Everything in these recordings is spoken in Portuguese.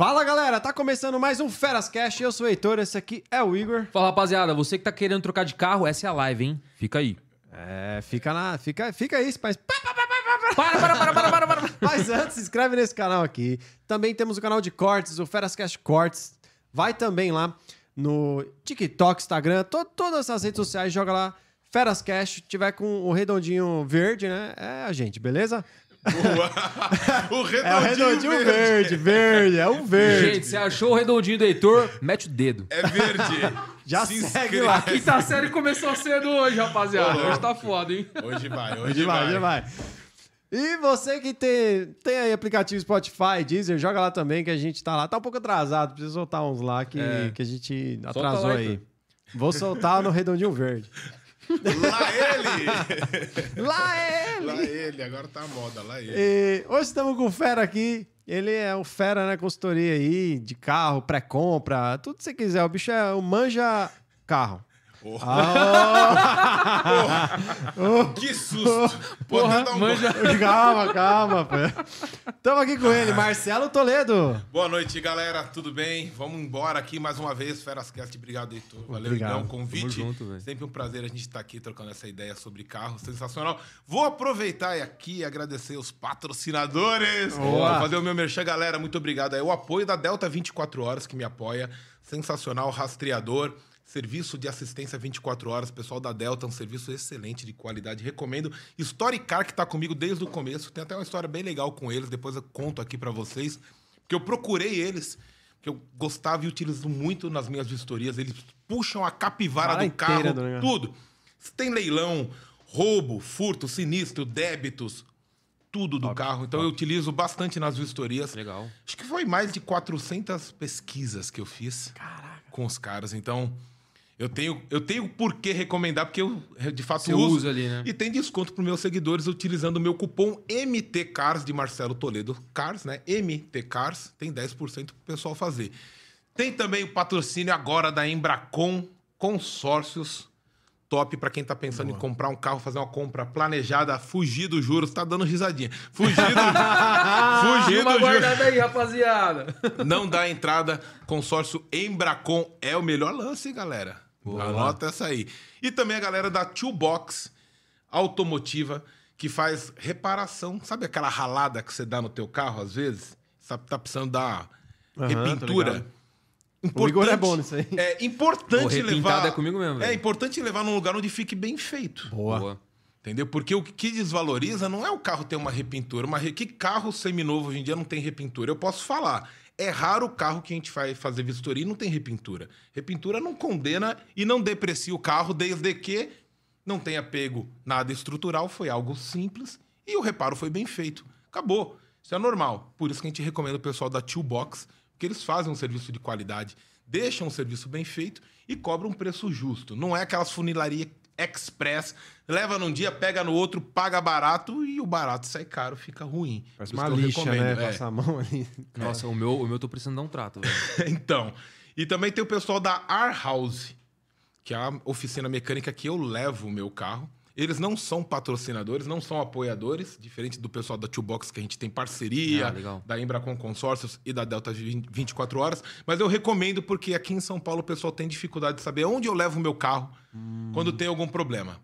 Fala galera, tá começando mais um Feras Cash. Eu sou o Heitor, esse aqui é o Igor. Fala rapaziada, você que tá querendo trocar de carro, essa é a live, hein? Fica aí. É, fica na, fica, fica aí, mas Para, para, para, para, para, para. Mas antes, se inscreve nesse canal aqui. Também temos o canal de cortes, o Ferascast Cortes. Vai também lá no TikTok, Instagram, to- todas essas redes sociais, joga lá Ferascast. Tiver com o redondinho verde, né? É a gente, beleza? o redondinho, É o redondinho verde. verde, verde, é o verde. Gente, você achou o redondinho do Heitor? Mete o dedo. É verde. Já Se segue inscreve. lá. Quinta série começou cedo hoje, rapaziada. Ô, Hoje tá foda, hein? Hoje vai, hoje, Hoje vai, vai. hoje vai. E você que tem, tem aí aplicativo Spotify, Deezer, joga lá também, que a gente tá lá. Tá um pouco atrasado, precisa soltar uns lá que, É. que a gente Solta atrasou lá, aí. Heitor. Vou soltar no Redondinho Verde. Lá ele! Lá ele! Lá ele, agora tá a moda, lá ele. E hoje estamos com o Fera aqui. Ele é um fera na consultoria aí, de carro, pré-compra, tudo que você quiser. O bicho é o manja carro. Oh, Ah, Que susto! Porra, um manja. oh, calma, calma. Estamos aqui com ele, Marcelo Toledo. Boa noite, galera. Tudo bem? Vamos embora aqui mais uma vez. Ferascast, obrigado, Heitor. Valeu, Obrigado. então, o convite. Junto. Sempre um prazer a gente estar aqui trocando essa ideia sobre carro. Sensacional. Vou aproveitar e aqui agradecer os patrocinadores. Vou fazer o meu merchan, galera. Muito obrigado. É o apoio da Delta 24 Horas que me apoia. Sensacional, rastreador. Serviço de assistência 24 horas, pessoal da Delta, um serviço excelente de qualidade. Recomendo. Story Car, que está comigo desde o começo. Tem até uma história bem legal com eles, depois eu conto aqui para vocês. Porque eu procurei eles, que eu gostava e utilizo muito nas minhas vistorias. Eles puxam a capivara Vara do carro, do tudo. Se tem leilão, roubo, furto, sinistro, débitos, tudo do carro. Então eu utilizo bastante nas vistorias. Legal. Acho que foi mais de 400 pesquisas que eu fiz com os caras. Então, eu tenho, eu tenho por que recomendar, porque eu, de fato, Você uso. usa ali, né? E tem desconto para meus seguidores utilizando o meu cupom MTCARS de Marcelo Toledo. Cars, né? MTCARS. Tem 10% pro pessoal fazer. Tem também o patrocínio agora da Embracon Consórcios. Top para quem tá pensando em comprar um carro, fazer uma compra planejada, fugir dos juros. Tá dando risadinha. Fugir do, fugir do juros. guardada aí, rapaziada. Não dá entrada. Consórcio Embracon é o melhor lance, galera. Anota essa aí. E também a galera da Toolbox Automotiva, que faz reparação. Sabe aquela ralada que você dá no teu carro, às vezes? Sabe, tá precisando dar Aham, tô repintura. O Igor é bom nisso aí. É importante levar... é comigo mesmo, É importante levar num lugar onde fique bem feito. Boa. Entendeu? Porque o que desvaloriza não é o carro ter uma repintura. Uma re... Que carro seminovo hoje em dia não tem repintura? Eu posso falar. É raro o carro que a gente vai fazer vistoria e não tem repintura. Repintura não condena e não deprecia o carro desde que não tenha pego nada estrutural, foi algo simples e o reparo foi bem feito. Acabou. Isso é normal. Por isso que a gente recomenda o pessoal da Toolbox, porque eles fazem um serviço de qualidade, deixam um serviço bem feito e cobram um preço justo. Não é aquelas funilaria express, leva num dia, pega no outro, paga barato e o barato sai caro, fica ruim. Parece uma lixa, né? É. Passar a mão ali. Nossa, o meu, o meu tô precisando dar um trato, velho. então, e também tem o pessoal da Ar House, que é a oficina mecânica que eu levo o meu carro. Eles não são patrocinadores, não são apoiadores, diferente do pessoal da Toolbox, que a gente tem parceria, Ah, legal. da Embracon Consórcios e da Delta 24 Horas. Mas eu recomendo porque aqui em São Paulo o pessoal tem dificuldade de saber onde eu levo o meu carro quando tem algum problema.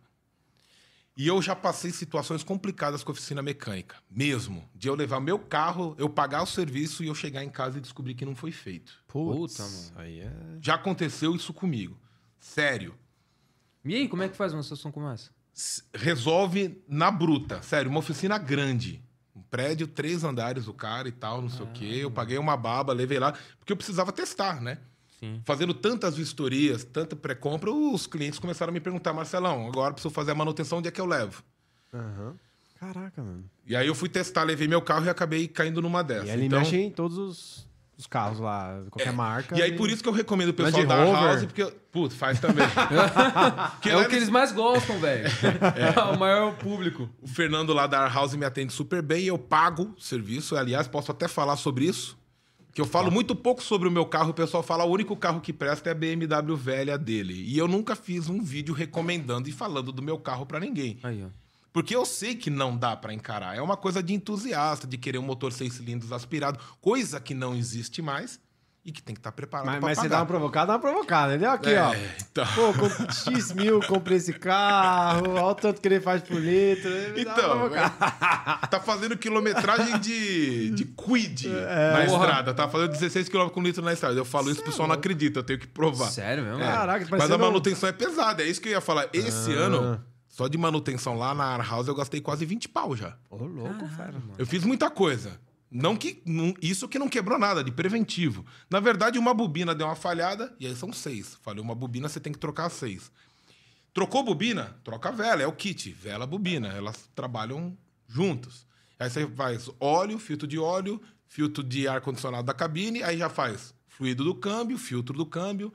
E eu já passei situações complicadas com a oficina mecânica, mesmo. De eu levar meu carro, eu pagar o serviço e eu chegar em casa e descobrir que não foi feito. Putz, Puta, mano. Aí é... Já aconteceu isso comigo. Sério. E aí, como é que faz uma situação como essa? Resolve na bruta. Sério, uma oficina grande. Um prédio, três andares, o cara e tal, não sei o quê. Eu paguei uma baba, levei lá, porque eu precisava testar, né? Sim. Fazendo tantas vistorias, tanta pré-compra, os clientes começaram a me perguntar, Marcelão, agora preciso fazer a manutenção, onde é que eu levo? Aham. Caraca, mano. E aí eu fui testar, levei meu carro e acabei caindo numa dessa. E ele Então- mexe em todos os, os carros lá, qualquer marca. E aí, ele- por isso que eu recomendo o pessoal Land da Rover. House, porque. Putz, faz também. É lá o que eles mais gostam, velho. É. o maior público. O Fernando lá da House me atende super bem e eu pago o serviço. Aliás, posso até falar sobre isso. Que eu falo muito pouco sobre o meu carro, o pessoal fala o único carro que presta é a BMW velha dele. E eu nunca fiz um vídeo recomendando e falando do meu carro pra ninguém. Aí, ó. Porque eu sei que não dá pra encarar. É uma coisa de entusiasta, de querer um motor seis cilindros aspirado, coisa que não existe mais e que tem que estar preparado Mas, mas você dá uma provocada, dá uma provocada, entendeu? Aqui, É, ó. então. Pô, com X mil, comprei esse carro, olha o tanto que ele faz por litro. Então, tá fazendo quilometragem de, de quid É. na Porra. estrada. Tá fazendo 16 km com litro na estrada. Eu falo isso, o pessoal não acredita, eu tenho que provar. Sério mesmo? É. Caraca, Mas a manutenção é pesada, é isso que eu ia falar. Esse Ah. ano, só de manutenção lá na Ar House, eu gastei quase 20 pau já. Ô, louco, fera. Eu fiz muita coisa. Não que não- isso que não quebrou nada, de preventivo. Na verdade, uma bobina deu uma falhada, e aí são seis. Falei, uma bobina, você tem que trocar seis. Trocou bobina? Troca a vela, é o kit. Vela, bobina. Elas trabalham juntos. Aí você faz óleo, filtro de óleo, filtro de ar-condicionado da cabine, aí já faz fluido do câmbio, filtro do câmbio,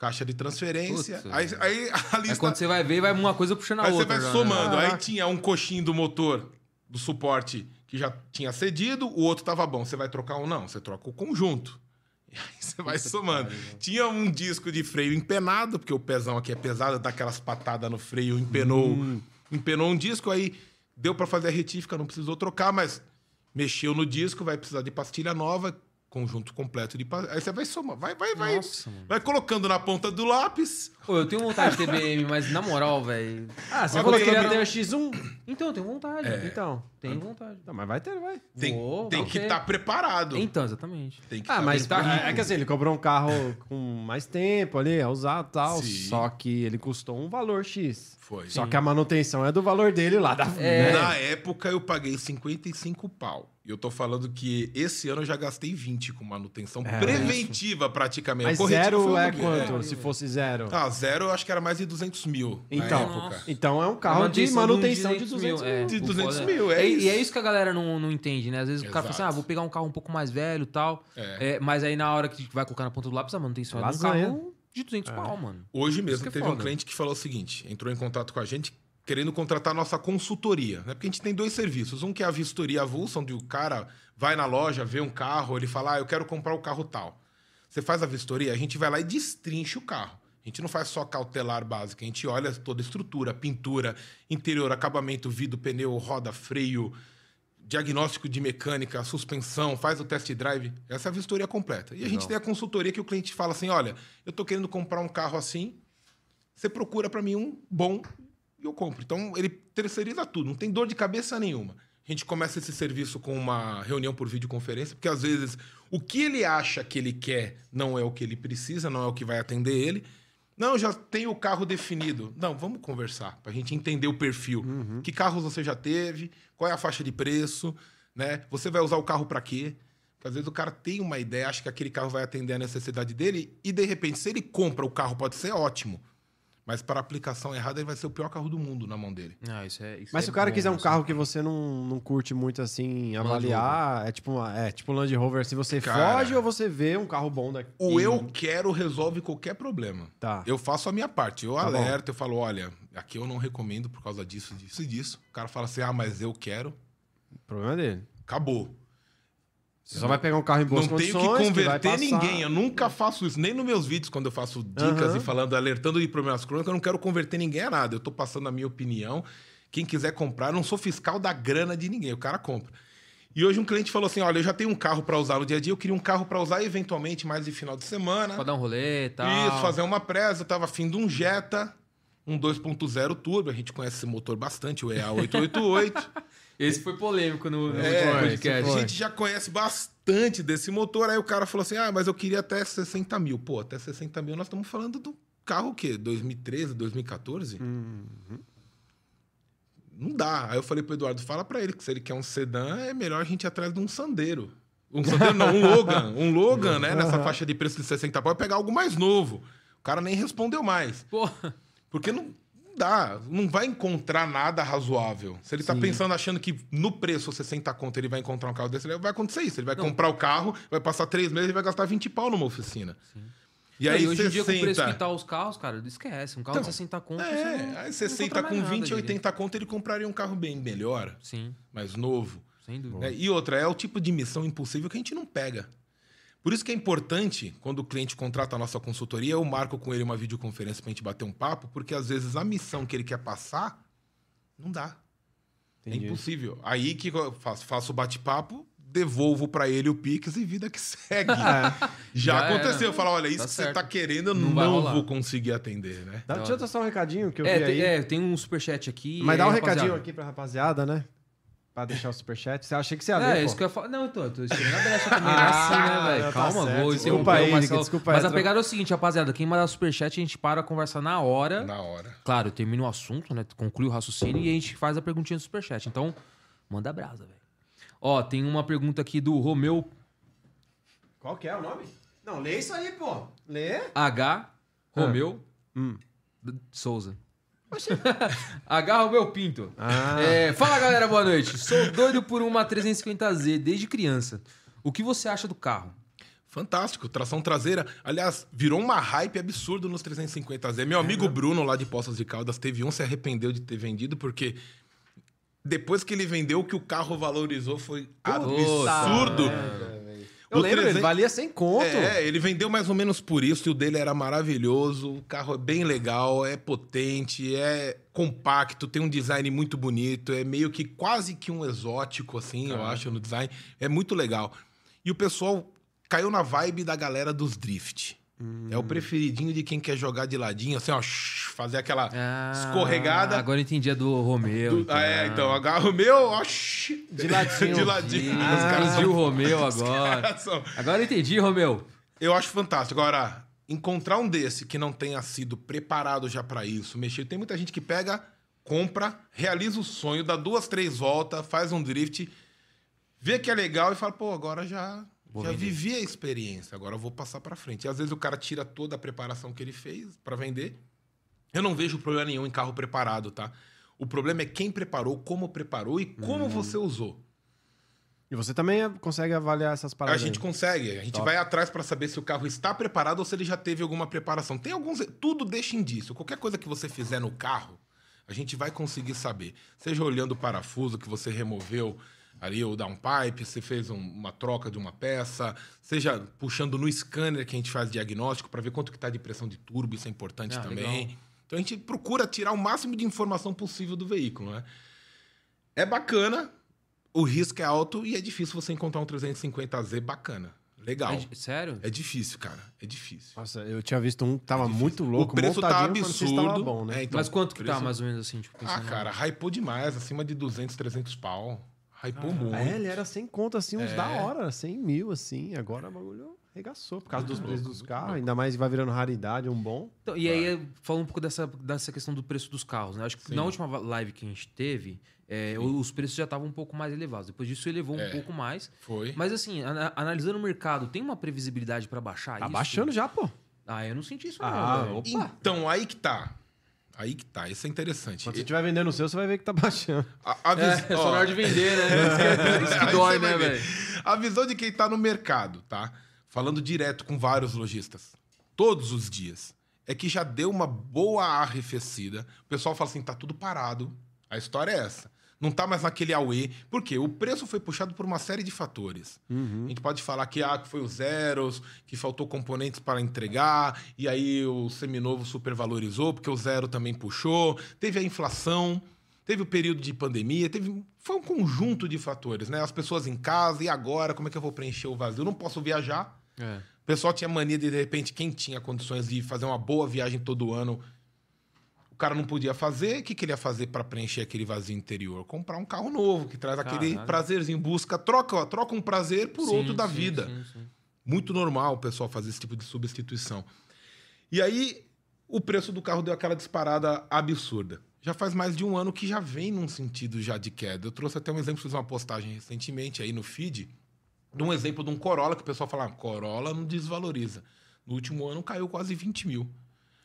caixa de transferência. Aí, aí a Aí lista. quando você vai ver, vai uma coisa puxando a Aí você outra. vai já, né? somando. Aí Caraca. tinha um coxinho do motor do suporte que já tinha cedido, o outro tava bom. Você vai trocar um? Não, você troca o conjunto. E aí você vai somando. Tinha um disco de freio empenado, porque o pezão aqui é pesado, dá aquelas patadas no freio, empenou, empenou um disco, aí deu pra fazer a retífica, não precisou trocar, mas mexeu no disco, vai precisar de pastilha nova, conjunto completo de. Aí você vai somar, vai, vai, vai. Nossa. Vai colocando na ponta do lápis. Pô, eu tenho vontade de ter BM, mas na moral, velho. Ah, você falou que queria ter o X1? Então, eu tenho vontade. Então. Tenho vontade. Não, mas vai ter, vai. Tem, Vou, tem que ter. estar preparado. Então, exatamente. Tem que Ah, tá mas tá, é que assim, ele cobrou um carro com mais tempo ali, é usado e tal, Sim. só que ele custou um valor X. Foi. Só que a manutenção é do valor dele lá da É. né? Na época eu paguei 55 pau. E eu tô falando que esse ano eu já gastei 20 com manutenção É. preventiva praticamente. Mas zero é quanto, se fosse zero? Ah, zero eu acho que era mais de 200 mil Então, na época. então é um carro de manutenção de 200 200 mil. é. De O 200 foda mil, é E- isso. E é isso que a galera não, não entende, né? Às vezes o cara fala assim, ah, vou pegar um carro um pouco mais velho e tal. É. É, mas aí na hora que vai colocar na ponta do lápis, a manutenção é um carro de 200 pau, mano. Hoje mesmo que é teve um cliente que falou o seguinte: entrou em contato com a gente querendo contratar nossa consultoria. Né? Porque a gente tem dois serviços. Um que é a vistoria avulsa, onde o cara vai na loja, vê um carro, ele fala, ah, eu quero comprar o carro tal. Você faz a vistoria, a gente vai lá e destrincha o carro. A gente não faz só cautelar básico, a gente olha toda a estrutura, pintura, interior, acabamento, vidro, pneu, roda, freio, diagnóstico de mecânica, suspensão, faz o test drive. Essa é a vistoria completa. E a gente tem a consultoria que o cliente fala assim: olha, eu tô querendo comprar um carro assim, você procura para mim um bom e eu compro. Então ele terceiriza tudo, não tem dor de cabeça nenhuma. A gente começa esse serviço com uma reunião por videoconferência, porque às vezes o que ele acha que ele quer não é o que ele precisa, não é o que vai atender ele. Não, já tem o carro definido. Não, vamos conversar para a gente entender o perfil. Que carros você já teve? Qual é a faixa de preço? Né? Você vai usar o carro para quê? Porque às vezes o cara tem uma ideia, acha que aquele carro vai atender a necessidade dele e de repente, se ele compra o carro, pode ser ótimo. Mas para aplicação errada, ele vai ser o pior carro do mundo na mão dele. Ah, isso é, isso Mas é se o cara bom, quiser um assim. carro que você não, não curte muito assim, avaliar, é tipo, uma, é tipo um Land Rover, se você Cara. foge ou você vê um carro bom daqui. O eu quero resolve qualquer problema. Tá. Eu faço a minha parte. Eu Tá bom. alerto, eu falo, olha, aqui eu não recomendo por causa disso, disso e disso. O cara fala assim, ah, mas eu quero. O problema é dele. Acabou. Você só vai pegar um carro em boas não tenho que converter passar. ninguém. Eu nunca faço isso. Nem nos meus vídeos, quando eu faço dicas Aham. e falando, alertando de problemas crônicos, eu não quero converter ninguém a nada. Eu tô passando a minha opinião. Quem quiser comprar, eu não sou fiscal da grana de ninguém. O cara compra. E hoje um cliente falou assim: olha, eu já tenho um carro para usar no dia a dia, eu queria um carro para usar eventualmente mais de final de semana. Pra dar um rolê e tal. Isso, fazer uma presa. Eu tava afim de um Jetta, um 2.0 turbo. A gente conhece esse motor bastante, o EA888. Esse foi polêmico no, no É, podcast. a gente já conhece bastante desse motor. Aí o cara falou assim: ah, mas eu queria até 60 mil. Pô, até 60 mil nós estamos falando do carro o quê? 2013, 2014? Não dá. Aí eu falei pro Eduardo: fala pra ele que se ele quer um sedã, é melhor a gente ir atrás de um Sandeiro. Um Sandeiro não, um Logan. Um Logan, né? Nessa faixa de preço de 60 pau, pegar algo mais novo. O cara nem respondeu mais. Porra. Porque não dá, não vai encontrar nada razoável. Se ele tá pensando, achando que no preço 60 conto ele vai encontrar um carro desse, vai acontecer isso. Ele vai comprar o carro, vai passar três meses e vai gastar 20 pau numa oficina. E Não, aí e hoje em dia, com o preço 60... que tá os carros, cara, esquece. Um carro Então, de 60 conto. você É, não- aí não 60 encontra com mais 20, nada 80 conto, ele compraria um carro bem melhor, Sim, mais novo. sem dúvida. né? E outra, é o tipo de missão impossível que a gente não pega. Por isso que é importante, quando o cliente contrata a nossa consultoria, eu marco com ele uma videoconferência pra gente bater um papo, porque às vezes a missão que ele quer passar não dá. Entendi. É impossível. Aí que eu faço? Faço o bate-papo, devolvo pra ele o Pix e vida que segue. Já, Já aconteceu. era. Eu falo, olha, isso Tá que você certo. tá querendo, eu Não não, vou conseguir atender, né? Dá, deixa eu dar só um recadinho que eu É, vi tem, aí. é, tem um superchat aqui. Mas dá um rapaziada? recadinho aqui pra rapaziada, né? Pra deixar o superchat. Você achei que você ia ler, É, pô. isso que eu ia falar. Não, então, eu tô esperando a brecha também. é Ah, assim, né, tá velho? Calma, certo. vou Desculpa aí, o Marcelo. Desculpa aí, Mas a pegada é o seguinte, rapaziada. Quem mandar superchat, a gente para a conversa na hora. Na hora. Claro, termina o assunto, né? Conclui o raciocínio e a gente faz a perguntinha do superchat. Então, manda brasa, velho. Ó, tem uma pergunta aqui do Romeu Qual que é o nome? Não, lê isso aí, pô. Lê. H. Romeu Hum. Souza. H. Romeu Pinto. Ah. É, fala galera, boa noite. Sou doido por uma 350Z desde criança. O que você acha do carro? Fantástico, tração traseira. Aliás, virou uma hype absurdo nos 350Z. Meu amigo Bruno, lá de Poços de Caldas, teve um, se arrependeu de ter vendido, porque depois que ele vendeu, o que o carro valorizou foi absurdo. Eu lembro, 300 ele valia 100 conto. É, ele vendeu mais ou menos por isso, e o dele era maravilhoso. O carro é bem legal, é potente, é compacto, tem um design muito bonito, é meio que quase que um exótico, assim, eu acho, no design. É muito legal. E o pessoal caiu na vibe da galera dos drift. É o preferidinho de quem quer jogar de ladinho, assim, ó, fazer aquela escorregada. Agora eu entendi a do Romeu. Do- ah, é, então, agarra o meu, ó, de ladinho. de ladinho. Ah, Os caras entendi são- o Romeu agora. são- Agora eu entendi, Romeu. eu acho fantástico. Agora, encontrar um desse que não tenha sido preparado já pra isso, mexer. Tem muita gente que pega, compra, realiza o sonho, dá duas, três voltas, faz um drift, vê que é legal e fala, pô, agora já, Vou já vender. vivi a experiência, agora eu vou passar pra frente. E às vezes o cara tira toda a preparação que ele fez pra vender. Eu não vejo problema nenhum em carro preparado, tá? O problema é quem preparou, como preparou e como Uhum. você usou. E você também consegue avaliar essas A paradas gente aí. consegue. A gente Top. vai atrás para saber se o carro está preparado ou se ele já teve alguma preparação. Tem alguns. Tudo deixa indício. Qualquer coisa que você fizer no carro, a gente vai conseguir saber. Seja olhando o parafuso que você removeu ali, o downpipe, você fez um- uma troca de uma peça, seja puxando no scanner que a gente faz diagnóstico para ver quanto que está de pressão de turbo, isso é importante Ah, também. legal. Então a gente procura tirar o máximo de informação possível do veículo, né? É bacana, o risco é alto e é difícil você encontrar um 350Z bacana. Legal. É- sério? É difícil, cara. É difícil. Nossa, eu tinha visto um que tava difícil. muito louco, o preço tá absurdo. bom, né? É, então, Mas quanto que preço- tá, mais ou menos assim? Tipo, Ah, cara, hypou demais, acima de 200, 300 pau. Hypou Ah, muito. É, ele era sem conta, assim, uns É. da hora, 100 mil, assim. Agora o bagulho regaçou por causa dos Muito preços dos carros. Ainda mais vai virando raridade, um bom. Então, e aí, falando um pouco dessa, dessa questão do preço dos carros, né? Acho que Sim. na última live que a gente teve, é, os preços já estavam um pouco mais elevados. Depois disso, elevou um É. pouco mais. Foi. Mas assim, ana- analisando o mercado, tem uma previsibilidade para baixar Tá isso? baixando já, pô. Ah, eu não senti isso Ah, não, opa. Então, aí que tá. Aí que tá. Isso é interessante. Quando você estiver vendendo o seu, você vai ver que tá baixando. A, a vis- É, é só na hora de vender, né? Isso que, é- isso que dói, né, velho? A visão de quem tá no mercado, tá? Falando direto com vários lojistas, todos os dias, é que já deu uma boa arrefecida. O pessoal fala assim, tá tudo parado. A história é essa. Não tá mais naquele auê. Por quê? O preço foi puxado por uma série de fatores. A gente pode falar que, ah, que foi os zeros, que faltou componentes para entregar, e aí o seminovo supervalorizou, porque o zero também puxou. Teve a inflação, teve o período de pandemia, teve. Foi um conjunto de fatores, né? As pessoas em casa, e agora? Como é que eu vou preencher o vazio? Eu não posso viajar. É. O pessoal tinha mania de, de repente, quem tinha condições de fazer uma boa viagem todo ano, cara não podia fazer. O que, que ele ia fazer para preencher aquele vazio interior? Comprar um carro novo, que traz aquele Caralho. prazerzinho. Busca, troca, troca um prazer por Sim, outro da sim, vida. sim. Muito normal o pessoal fazer esse tipo de substituição. E aí, o preço do carro deu aquela disparada absurda. Já faz mais de um ano que já vem num sentido já de queda. Eu trouxe até um exemplo, fiz uma postagem recentemente aí no feed, de um exemplo de um Corolla, que o pessoal fala, ah, Corolla não desvaloriza. No último ano caiu quase 20 mil.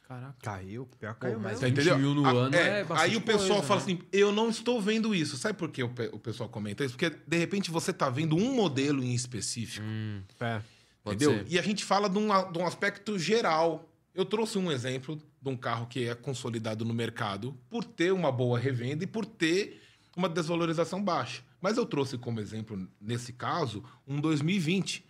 Caraca. Caiu, pior caiu. Você 20 entendeu? mil no Ah, ano é bastante Aí o pessoal coisa, fala né? assim, eu não estou vendo isso. Sabe por que o, pe- o pessoal comenta isso? Porque, de repente, você está vendo um modelo em específico. Hum, É. Entendeu? E a gente fala de um, a- de um aspecto geral. Eu trouxe um exemplo de um carro que é consolidado no mercado por ter uma boa revenda e por ter uma desvalorização baixa. Mas eu trouxe como exemplo, nesse caso, um 2020.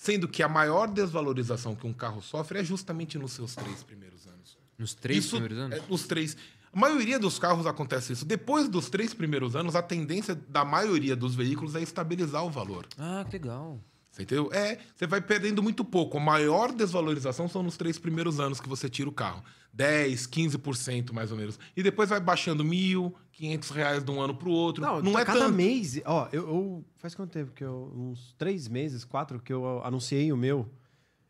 Sendo que a maior desvalorização que um carro sofre é justamente nos seus três primeiros anos. Nos três Isso, primeiros anos? é, nos três. A maioria dos carros acontece isso. Depois dos três primeiros anos, a tendência da maioria dos veículos é estabilizar o valor. Ah, que legal. Você entendeu? É, você vai perdendo muito pouco. A maior desvalorização são nos três primeiros anos que você tira o carro. 10, 15% mais ou menos. E depois vai baixando mil, 500 reais de um ano para o outro. Não, Não, é cada tanto. mês. Ó, eu, eu- Faz quanto tempo que eu. Uns três meses, quatro, que eu anunciei o meu.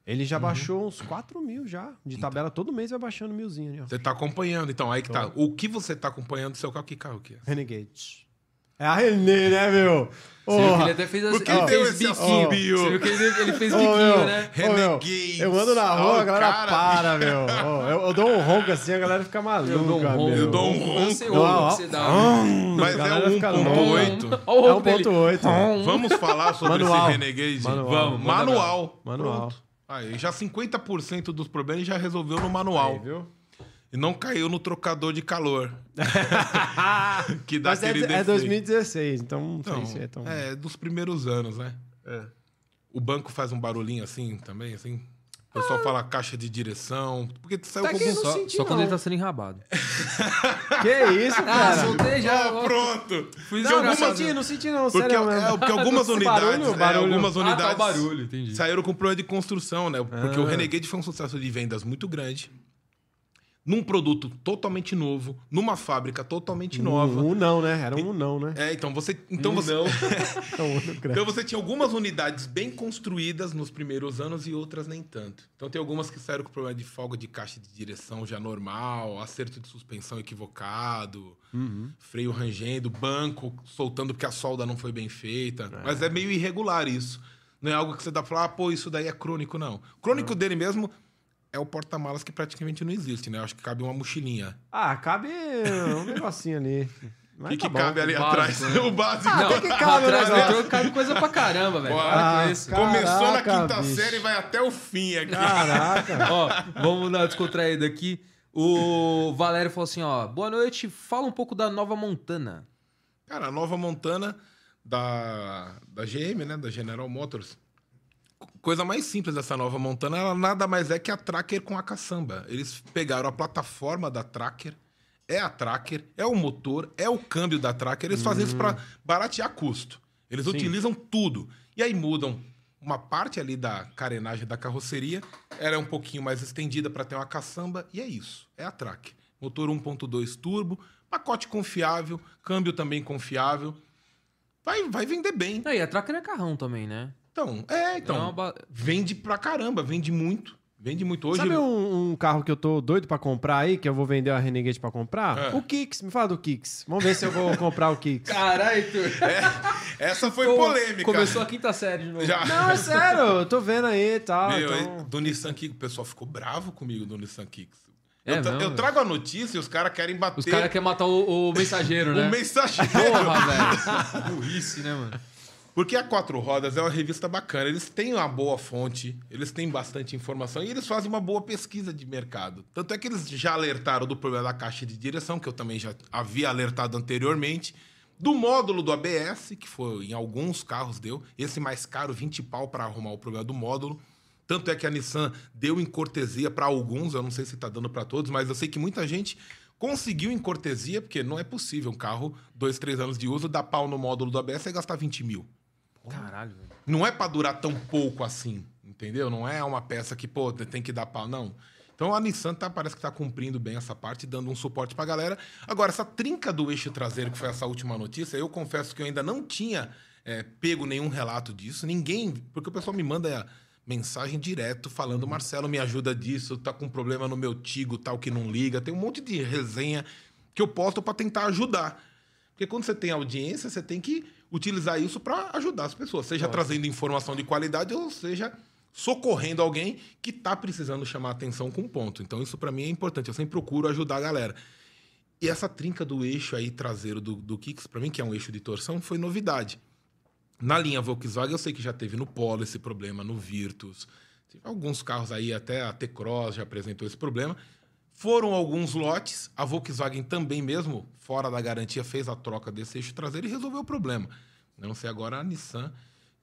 Ele Uhum. já baixou uns 4 mil já. De tabela, todo mês vai baixando milzinho. Você tá acompanhando. Então, aí que tá. O que você tá acompanhando do seu carro? Que carro que é? Renegade. É a René, né, meu? Você viu que Porra. ele até fez, que ele fez esse biquinho. Você viu que ele, ele fez Ô, biquinho, meu, né? ô, meu. Eu ando na rua, a galera cara, para, meu. Ó, eu, eu dou um ronco assim, a galera fica maluca, Eu dou um ronco. meu. Eu dou um ronco. Eu sei o ronco que você dá. Mas A é galera o fica 1.8. Olha o É ronco dele. 1.8. Vamos falar sobre Manual. esse Renegade? Manual. Vamos. Manual. Manual. Pronto. Aí, já 50% dos problemas já resolveu no manual. Aí, viu? E não caiu no trocador de calor. que dá Mas é, aquele é defeito. 2016, então não sei Não, se é tão... é dos primeiros anos, né? O banco faz um barulhinho assim também, assim. O pessoal fala caixa de direção. Porque saiu Tá com Só, senti, só quando ele tá sendo enrabado. Que isso, Ah, cara? soltei já. Ó, pronto! Fui não, jogar não senti, não senti não, Porque, sério mesmo. é, porque algumas unidades, barulho, é, barulho. algumas Ah, unidades tá o barulho, entendi. saíram com problema de construção, né? Porque o Ah. Renegade foi um sucesso de vendas muito grande. Num produto totalmente novo, numa fábrica totalmente nova. Um, um não, né? Era um não, né? É, então você, então Um você, não. Então, grande. então você tinha algumas unidades bem construídas nos primeiros anos e outras nem tanto. Então tem algumas que saíram com problema de folga de caixa de direção já normal, acerto de suspensão equivocado, Uhum. freio rangendo, banco soltando porque a solda não foi bem feita. É. Mas é meio irregular isso. Não é algo que você dá pra falar, ah, pô, isso daí é crônico, não. Crônico dele mesmo é o porta-malas que praticamente não existe, né? Acho que cabe uma mochilinha. Ah, cabe um negocinho ali. O que, tá bom. cabe ali o básico, atrás? né? o básico. Não, tem que cabe o atrás do troco cabe coisa pra caramba, velho. Bora. Para com Ah, isso. cara. Começou na quinta bicho. série e vai até o fim aqui. Caraca. Ó, vamos dar uma descontraída aqui. O Valério falou assim, ó. Boa noite, fala um pouco da Nova Montana. Cara, a nova Montana da, da GM, né? Da General Motors. Coisa mais simples dessa nova Montana, ela nada mais é que a Tracker com a caçamba. Eles pegaram a plataforma da Tracker, é a Tracker, é o motor, é o câmbio da Tracker. Eles fazem isso para baratear custo. Eles utilizam tudo. E aí mudam uma parte ali da carenagem da carroceria, ela é um pouquinho mais estendida para ter uma caçamba, e é isso. É a Tracker. Motor 1.2 turbo, pacote confiável, câmbio também confiável. Vai, vai vender bem. Aí, a Tracker é carrão também, né? Então, é, então. É uma Vende pra caramba, vende muito. Vende muito. Hoje. Sabe um, um carro que eu tô doido pra comprar aí, que eu vou vender a Renegade pra comprar? É. O Kicks. Me fala do Kicks. Vamos ver se eu vou comprar o Kicks. Caralho, Arthur. Essa foi polêmica. Começou a quinta série de novo. Já. Não, é sério. Eu tô vendo aí e tal. Meu, então... do Nissan Kicks, o pessoal ficou bravo comigo do Nissan Kicks. É eu, mesmo? eu trago a notícia e os caras querem bater Os caras querem matar o, o mensageiro, né? o mensageiro. Porra, velho. Burrice, né, mano? Porque a Quatro Rodas é uma revista bacana. Eles têm uma boa fonte, eles têm bastante informação e eles fazem uma boa pesquisa de mercado. Tanto é que eles já alertaram do problema da caixa de direção, que eu também já havia alertado anteriormente. Do módulo do ABS, que foi em alguns carros deu. Esse mais caro, 20 pau para arrumar o problema do módulo. Tanto é que a Nissan deu em cortesia para alguns, eu não sei se está dando para todos, mas eu sei que muita gente conseguiu em cortesia, porque não é possível um carro, dois, três anos de uso, dar pau no módulo do ABS e gastar 20 mil. Caralho, velho. Não é pra durar tão pouco assim, entendeu? Não é uma peça que, pô, tem que dar pau, não. Então a Nissan tá, parece que tá cumprindo bem essa parte, dando um suporte pra galera. Agora, essa trinca do eixo traseiro, que foi essa última notícia, eu confesso que eu ainda não tinha é, pego nenhum relato disso. Ninguém. Porque o pessoal me manda mensagem direto falando: Marcelo, me ajuda disso, tá com problema no meu Tigo, tal, que não liga. Tem um monte de resenha que eu posto pra tentar ajudar. Porque quando você tem audiência, você tem que utilizar isso para ajudar as pessoas, seja trazendo informação de qualidade ou seja socorrendo alguém que está precisando chamar atenção com um ponto. Então isso para mim é importante. Eu sempre procuro ajudar a galera. E essa trinca do eixo aí traseiro do, do Kicks, para mim que é um eixo de torção, foi novidade. Na linha Volkswagen eu sei que já teve no Polo esse problema, no Virtus. Alguns carros aí, até a T-Cross já apresentou esse problema. Foram alguns lotes, a Volkswagen também mesmo, fora da garantia, fez a troca desse eixo traseiro e resolveu o problema. Eu não sei agora a Nissan.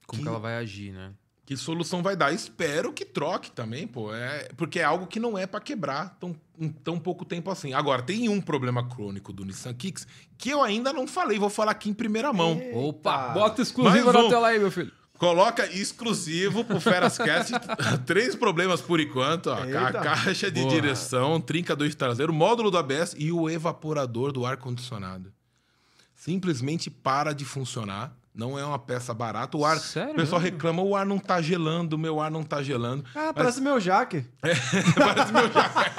Como que ela vai agir, né? Que solução vai dar? Espero que troque também, pô. É, porque é algo que não é para quebrar tão, em tão pouco tempo assim. Agora, tem um problema crônico do Nissan Kicks que eu ainda não falei, vou falar aqui em primeira mão. Opa, bota exclusiva na tela aí, meu filho. Coloca exclusivo pro Ferascast. Três problemas por enquanto. Ó. A caixa de Boa. direção, trinca do traseiro, módulo do ABS e o evaporador do ar-condicionado. Simplesmente para de funcionar. Não é uma peça barata. O ar. Sério o pessoal mesmo? reclama: o ar não tá gelando, meu ar não tá gelando. Ah, parece meu jaque. Parece meu jacaré.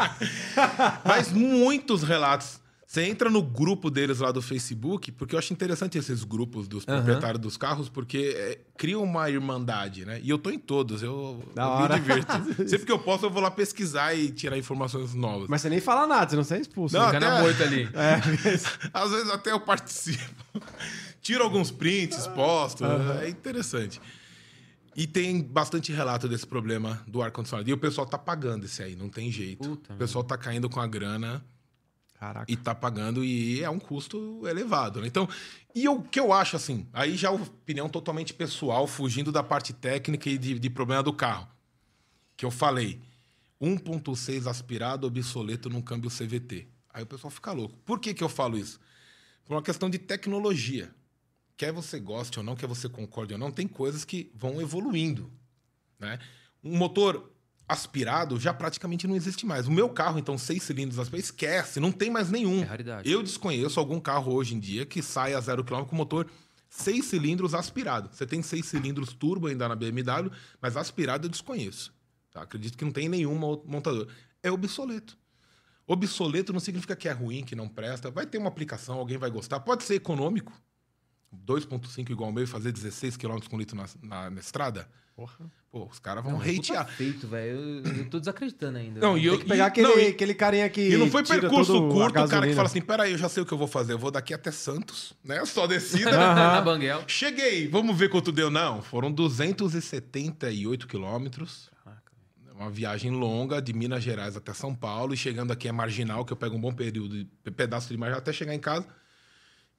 Mas muitos relatos. Você entra no grupo deles lá do Facebook, porque eu acho interessante esses grupos dos proprietários dos carros, porque é, cria uma irmandade, né? E eu tô em todos, eu, Da eu hora. me divirto. Sempre que eu posso, eu vou lá pesquisar e tirar informações novas. Mas você nem fala nada, você não sai expulso. Não? Fica até- na moita ali. É, Às vezes até eu participo. Tiro alguns prints, posto. É interessante. E tem bastante relato desse problema do ar-condicionado. E o pessoal tá pagando esse aí, não tem jeito. Puta o pessoal tá caindo com a grana Caraca. e tá pagando e é um custo elevado, né? Então, e o que eu acho assim, aí já é opinião totalmente pessoal, fugindo da parte técnica e de, de problema do carro. Que eu falei, 1.6 aspirado obsoleto num câmbio CVT. Aí o pessoal fica louco. Por que que eu falo isso? Por uma questão de tecnologia. Quer você goste ou não, quer você concorde ou não, tem coisas que vão evoluindo, né? Um motor aspirado já praticamente não existe mais. O meu carro, então, seis cilindros aspirado, esquece, não tem mais nenhum. É raridade. Eu desconheço algum carro hoje em dia que sai a zero quilômetro com motor seis cilindros aspirado. Você tem seis cilindros turbo ainda na BMW, mas aspirado eu desconheço. tá? Acredito que não tem nenhum mo- montador. É obsoleto. Obsoleto não significa que é ruim, que não presta. Vai ter uma aplicação, alguém vai gostar. Pode ser econômico. 2.5 igual ao meu e fazer 16 km com litro na, na- na estrada. Porra. Pô, os caras vão Não, hatear. feito, velho. Eu, eu tô desacreditando ainda. Não, e eu, Tem que pegar e- aquele, não, e- aquele carinha que. e não foi percurso curto, o cara que fala assim: peraí, eu já sei o que eu vou fazer. Eu vou daqui até Santos, né? Só descida. na Banguela. Cheguei, vamos ver quanto deu. Não, foram 278 quilômetros. Uma viagem longa de Minas Gerais até São Paulo. E chegando aqui é marginal, que eu pego um bom período, de- pedaço de marginal até chegar em casa.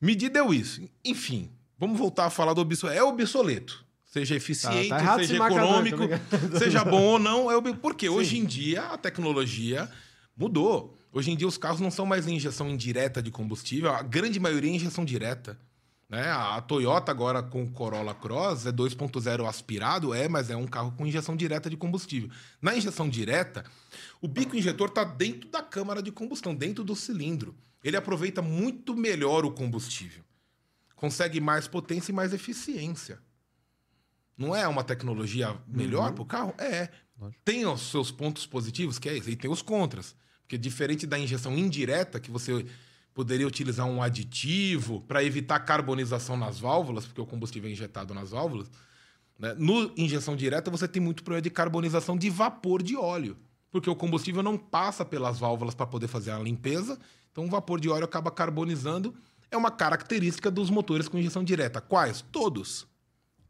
Medi deu isso. Enfim, vamos voltar a falar do obsoleto. É obsoleto. Seja eficiente, Tá- tá errado seja marcador, econômico, tá seja bom ou não. É ob... Porque hoje em dia a tecnologia mudou. Hoje em dia os carros não são mais em injeção indireta de combustível. A grande maioria é injeção direta. Né? A Toyota agora com o Corolla Cross é 2.0 aspirado, é, mas é um carro com injeção direta de combustível. Na injeção direta, o bico injetor está dentro da câmara de combustão, dentro do cilindro. Ele aproveita muito melhor o combustível. Consegue mais potência e mais eficiência. Não é uma tecnologia melhor para o carro? É. Tem os seus pontos positivos, que é isso, e tem os contras. Porque diferente da injeção indireta, que você poderia utilizar um aditivo para evitar carbonização nas válvulas, porque o combustível é injetado nas válvulas, né? no injeção direta você tem muito problema de carbonização de vapor de óleo. Porque o combustível não passa pelas válvulas para poder fazer a limpeza, então o vapor de óleo acaba carbonizando. É uma característica dos motores com injeção direta. Quais? Todos.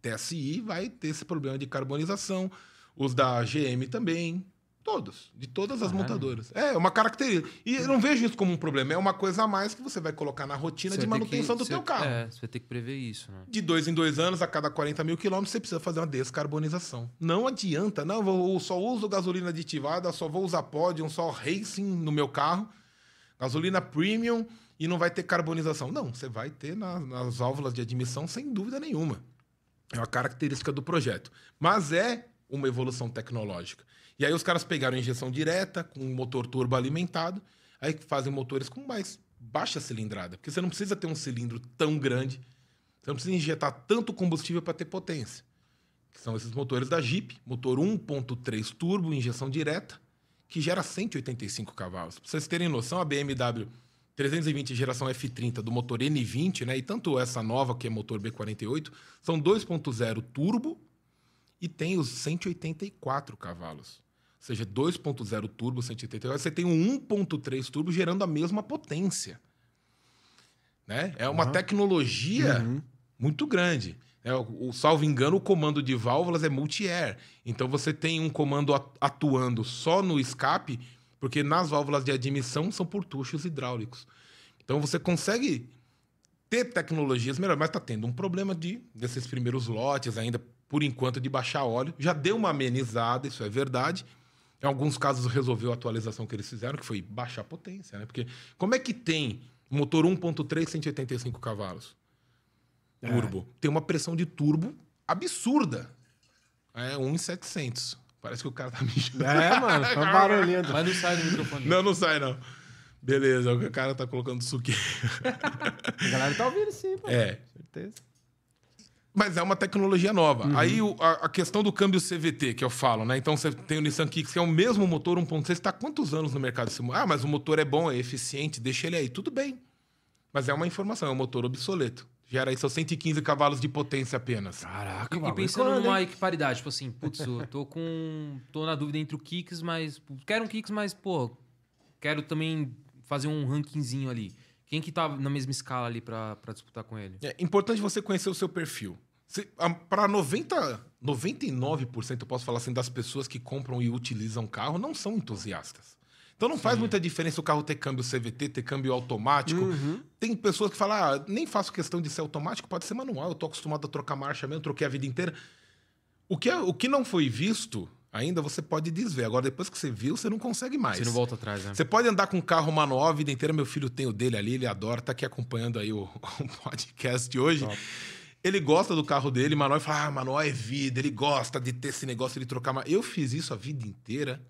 TSI vai ter esse problema de carbonização. Os da GM também. Todos. De todas as Caralho. montadoras. É uma característica. E eu não vejo isso como um problema. É uma coisa a mais que você vai colocar na rotina de ter que- manutenção do teu carro. É, você vai ter que prever isso, né? De dois em dois anos, a cada 40 mil quilômetros, você precisa fazer uma descarbonização. Não adianta. Não, eu só uso gasolina aditivada, só vou usar Podium, só Racing no meu carro. Gasolina Premium e não vai ter carbonização. Não, você vai ter na- nas válvulas de admissão, sem dúvida nenhuma. É uma característica do projeto. Mas é uma evolução tecnológica. E aí os caras pegaram injeção direta, com um motor turbo alimentado, aí fazem motores com mais baixa cilindrada. Porque você não precisa ter um cilindro tão grande, você não precisa injetar tanto combustível para ter potência. Que são esses motores da Jeep, motor 1.3 turbo, injeção direta, que gera 185 cavalos. Para vocês terem noção, a BMW 320 geração F30 do motor N20, né? E tanto essa nova, que é motor B48, são 2.0 turbo e tem os 184 cavalos. Ou seja, 2.0 turbo, 184. Você tem um 1.3 turbo gerando a mesma potência. Né? É uma Uhum. tecnologia Uhum. muito grande. É, o, salvo engano, o comando de válvulas é multi-air. Então você tem um comando at- atuando só no escape, porque nas válvulas de admissão são por tuchos hidráulicos. Então você consegue ter tecnologias melhores, mas está tendo um problema de desses primeiros lotes ainda por enquanto, de baixar óleo. Já deu uma amenizada, isso é verdade. Em alguns casos resolveu a atualização que eles fizeram, que foi baixar a potência, né? Porque como é que tem motor 1.3 185 cavalos? Turbo. Tem uma pressão de turbo absurda. É 1,700. Parece que o cara tá mijando. É, mano, foi um barulhinho. Mas não sai do microfone. Não, não sai, não. Beleza, o cara tá colocando suqueiro. A galera tá ouvindo sim, pô. É. Certeza. Mas é uma tecnologia nova. Aí o- a, a questão do câmbio CVT, que eu falo, né? Então você tem o Nissan Kicks, que é o mesmo motor 1.6, está há quantos anos no mercado? Ah, mas o motor é bom, é eficiente, deixa ele aí. Tudo bem. Mas é uma informação, é um motor obsoleto. Gera aí seus 115 cavalos de potência apenas. Caraca, E, e pensando quando, numa hein? equiparidade, tipo assim, putz, eu tô com. tô na dúvida entre o Kicks, mas. Quero um Kicks, mas, pô, quero também fazer um rankingzinho ali. Quem que tá na mesma escala ali pra, pra disputar com ele? É importante você conhecer o seu perfil. Para 90, 99%, eu posso falar assim, das pessoas que compram e utilizam carro não são entusiastas. Então não faz muita diferença o carro ter câmbio CVT, ter câmbio automático. Tem pessoas que falam, ah, nem faço questão de ser automático, pode ser manual, eu tô acostumado a trocar marcha mesmo, troquei a vida inteira. O que, é- o que não foi visto ainda, você pode desver. Agora, depois que você viu, você não consegue mais. Você não volta atrás, né? Você pode andar com um carro manual a vida inteira. Meu filho tem o dele ali, ele adora, tá aqui acompanhando aí o, o podcast de hoje. Ele gosta do carro dele, manual, e fala: ah, manual é vida, ele gosta de ter esse negócio de trocar. mar-". Eu fiz isso a vida inteira.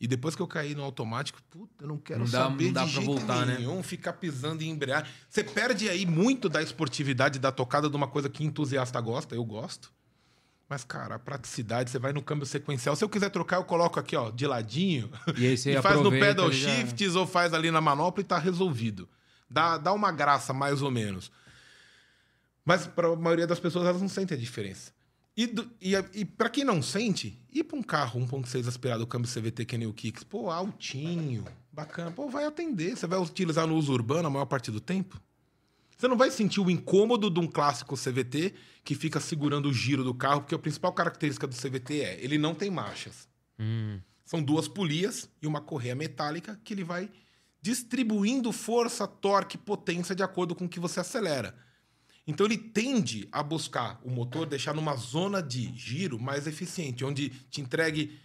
E depois que eu caí no automático, puta, eu não quero Não dá- saber não dá de pra voltar, né? nenhum, ficar pisando em embreagem. Você perde aí muito da esportividade, da tocada de uma coisa que entusiasta gosta, eu gosto. Mas, cara, a praticidade, você vai no câmbio sequencial. Se eu quiser trocar, eu coloco aqui, ó, de ladinho. E aí você e faz no pedal já- shifts ou faz ali na manopla e tá resolvido. Dá, dá uma graça, mais ou menos. Mas para a maioria das pessoas, elas não sentem a diferença. E, do- e, e para quem não sente, ir para um carro 1.6 aspirado, câmbio CVT que nem o Kicks, pô, altinho, bacana, pô, vai atender. Você vai utilizar no uso urbano a maior parte do tempo? Você não vai sentir o incômodo de um clássico CVT que fica segurando o giro do carro, porque a principal característica do CVT é ele não tem marchas. Hum. São duas polias e uma correia metálica que ele vai distribuindo força, torque, potência de acordo com o que você acelera. Então ele tende a buscar o motor deixar numa zona de giro mais eficiente, onde te entregue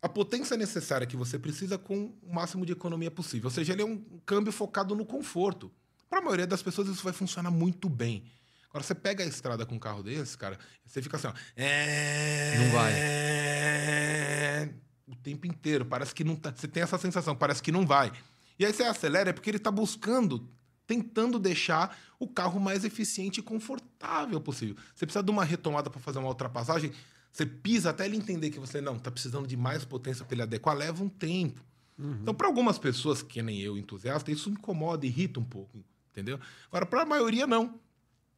a potência necessária que você precisa com o máximo de economia possível. Ou seja, ele é um câmbio focado no conforto. Para a maioria das pessoas isso vai funcionar muito bem. Agora você pega a estrada com um carro desse, cara, você fica assim, ó. É... Não vai. O tempo inteiro. Parece que não tá. Você tem essa sensação, parece que não vai. E aí você acelera é porque ele está buscando, tentando deixar o carro mais eficiente e confortável possível. Você precisa de uma retomada para fazer uma ultrapassagem, você pisa até ele entender que você não está precisando de mais potência para ele adequar, leva um tempo. Então, para algumas pessoas, que nem eu, entusiasta, isso incomoda, irrita um pouco, entendeu? Agora, para a maioria, não.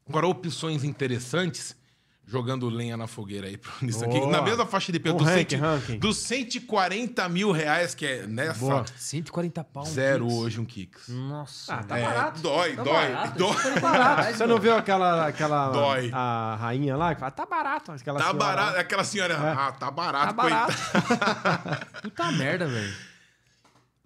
Agora, opções interessantes, jogando lenha na fogueira aí Kicks, Boa. na mesma faixa de preço, dos, ranking, 100 ranking. dos 140 mil reais, que é nessa, Boa. 140 pau. um zero Kicks. hoje um Kicks. Nossa. Ah, tá É, barato. Dói, Tá dói, barato, dói. 140 reais, Você não viu aquela, aquela Dói. a rainha lá que fala, tá barato. Aquela Tá senhora barato. Aquela senhora, ah, tá barato, Tá barato. Puta merda, velho.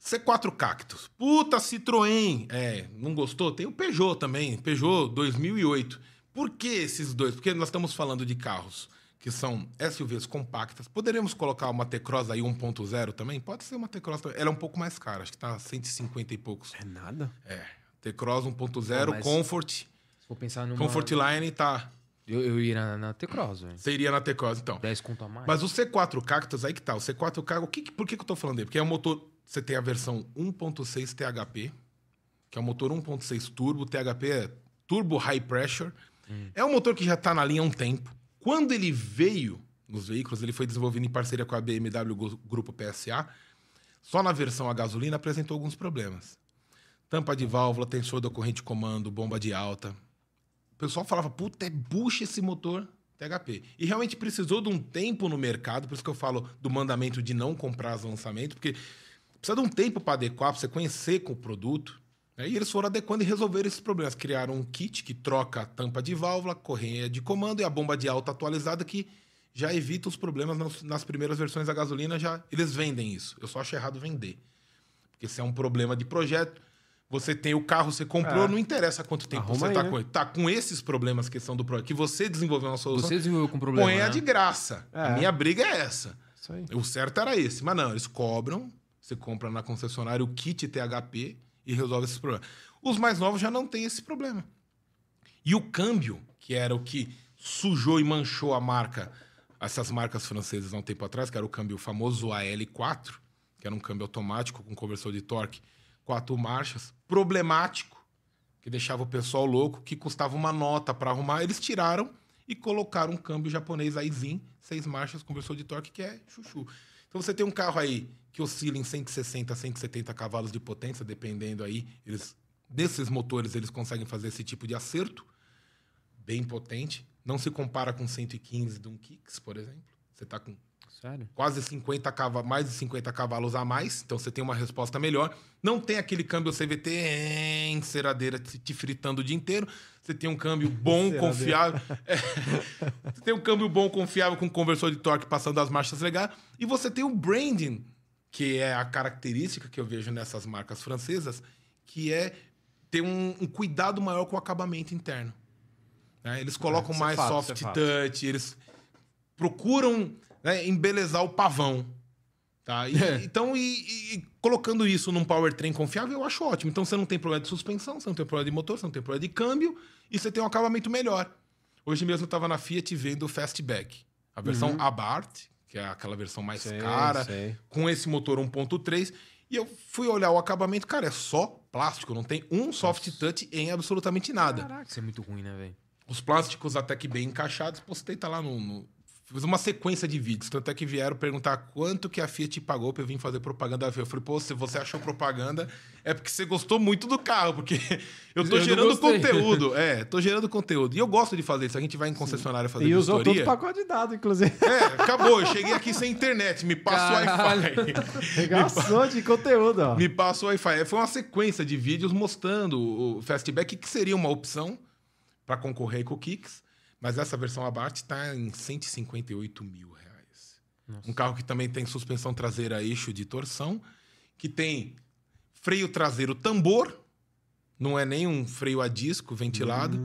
C4 Cactus. Puta Citroën. É, não gostou? Tem o Peugeot também. Peugeot 2008. Por que esses dois? Porque nós estamos falando de carros que são SUVs compactas. Poderíamos colocar uma T-Cross aí 1.0 também? Pode ser uma T-Cross. também. Ela é um pouco mais cara. Acho que tá 150 e poucos. É nada. É. T-Cross 1.0 Pô, mas- Comfort. Se for pensar numa... Comfort Line tá... Eu, eu ia na, na T-Cross, velho. Você iria na T-Cross, então. 10 conto a mais. Mas o C4 Cactus, aí que tá. O C4 Cactus, que, por que, que eu tô falando dele? Porque é um motor. Você tem a versão 1.6 THP, que é um motor 1.6 turbo. THP é Turbo High Pressure. É um motor que já tá na linha há um tempo. Quando ele veio nos veículos, ele foi desenvolvido em parceria com a BMW Grupo PSA. Só na versão a gasolina apresentou alguns problemas. Tampa de válvula, tensor da corrente de comando, bomba de alta. O pessoal falava, puta, é bucha esse motor THP. E realmente precisou de um tempo no mercado, por isso que eu falo do mandamento de não comprar os lançamentos, porque precisa de um tempo para adequar, para você conhecer com o produto. Né? E eles foram adequando e resolveram esses problemas. Criaram um kit que troca a tampa de válvula, correia de comando e a bomba de alta atualizada que já evita os problemas nas, nas primeiras versões da gasolina. já Eles vendem isso. Eu só acho errado vender. Porque se é um problema de projeto, Você tem o carro, você comprou, É. não interessa quanto tempo Arruma você aí, tá né? com ele. Tá com esses problemas que são do projeto, que você desenvolveu uma solução, Você desenvolveu com problema. põe a né? de graça. A É. minha briga é essa. Isso aí. O certo era esse. Mas não, eles cobram, você compra na concessionária o kit THP e resolve esses problemas. Os mais novos já não têm esse problema. E o câmbio, que era o que sujou e manchou a marca, essas marcas francesas há um tempo atrás, que era o câmbio famoso AL4, que era um câmbio automático com conversor de torque, quatro marchas, problemático, que deixava o pessoal louco, que custava uma nota para arrumar. Eles tiraram e colocaram um câmbio japonês Aizin, seis marchas, conversor de torque, que é chuchu. Então você tem um carro aí que oscila em 160 a 170 cavalos de potência, dependendo aí. Eles, desses motores, eles conseguem fazer esse tipo de acerto, bem potente. Não se compara com 115 de um Kicks, por exemplo. Você está com Sério? quase 50 cavalos, mais de 50 cavalos a mais, então você tem uma resposta melhor. Não tem aquele câmbio CVT em ceradeira te fritando o dia inteiro. Você tem um câmbio bom, Ceradeira. confiável. É. Você tem um câmbio bom, confiável, com conversor de torque passando as marchas legais. E você tem o branding, que é a característica que eu vejo nessas marcas francesas, que é ter um, um cuidado maior com o acabamento interno. né? Eles colocam isso é mais fato, soft é touch, eles procuram né, embelezar o pavão. Tá? E- É. Então, e, e- colocando isso num powertrain confiável, eu acho ótimo. Então, você não tem problema de suspensão, você não tem problema de motor, você não tem problema de câmbio e você tem um acabamento melhor. Hoje mesmo eu estava na Fiat vendo o Fastback, a versão Abarth, que é aquela versão mais Sei, cara, sei. com esse motor 1.3. E eu fui olhar o acabamento, cara, é só plástico, não tem um soft touch em absolutamente nada. Caraca, isso é muito ruim, né, velho? Os plásticos até que bem encaixados, postei, tá lá no. no- Fiz uma sequência de vídeos, tanto é que vieram perguntar quanto que a Fiat pagou pra eu vir fazer propaganda da Fiat. Eu falei, pô, se você achou propaganda, é porque você gostou muito do carro, porque eu tô Eu gerando conteúdo. É, tô gerando conteúdo. E eu gosto de fazer isso. A gente vai em concessionária fazer E usou todo o pacote de dados, inclusive. É, acabou. Eu cheguei aqui sem internet. Me passa o. Wi-Fi. De conteúdo, ó. Me passa o Wi-Fi. Foi uma sequência de vídeos mostrando o Fastback, que seria uma opção para concorrer com o Kicks. Mas essa versão Abarth está em 158 mil reais. Um carro que também tem suspensão traseira eixo de torção, que tem freio traseiro tambor, não é nem um freio a disco ventilado,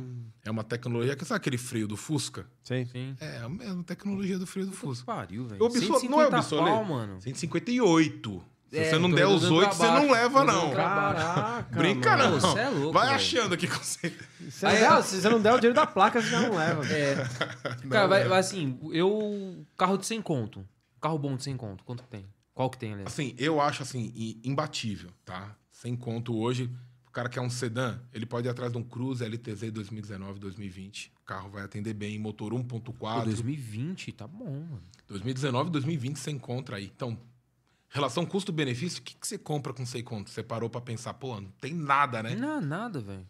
é uma tecnologia que sabe aquele freio do Fusca? Sim. Sim. É a mesma tecnologia do freio do Fusca. Pariu, velho. Não é 150 obsoleto? pau, mano. 158. Se É, você não der os 8, você não leva, não. Caraca. Brinca mano. não. Você é louco, Vai velho. achando que você. Se, não der, se você não der o dinheiro da placa, você já não leva. É. Cara, vai, vai assim, eu. Carro de 100 conto. Carro bom de 100 conto. Quanto que tem? Qual que tem, aliás? Assim, eu acho assim, imbatível, tá? Sem conto hoje. O cara quer um sedã, ele pode ir atrás de um Cruze LTZ 2019, 2020. O carro vai atender bem, motor 1.4. Pô, 2020, tá bom, mano. 2019, 2020 você encontra aí. Então, relação custo-benefício, o que, que você compra com 100 conto? Você parou pra pensar, pô, não tem nada, né? Não, nada, velho.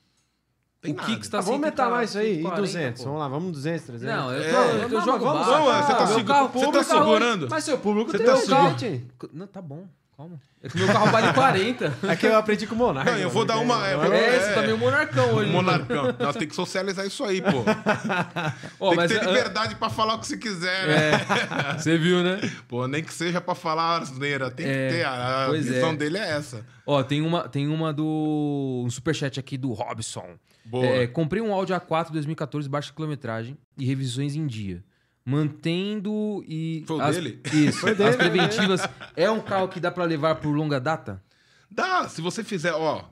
Tem o nada. Kicks tá Tá, vamos aumentar 140, mais isso aí. E 140, 200? pô. Vamos lá, vamos 200, 300. Não, eu, É. tô, eu, Não, jogo vamos- baixo. Não, você tá, segu- carro você tá segurando? Mas seu público Você tem tá um seguro- kite. Não, tá bom, calma. É que meu carro vale 40. É que eu aprendi com o Monark. Não, eu vou dar uma- é, mano. É, você tá meio monarcão hoje. Monarcão. Nós temos que socializar isso aí, pô. Ó, tem mas que ter é- liberdade pra falar o que você quiser, né? É, você viu, né? Pô, nem que seja pra falar asneira. Tem É, que ter. A, a visão é. dele é essa. Ó, tem uma, tem uma do. Um superchat aqui do Robson. Boa. É, comprei um Audi A4 2014, baixa quilometragem e revisões em dia. Mantendo e. Foi o as- dele? Isso. Foi dele, as preventivas. É um carro que dá pra levar por longa data? Dá, se você fizer, ó.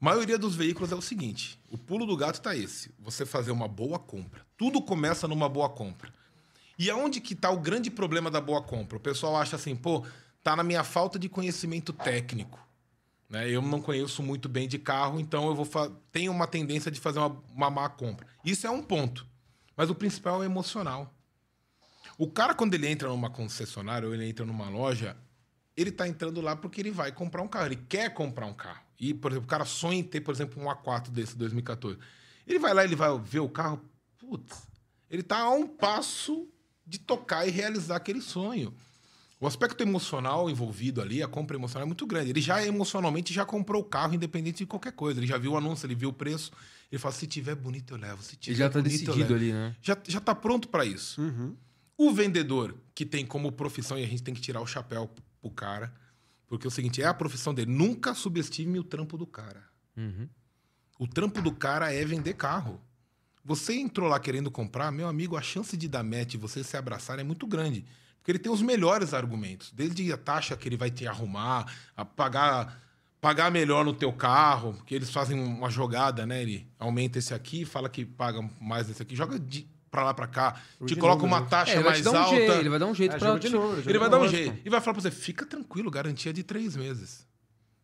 maioria dos veículos é o seguinte: o pulo do gato tá esse. Você fazer uma boa compra. Tudo começa numa boa compra. E aonde que tá o grande problema da boa compra? O pessoal acha assim, pô, tá na minha falta de conhecimento técnico. Né? Eu não conheço muito bem de carro, então eu vou fa- tenho uma tendência de fazer uma, uma má compra. Isso é um ponto. Mas o principal é o emocional. O cara, quando ele entra numa concessionária ou ele entra numa loja, ele tá entrando lá porque ele vai comprar um carro. Ele quer comprar um carro. E, por exemplo, o cara sonha em ter, por exemplo, um A4 desse 2014. Ele vai lá, ele vai ver o carro. Putz, ele tá a um passo de tocar e realizar aquele sonho. O aspecto emocional envolvido ali, a compra emocional é muito grande. Ele já emocionalmente já comprou o carro, independente de qualquer coisa. Ele já viu o anúncio, ele viu o preço. Ele fala: se tiver bonito, eu levo. Se tiver Ele já tá bonito, decidido levo." ali, né? Já, já tá pronto para isso. Uhum. O vendedor, que tem como profissão, e a gente tem que tirar o chapéu pro cara, porque é o seguinte, é a profissão dele. Nunca subestime o trampo do cara. Uhum. O trampo do cara é vender carro. Você entrou lá querendo comprar, meu amigo, a chance de dar match e você se abraçar é muito grande. Porque ele tem os melhores argumentos. Desde a taxa que ele vai te arrumar, a pagar, pagar melhor no teu carro, porque eles fazem uma jogada, né? Ele aumenta esse aqui, fala que paga mais esse aqui, joga de pra lá pra cá, Jogo te de coloca número, uma né? taxa É, ele vai mais te dar um alta. jeito, ele vai dar um jeito É, pra jogo de te- número, jogo Ele vai dar um número, jeito. E vai falar pra você, fica tranquilo, garantia de três meses.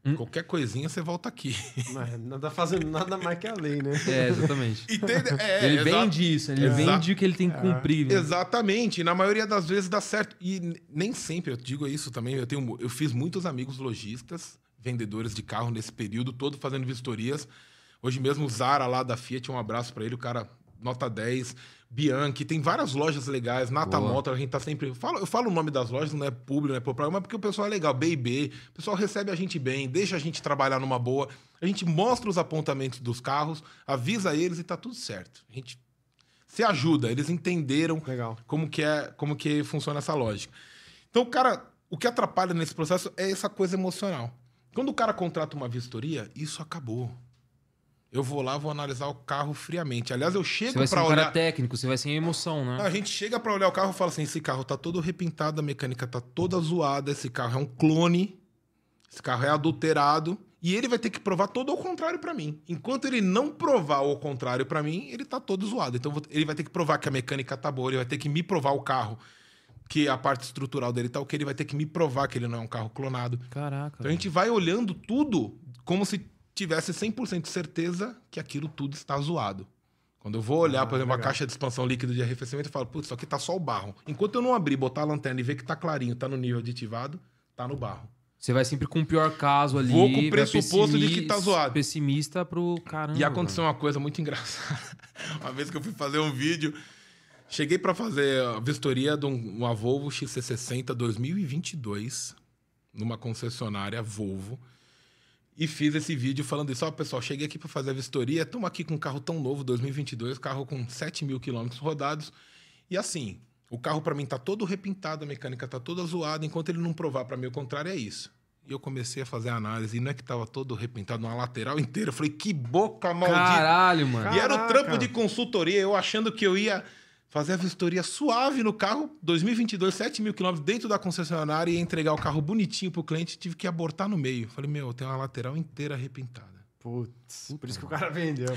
Hum. Qualquer coisinha, você volta aqui. Mas não tá fazendo nada mais que a lei, né? É, exatamente. Entende? É, ele exato. vende isso, ele Exato. vende o que ele tem que cumprir. né? Exatamente. Na maioria das vezes dá certo. E n- nem sempre, eu digo isso também, eu, tenho, eu fiz muitos amigos lojistas, vendedores de carro nesse período todo, fazendo vistorias. Hoje mesmo o Zara lá da Fiat, um abraço pra ele, o cara nota 10. Bianchi, tem várias lojas legais. Nata Boa. Motor, a gente tá sempre. Eu falo, eu falo o nome das lojas, não é público, não é popular, mas porque o pessoal é legal. B&B, o pessoal recebe a gente bem, deixa a gente trabalhar numa boa. A gente mostra os apontamentos dos carros, avisa eles e tá tudo certo. A gente se ajuda, eles entenderam Legal. como que é, como que funciona essa lógica. Então, o cara, o que atrapalha nesse processo é essa coisa emocional. Quando o cara contrata uma vistoria, isso acabou. Eu vou lá, vou analisar o carro friamente. Aliás, eu Você chego vai ser para um cara olhar. técnico, você vai sem emoção, né? A gente chega para olhar o carro e fala assim: esse carro tá todo repintado, a mecânica tá toda zoada, esse carro é um clone, esse carro é adulterado. E ele vai ter que provar todo o contrário para mim. Enquanto ele não provar o contrário para mim, ele tá todo zoado. Então ele vai ter que provar que a mecânica tá boa, ele vai ter que me provar o carro, que a parte estrutural dele tá ok, ele vai ter que me provar que ele não é um carro clonado. Caraca. Então a gente vai olhando tudo como se tivesse 100% de certeza que aquilo tudo está zoado. Quando eu vou olhar, Ah, por exemplo, a legal. caixa de expansão líquida de arrefecimento, eu falo, putz, isso aqui tá só o barro. Enquanto eu não abrir, botar a lanterna e ver que tá clarinho, tá no nível aditivado, tá no barro. Você vai sempre com o pior caso ali. Vou com o pressuposto de que tá zoado. Pessimista pro caramba. E aconteceu uma coisa muito engraçada. Uma vez que eu fui fazer um vídeo, cheguei para fazer a vistoria de um- uma Volvo XC60 2022, numa concessionária Volvo, e fiz esse vídeo falando isso. Ó, pessoal, cheguei aqui para fazer a vistoria, estamos aqui com um carro tão novo, 2022, carro com 7 mil quilômetros rodados, e assim, o carro para mim tá todo repintado, a mecânica tá toda zoada, enquanto ele não provar para mim o contrário, é isso. E eu comecei a fazer a análise, e não é que tava todo repintado, uma lateral inteira. Eu falei, que boca maldita. Caralho, mano. E era o Caraca. trampo de consultoria, eu achando que eu ia fazer a vistoria suave no carro, 2022, 7 mil quilômetros dentro da concessionária e ia entregar o carro bonitinho pro cliente, tive que abortar no meio. Falei, meu, tem uma lateral inteira repintada. Putz, por isso que o cara vendeu.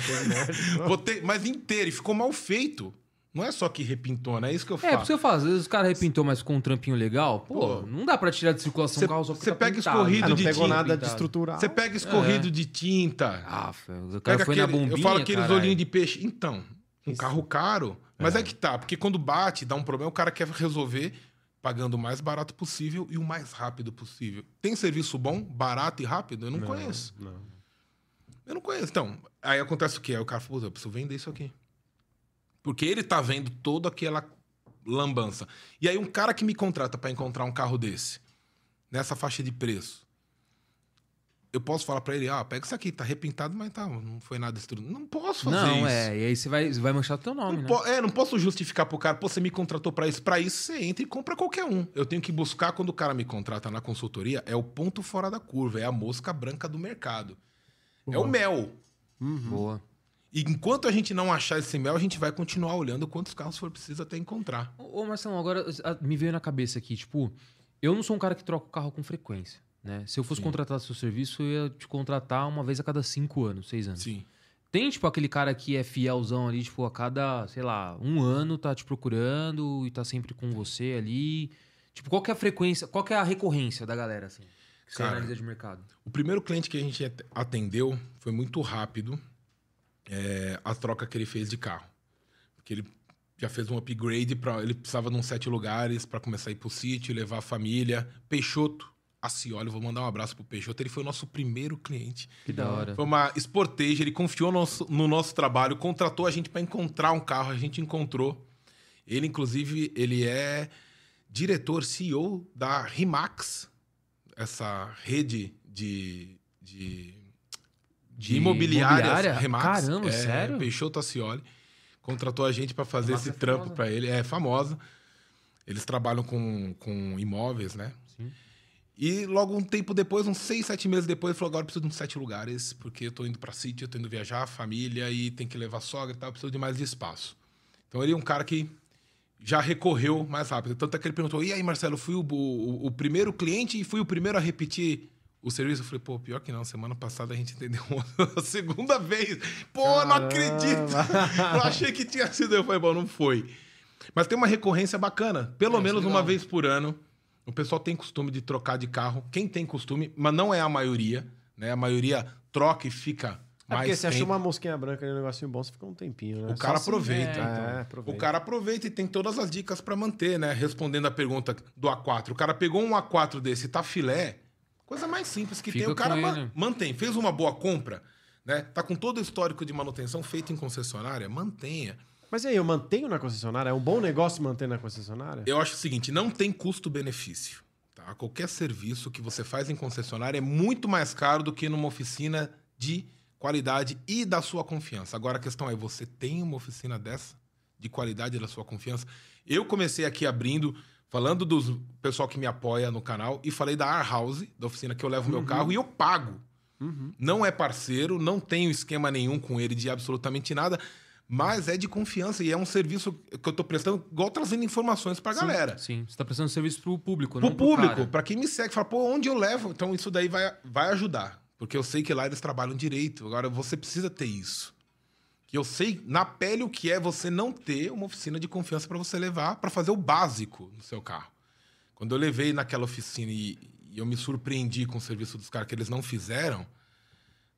Botei, mas inteira, e ficou mal feito. Não é só que repintou, né? É isso que eu É, falo. por isso que eu falo, às vezes o cara repintou, mas ficou um trampinho legal. Pô, Pô. não dá pra tirar de circulação Cê- um carro só porque cê tá pega pintado. escorrido Ah, não de pegou tinta, nada de estrutural. Você pega escorrido de tinta. Ah, o cara Pega foi aquele, na bombinha, eu falo aqueles caralho. olhinhos de peixe. Então, um Isso. carro caro. Mas é. que tá, porque quando bate, dá um problema, o cara quer resolver pagando o mais barato possível e o mais rápido possível. Tem serviço bom, barato e rápido? Eu não, conheço. Não. Eu não conheço. Então, aí acontece o quê? Aí o cara fala, "Pô, eu preciso vender isso aqui. Porque ele tá vendo toda aquela lambança. E aí um cara que me contrata para encontrar um carro desse, nessa faixa de preço, eu posso falar para ele, ah, pega isso aqui, tá repintado, mas tá, não foi nada estruturado. Não posso fazer Não, isso. é. E aí você vai, você vai manchar teu nome, Não, né? é, não posso justificar pro cara, pô, você me contratou para isso. Para isso, você entra e compra qualquer um. Eu tenho que buscar, quando o cara me contrata na consultoria, é o ponto fora da curva, é a mosca branca do mercado. É o mel. Boa. E enquanto a gente não achar esse mel, a gente vai continuar olhando quantos carros for preciso até encontrar. Ô, Marcelão, agora me veio na cabeça aqui, tipo, eu não sou um cara que troca o carro com frequência, né? Se eu fosse contratar seu serviço, eu ia te contratar uma vez a cada cinco anos, seis anos. Sim. Tem, tipo, aquele cara que é fielzão ali, tipo, a cada, sei lá, um ano tá te procurando e tá sempre com você ali. Tipo, qual que é a frequência, qual que é a recorrência da galera, assim? Que você Cara, analisa de mercado. O primeiro cliente que a gente at- atendeu foi muito rápido é, a troca que ele fez de carro. Porque ele já fez um upgrade, pra, ele precisava de uns sete lugares para começar a ir pro sítio, levar a família. Peixoto, Acioli, vou mandar um abraço pro Peixoto, ele foi o nosso primeiro cliente. Que da hora. Foi uma Sportage, ele confiou no nosso, no nosso trabalho, contratou a gente para encontrar um carro, a gente encontrou. Ele, inclusive, ele é diretor, CEO da Rimax, essa rede de, de, de, imobiliárias. imobiliária? Rimax. Caramba, é, sério? Peixoto Acioli. Contratou a gente para fazer esse é trampo para ele. É famosa. Eles trabalham com, com imóveis, né? Sim. E logo um tempo depois, uns seis, sete meses depois, ele falou: agora eu preciso de uns sete lugares, porque eu tô indo pra sítio, eu tô indo viajar, família, e tem que levar sogra e tal, eu preciso de mais espaço. Então ele é um cara que já recorreu mais rápido. Tanto é que ele perguntou: e aí, Marcelo, fui o, o, o primeiro cliente e fui o primeiro a repetir o serviço? Eu falei: pô, pior que não, semana passada a gente entendeu a segunda vez. Pô, não Caramba. acredito! eu achei que tinha sido. Eu falei: bom, não foi. Mas tem uma recorrência bacana. Pelo É, menos é uma legal. vez por ano. O pessoal tem costume de trocar de carro. Quem tem costume, mas não é a maioria, né? A maioria troca e fica É mais porque você achou uma mosquinha branca ali, um negocinho bom, você fica um tempinho, né? O cara se- aproveita, É, então. é, aproveita. O cara aproveita e tem todas as dicas pra manter, né? Respondendo a pergunta do A4. O cara pegou um A4 desse e tá filé, coisa mais simples que Fica tem. O cara ma- mantém. Fez uma boa compra, né? Tá com todo o histórico de manutenção feito em concessionária, mantenha. Mas e aí, eu mantenho na concessionária? É um bom negócio manter na concessionária? Eu acho o seguinte, não tem custo-benefício. Tá? Qualquer serviço que você faz em concessionária é muito mais caro do que numa oficina de qualidade e da sua confiança. Agora a questão é, você tem uma oficina dessa, de qualidade e da sua confiança? Eu comecei aqui abrindo, falando do pessoal que me apoia no canal, e falei da Ar House, da oficina que eu levo meu carro, e eu pago. Não é parceiro, não tenho esquema nenhum com ele de absolutamente nada, mas é de confiança e é um serviço que eu tô prestando, igual trazendo informações pra galera. Sim, você tá prestando serviço pro público, Pro não pro público, pra quem me segue, fala, pô, onde eu levo? Então isso daí vai, vai ajudar. Porque eu sei que lá eles trabalham direito. Agora você precisa ter isso. Que eu sei na pele o que é você não ter uma oficina de confiança pra você levar pra fazer o básico no seu carro. Quando eu levei naquela oficina e, e eu me surpreendi com o serviço dos caras que eles não fizeram,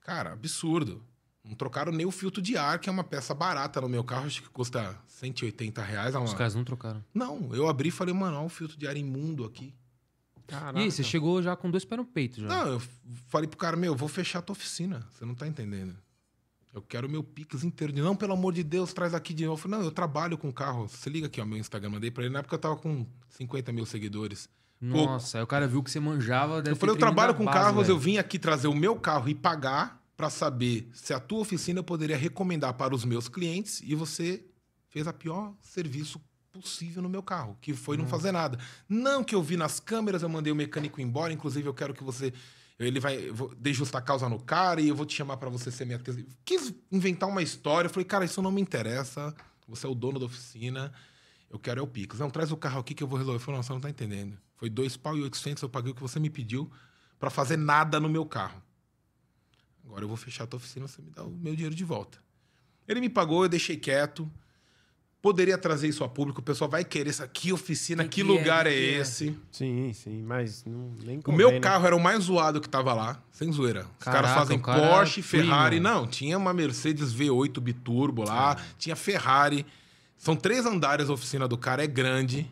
cara, absurdo. Não trocaram nem o filtro de ar, que é uma peça barata no meu carro, acho que custa 180 reais. é uma- Os caras não trocaram. Não, eu abri e falei, mano, olha o filtro de ar imundo aqui. Caraca. E aí, você chegou já com dois pés no peito já. Não, eu falei pro cara, meu, eu vou fechar a tua oficina. Você não tá entendendo. Eu quero meu Pix inteiro. de- Não, pelo amor de Deus, traz aqui de novo. Eu falei, não, eu trabalho com carro. Você liga aqui, ó, meu Instagram. Mandei pra ele. Na época eu tava com 50 mil seguidores. Nossa, aí o cara viu que você manjava. deve eu falei, eu trabalho com base, carros, velho. eu vim aqui trazer o meu carro e pagar pra saber se a tua oficina eu poderia recomendar para os meus clientes e você fez a pior serviço possível no meu carro, que foi não fazer nada. Não que eu vi nas câmeras, eu mandei o mecânico embora, inclusive eu quero que você ele vai dei justa causa no cara e eu vou te chamar pra você ser minha quis inventar uma história, eu falei, cara, isso não me interessa. Você é o dono da oficina. Eu quero é o Pix. Não, traz o carro aqui que eu vou resolver. Eu falei, não, você não tá entendendo. Foi dois pau e oitocentos, eu paguei o que você me pediu pra fazer nada no meu carro. Agora eu vou fechar a tua oficina, você me dá o meu dinheiro de volta. Ele me pagou, eu deixei quieto. Poderia trazer isso a público, o pessoal vai querer isso. Que oficina, que, que é? lugar é, que é? esse? Sim, sim, mas não, nem O convém, meu né? carro era o mais zoado que tava lá, sem zoeira. Os Caraca, caras fazem o cara Porsche, premium. Ferrari. Não, tinha uma Mercedes V8 biturbo lá, tinha Ferrari. São três andares a oficina do cara, é grande.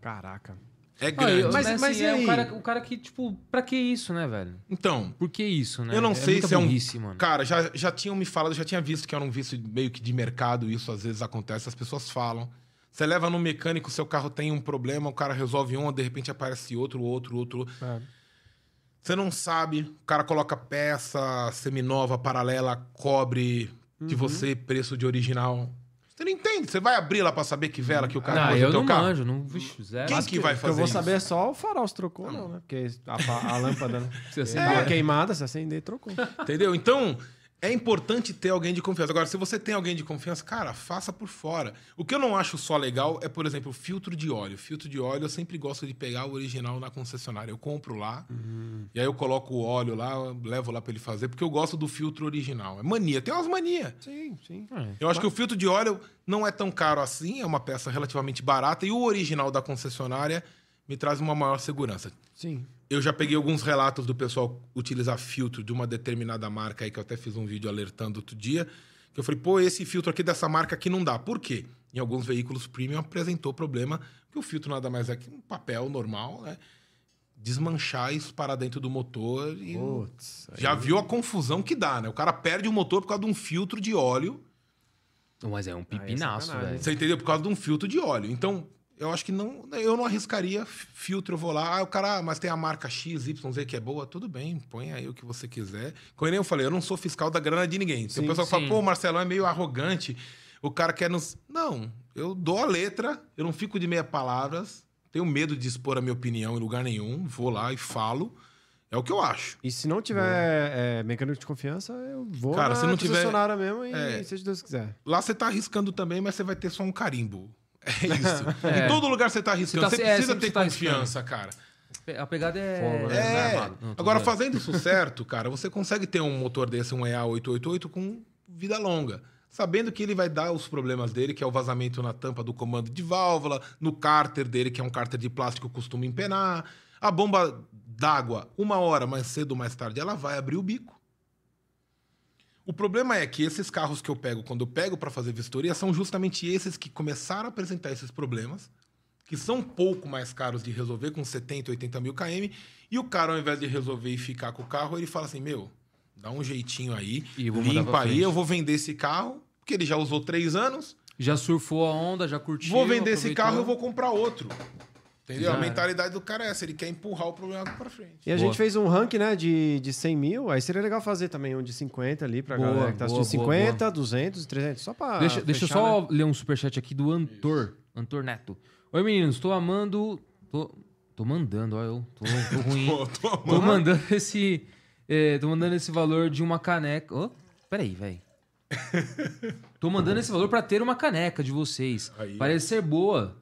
Caraca. É Ah, grande. eu- Mas- mas, mas assim, é o cara, o cara que, tipo, pra que isso, né, velho? Então, Por que isso, né? Eu não sei muita se é um- burrice, mano. Cara, já, já tinham me falado, já tinha visto que era um vício meio que de mercado, isso às vezes acontece, as pessoas falam. Você leva no mecânico, seu carro tem um problema, o cara resolve um, de repente aparece outro, outro, outro. É. Você não sabe, o cara coloca peça seminova, paralela, cobre de Uhum. você, preço de original. Você não entende, você vai abrir lá pra saber que vela que o cara Não, pôs eu não carro? manjo, não. Vixe, zero. Quem Mas que vai que eu fazer vou isso? saber é só o farol se trocou, não, né? Porque a, a lâmpada, né? Se acender. uma queimada, se acender, trocou. Entendeu? Então, é importante ter alguém de confiança. Agora, se você tem alguém de confiança, cara, faça por fora. O que eu não acho só legal é, por exemplo, o filtro de óleo. Filtro de óleo, eu sempre gosto de pegar o original na concessionária. Eu compro lá, e aí eu coloco o óleo lá, levo lá pra ele fazer, porque eu gosto do filtro original. É mania, tem umas manias. Sim, sim. É. Eu acho que o filtro de óleo não é tão caro assim, é uma peça relativamente barata, e o original da concessionária me traz uma maior segurança. Sim. Eu já peguei alguns relatos do pessoal utilizar filtro de uma determinada marca aí, que eu até fiz um vídeo alertando outro dia, que eu falei, pô, esse filtro aqui dessa marca aqui não dá. Por quê? Em alguns veículos premium apresentou problema, que o filtro nada mais é que um papel normal, né? Desmanchar isso para dentro do motor e... Putz. aí- Já viu a confusão que dá, né? O cara perde o motor por causa de um filtro de óleo. Mas é um pipinaço, sacanagem. velho. Você entendeu? Por causa de um filtro de óleo. Então, eu acho que não, eu não arriscaria filtro. Eu vou lá, ah, o cara, ah, mas tem a marca X, Y, Z que é boa, tudo bem, põe aí o que você quiser. Como eu falei, eu não sou fiscal da grana de ninguém. Se o Sim, pessoal fala, sim. pô, o Marcelão é meio arrogante, o cara quer nos. Não, eu dou a letra, eu não fico de meia palavras, Tenho medo de expor a minha opinião em lugar nenhum. Vou lá e falo. É o que eu acho. E se não tiver é, mecânico de confiança, eu vou Cara, na se não tiver- mesmo e É. seja Deus quiser. Lá você tá arriscando também, mas você vai ter só um carimbo. É isso. É. Em todo lugar você tá arriscando. Você Você, tá- é, precisa ter você tá confiança, cara. A pegada é. Fogo, né? É. Não, tô Agora, zoando. fazendo isso certo, cara, você consegue ter um motor desse, um EA888, com vida longa. Sabendo que ele vai dar os problemas dele, que é o vazamento na tampa do comando de válvula, no cárter dele, que é um cárter de plástico que costuma empenar. A bomba d'água, uma hora mais cedo ou mais tarde, ela vai abrir o bico. O problema é que esses carros que eu pego, quando eu pego para fazer vistoria, são justamente esses que começaram a apresentar esses problemas, que são um pouco mais caros de resolver, com 70, 80 mil km, e o cara, ao invés de resolver e ficar com o carro, ele fala assim: meu, dá um jeitinho aí, E limpa aí, frente." eu vou vender esse carro, porque ele já usou três anos, Já surfou a onda, já curtiu. vou vender esse aproveitou. carro eu vou comprar outro. Entendeu? A mentalidade do cara é essa, ele quer empurrar o problema para frente. E a Boa. gente fez um ranking, né, de, de 100 mil. Aí seria legal fazer também um de 50 ali pra Boa, galera que tá boa, assistindo. boa, 50, 200, 300. Só pra. Deixa, deixa eu fechar, só né? ler um superchat aqui do Antor. Antor Neto. Oi, meninos, tô amando. Tô, tô mandando, ó, eu. Tô, tô ruim. Pô, tô tô amando. mandando esse. é, tô mandando esse valor de uma caneca. Ô, peraí, velho. tô mandando esse valor pra ter uma caneca de vocês. Aí. Parece ser boa.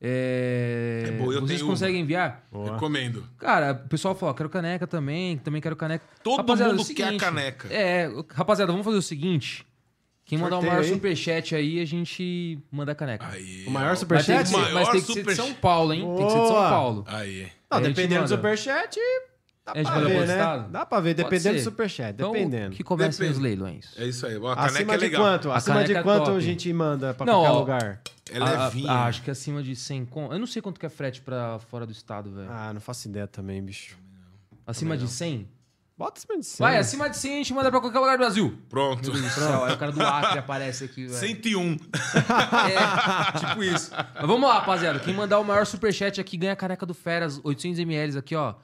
É, É boa, eu vocês tenho conseguem enviar? Recomendo. Cara, o pessoal falou, quero caneca também, também quero caneca. Todo Rapaziada, mundo é o quer a seguinte, caneca. É, rapaziada, vamos fazer o seguinte. Quem mandar o maior aí. superchat aí, a gente manda a caneca. Aí, O maior ó. Mas tem, superchat? que ser, Maior mas tem que ser de superchat. São Paulo, hein? Tem que ser de São Boa. Paulo. Aí. Não, Aí dependendo do superchat, dá A gente pra ver, pro né? Dá pra ver, Pode dependendo do superchat, Então, dependendo. que comecem Depende. os leilões. É isso aí. Ó, A caneca Acima é de legal. quanto? A Acima de caneca é quanto top. a gente manda pra Não, qualquer ó, lugar? É A- a- levinha. a- acho que acima de 100 con... Eu não sei quanto que é frete pra fora do estado, velho. Ah, não faço ideia também, bicho. acima de 100? Bota acima de 100. Vai, acima de 100 a gente manda pra qualquer lugar do Brasil. Pronto. Meu Deus do céu, aí o cara do Acre aparece aqui, velho. 101. É, tipo isso. Mas vamos lá, rapaziada. Quem mandar o maior superchat aqui ganha a caneca do Feras, 800ml aqui, ó.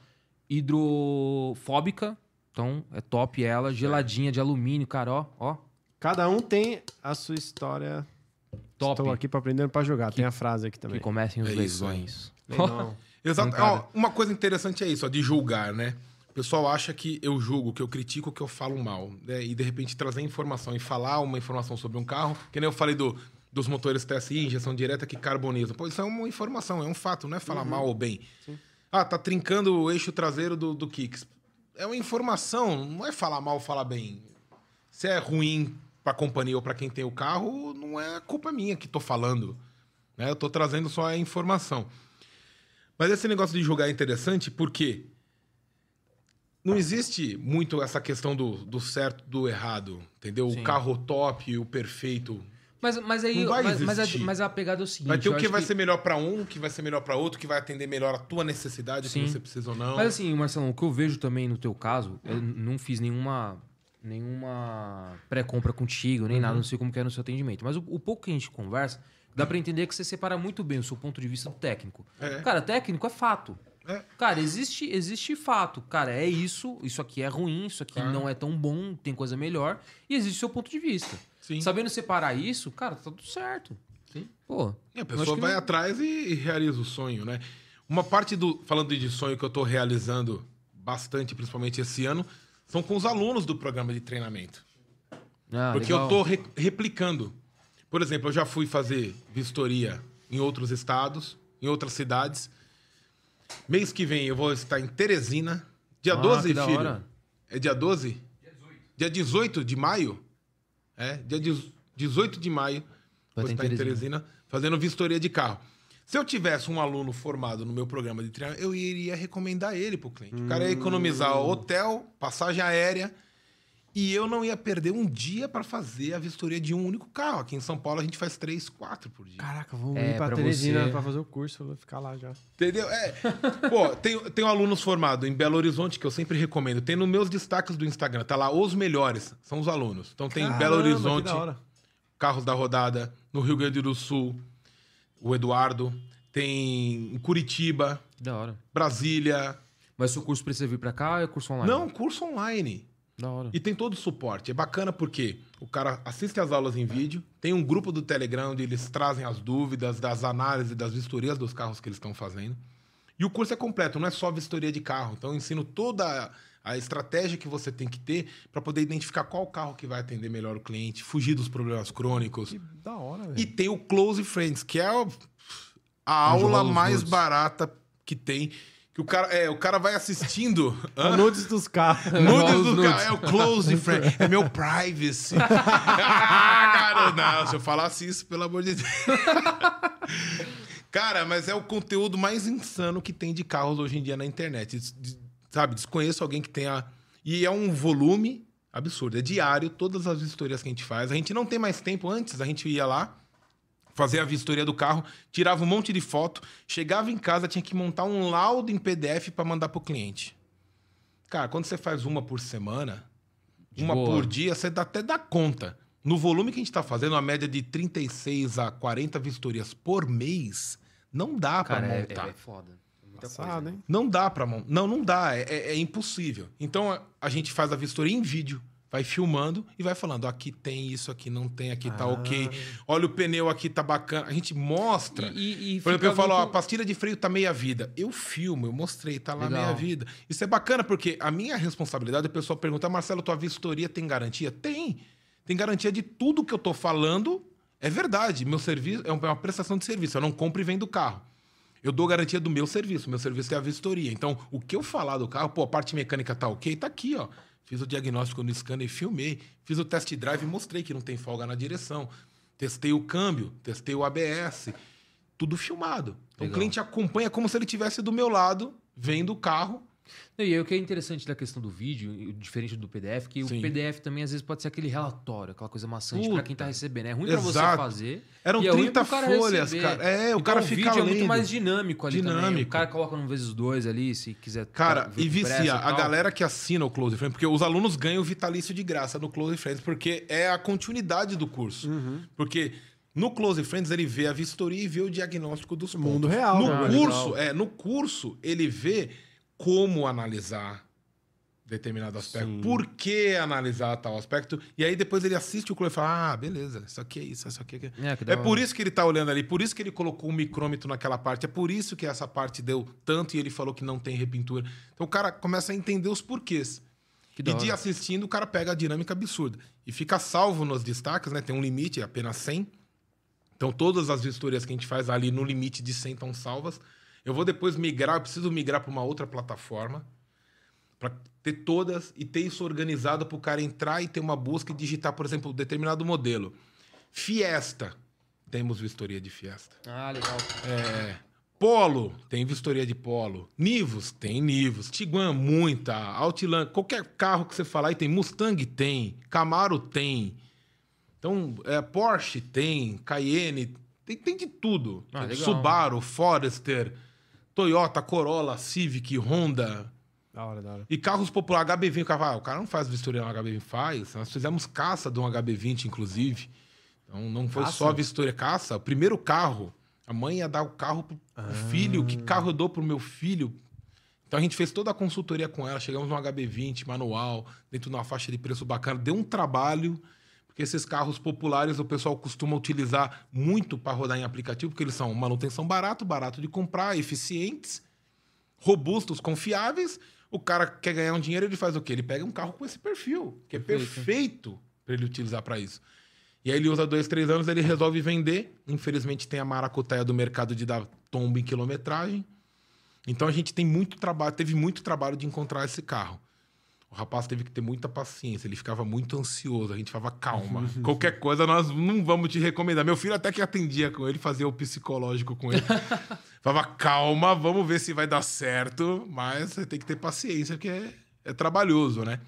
Hidrofóbica. Então, é top ela. Geladinha de alumínio, cara, ó. Ó, Cada um tem a sua história. top. Estou aqui pra aprender pra jogar. Tem a frase aqui Que também. comecem os É leilões. Exato. Ó, uma coisa interessante é isso, ó, de julgar, né? O pessoal acha que eu julgo, que eu critico, que eu falo mal. Né? E de repente trazer informação e falar uma informação sobre um carro, que nem eu falei do, dos motores TSI, injeção direta que carbonizam. Pô, isso é uma informação, é um fato, não é falar mal ou bem. Ah, tá trincando o eixo traseiro do, do Kicks. É uma informação, não é falar mal ou falar bem. Se é ruim pra companhia ou pra quem tem o carro, não é culpa minha que tô falando. Né? Eu tô trazendo só a informação. Mas esse negócio de julgar é interessante porque não existe muito essa questão do, do certo do errado, entendeu? Sim. O carro top, o perfeito. Mas, mas aí. Mas, mas, a, existir. mas a pegada é o seguinte. Vai ter o que vai ser melhor pra um, o que vai ser melhor pra outro, que vai atender melhor a tua necessidade, Sim. que você precisa ou não. Mas assim, Marcelão, o que eu vejo também no teu caso, eu não fiz nenhuma nenhuma pré-compra contigo, nem Uhum. nada, não sei como que é no seu atendimento. Mas o, o pouco que a gente conversa, dá pra entender que você separa muito bem o seu ponto de vista do técnico. É. Cara, técnico é fato. É. Cara, existe, existe fato. Cara, é isso, isso aqui é ruim, isso aqui Claro. não é tão bom, tem coisa melhor. E existe o seu ponto de vista. Sim. Sabendo separar isso, cara, tá tudo certo. Pô, E a pessoa que vai não- atrás e, e realiza o sonho, né? Uma parte do. Falando de sonho que eu tô realizando bastante, principalmente esse ano, são com os alunos do programa de treinamento. Ah, Porque legal. eu tô re- replicando. Por exemplo, eu já fui fazer vistoria em outros estados, em outras cidades. Mês que vem eu vou estar em Teresina. Dia Ah, 12, que da filho. hora. É dia 12? Dia 18 de maio? É, dia de- 18 de maio. Vou estar em Teresina. Teresina fazendo vistoria de carro. Se eu tivesse um aluno formado no meu programa de treinamento, eu iria recomendar ele pro cliente. O cara ia economizar hotel, passagem aérea e eu não ia perder um dia para fazer a vistoria de um único carro. Aqui em São Paulo a gente faz três, quatro por dia. Caraca, vou É, ir pra pra Teresina você- pra fazer o curso, vou ficar lá já. Entendeu? É. Pô, tenho, tenho alunos formados em Belo Horizonte que eu sempre recomendo. Tem nos meus destaques do Instagram, tá lá os melhores, são os alunos. Então tem em Belo Caramba, que Horizonte, da. Carros da Rodada, no Rio Grande do Sul, o Eduardo, tem em Curitiba, Que da hora. Brasília. Mas seu curso precisa vir pra cá ou é curso online? Não, curso online. Da hora. E tem todo o suporte. É bacana porque o cara assiste as aulas em vídeo, tem um grupo do Telegram onde eles trazem as dúvidas, das análises, das vistorias dos carros que eles estão fazendo. E o curso é completo, não é só vistoria de carro. Então eu ensino toda a estratégia que você tem que ter para poder identificar qual carro que vai atender melhor o cliente, fugir dos problemas crônicos. Que da hora, velho. E tem o Close Friends, que é a aula mais barata que tem. Que o cara, é, o cara vai assistindo. Hã? Nudes dos carros. Nudes Rola os do nudes. cara, é o close friend, é meu privacy. cara, não, se eu falasse isso, pelo amor de Deus. cara, mas é o conteúdo mais insano que tem de carros hoje em dia na internet. Des- Sabe, desconheço alguém que tenha. E é um volume absurdo, é diário, todas as vistorias que a gente faz. A gente não tem mais tempo antes, a gente ia lá, fazer a vistoria do carro, tirava um monte de foto, chegava em casa, tinha que montar um laudo em PDF para mandar pro cliente. Cara, quando você faz uma por semana, De uma boa. por dia, você dá, até dá conta. No volume que a gente está fazendo, uma média de 36 a 40 vistorias por mês, não dá para montar. é, é foda. É muita Passado, coisa. hein? Não dá pra mão. Não, não dá. É, é- é impossível. Então a, a gente faz a vistoria em vídeo, vai filmando e vai falando: aqui tem isso, aqui não tem, aqui tá Ah. ok. Olha o pneu aqui tá bacana. A gente mostra. E, e, e Por exemplo, eu fica falo, ó, a muito- pastilha de freio tá meia vida. Eu filmo, eu mostrei, tá lá Legal. meia vida. Isso é bacana, porque a minha responsabilidade, o pessoal pergunta, Marcelo, tua vistoria tem garantia? Tem. Tem garantia de tudo que eu tô falando. É verdade. Meu serviço é uma prestação de serviço. Eu não compro e vendo o carro. Eu dou garantia do meu serviço. Meu serviço é a vistoria. Então, o que eu falar do carro, pô, a parte mecânica tá ok, tá aqui, ó. Fiz o diagnóstico no scanner e filmei. Fiz o test drive e mostrei que não tem folga na direção. Testei o câmbio, testei o ABS. Tudo filmado. Então, o cliente acompanha como se ele estivesse do meu lado, vendo o carro. E aí, o que é interessante da questão do vídeo, e diferente do PDF, que Sim. o PDF também às vezes pode ser aquele relatório, aquela coisa maçante Puta. pra quem tá recebendo. É ruim pra você fazer. Eram e é ruim 30 pro cara folhas, receber. cara. É, o Então, cara o fica vídeo é muito lendo. mais dinâmico ali também. Dinâmico. O cara coloca no vezes dois ali, se quiser. Cara, ver e vicia. A tal. galera que assina o Close Friends, porque os alunos ganham o vitalício de graça no Close Friends, porque é a continuidade do curso. Uhum. Porque no Close Friends ele vê a vistoria e vê o diagnóstico dos pontos. Mundo real, No né? Ah, curso, legal. é, no curso ele vê como analisar determinado aspecto, Sim. por que analisar tal aspecto, e aí depois ele assiste o Close e fala: "Ah, beleza, isso aqui é isso, isso aqui é aquilo." É, É por isso que ele tá olhando ali, por isso que ele colocou o micrômetro naquela parte, é por isso que essa parte deu tanto e ele falou que não tem repintura. Então o cara começa a entender os porquês. Que e de assistindo, o cara pega a dinâmica absurda. E fica salvo nos destaques, né? Tem um limite, é apenas 100. Então todas as vistorias que a gente faz ali no limite de 100 estão salvas. Eu vou depois migrar, eu preciso migrar para uma outra plataforma para ter todas e ter isso organizado para o cara entrar e ter uma busca e digitar, por exemplo, um determinado modelo. Fiesta, temos vistoria de Fiesta. Ah, legal. É, Polo, tem vistoria de Polo. Nivus, tem Nivus. Tiguan, muita. Outland, qualquer carro que você falar aí tem. Mustang, tem. Camaro, tem. Então, é, Porsche, tem. Cayenne, tem, tem de tudo. Ah, legal. Subaru, Forester, Toyota, Corolla, Civic, Honda. Da hora, da hora. E carros populares, HB20, o cara, fala, ah, o cara não faz vistoria no HB20, faz. Nós fizemos caça de um HB20, inclusive. Então não foi Caça? só vistoria, caça. O primeiro carro, a mãe ia dar o carro pro, Ah. filho, que carro eu dou pro meu filho? Então a gente fez toda a consultoria com ela, chegamos no HB20, manual, dentro de uma faixa de preço bacana. Deu um trabalho, esses carros populares o pessoal costuma utilizar muito para rodar em aplicativo, porque eles são manutenção barato, barato de comprar, eficientes robustos, confiáveis. O cara quer ganhar um dinheiro, ele faz o quê? Ele pega um carro com esse perfil, que é Perfeito. para ele utilizar para isso. E aí ele usa dois, três anos, ele resolve vender. Infelizmente tem a maracutaia do mercado de dar tombo em quilometragem. Então a gente tem muito trabalho, teve muito trabalho de encontrar esse carro. O rapaz teve que ter muita paciência, ele ficava muito ansioso. A gente falava, calma, qualquer coisa nós não vamos te recomendar. Meu filho até que atendia com ele, fazia o psicológico com ele. falava, calma, vamos ver se vai dar certo, mas você tem que ter paciência, porque é, é trabalhoso, né?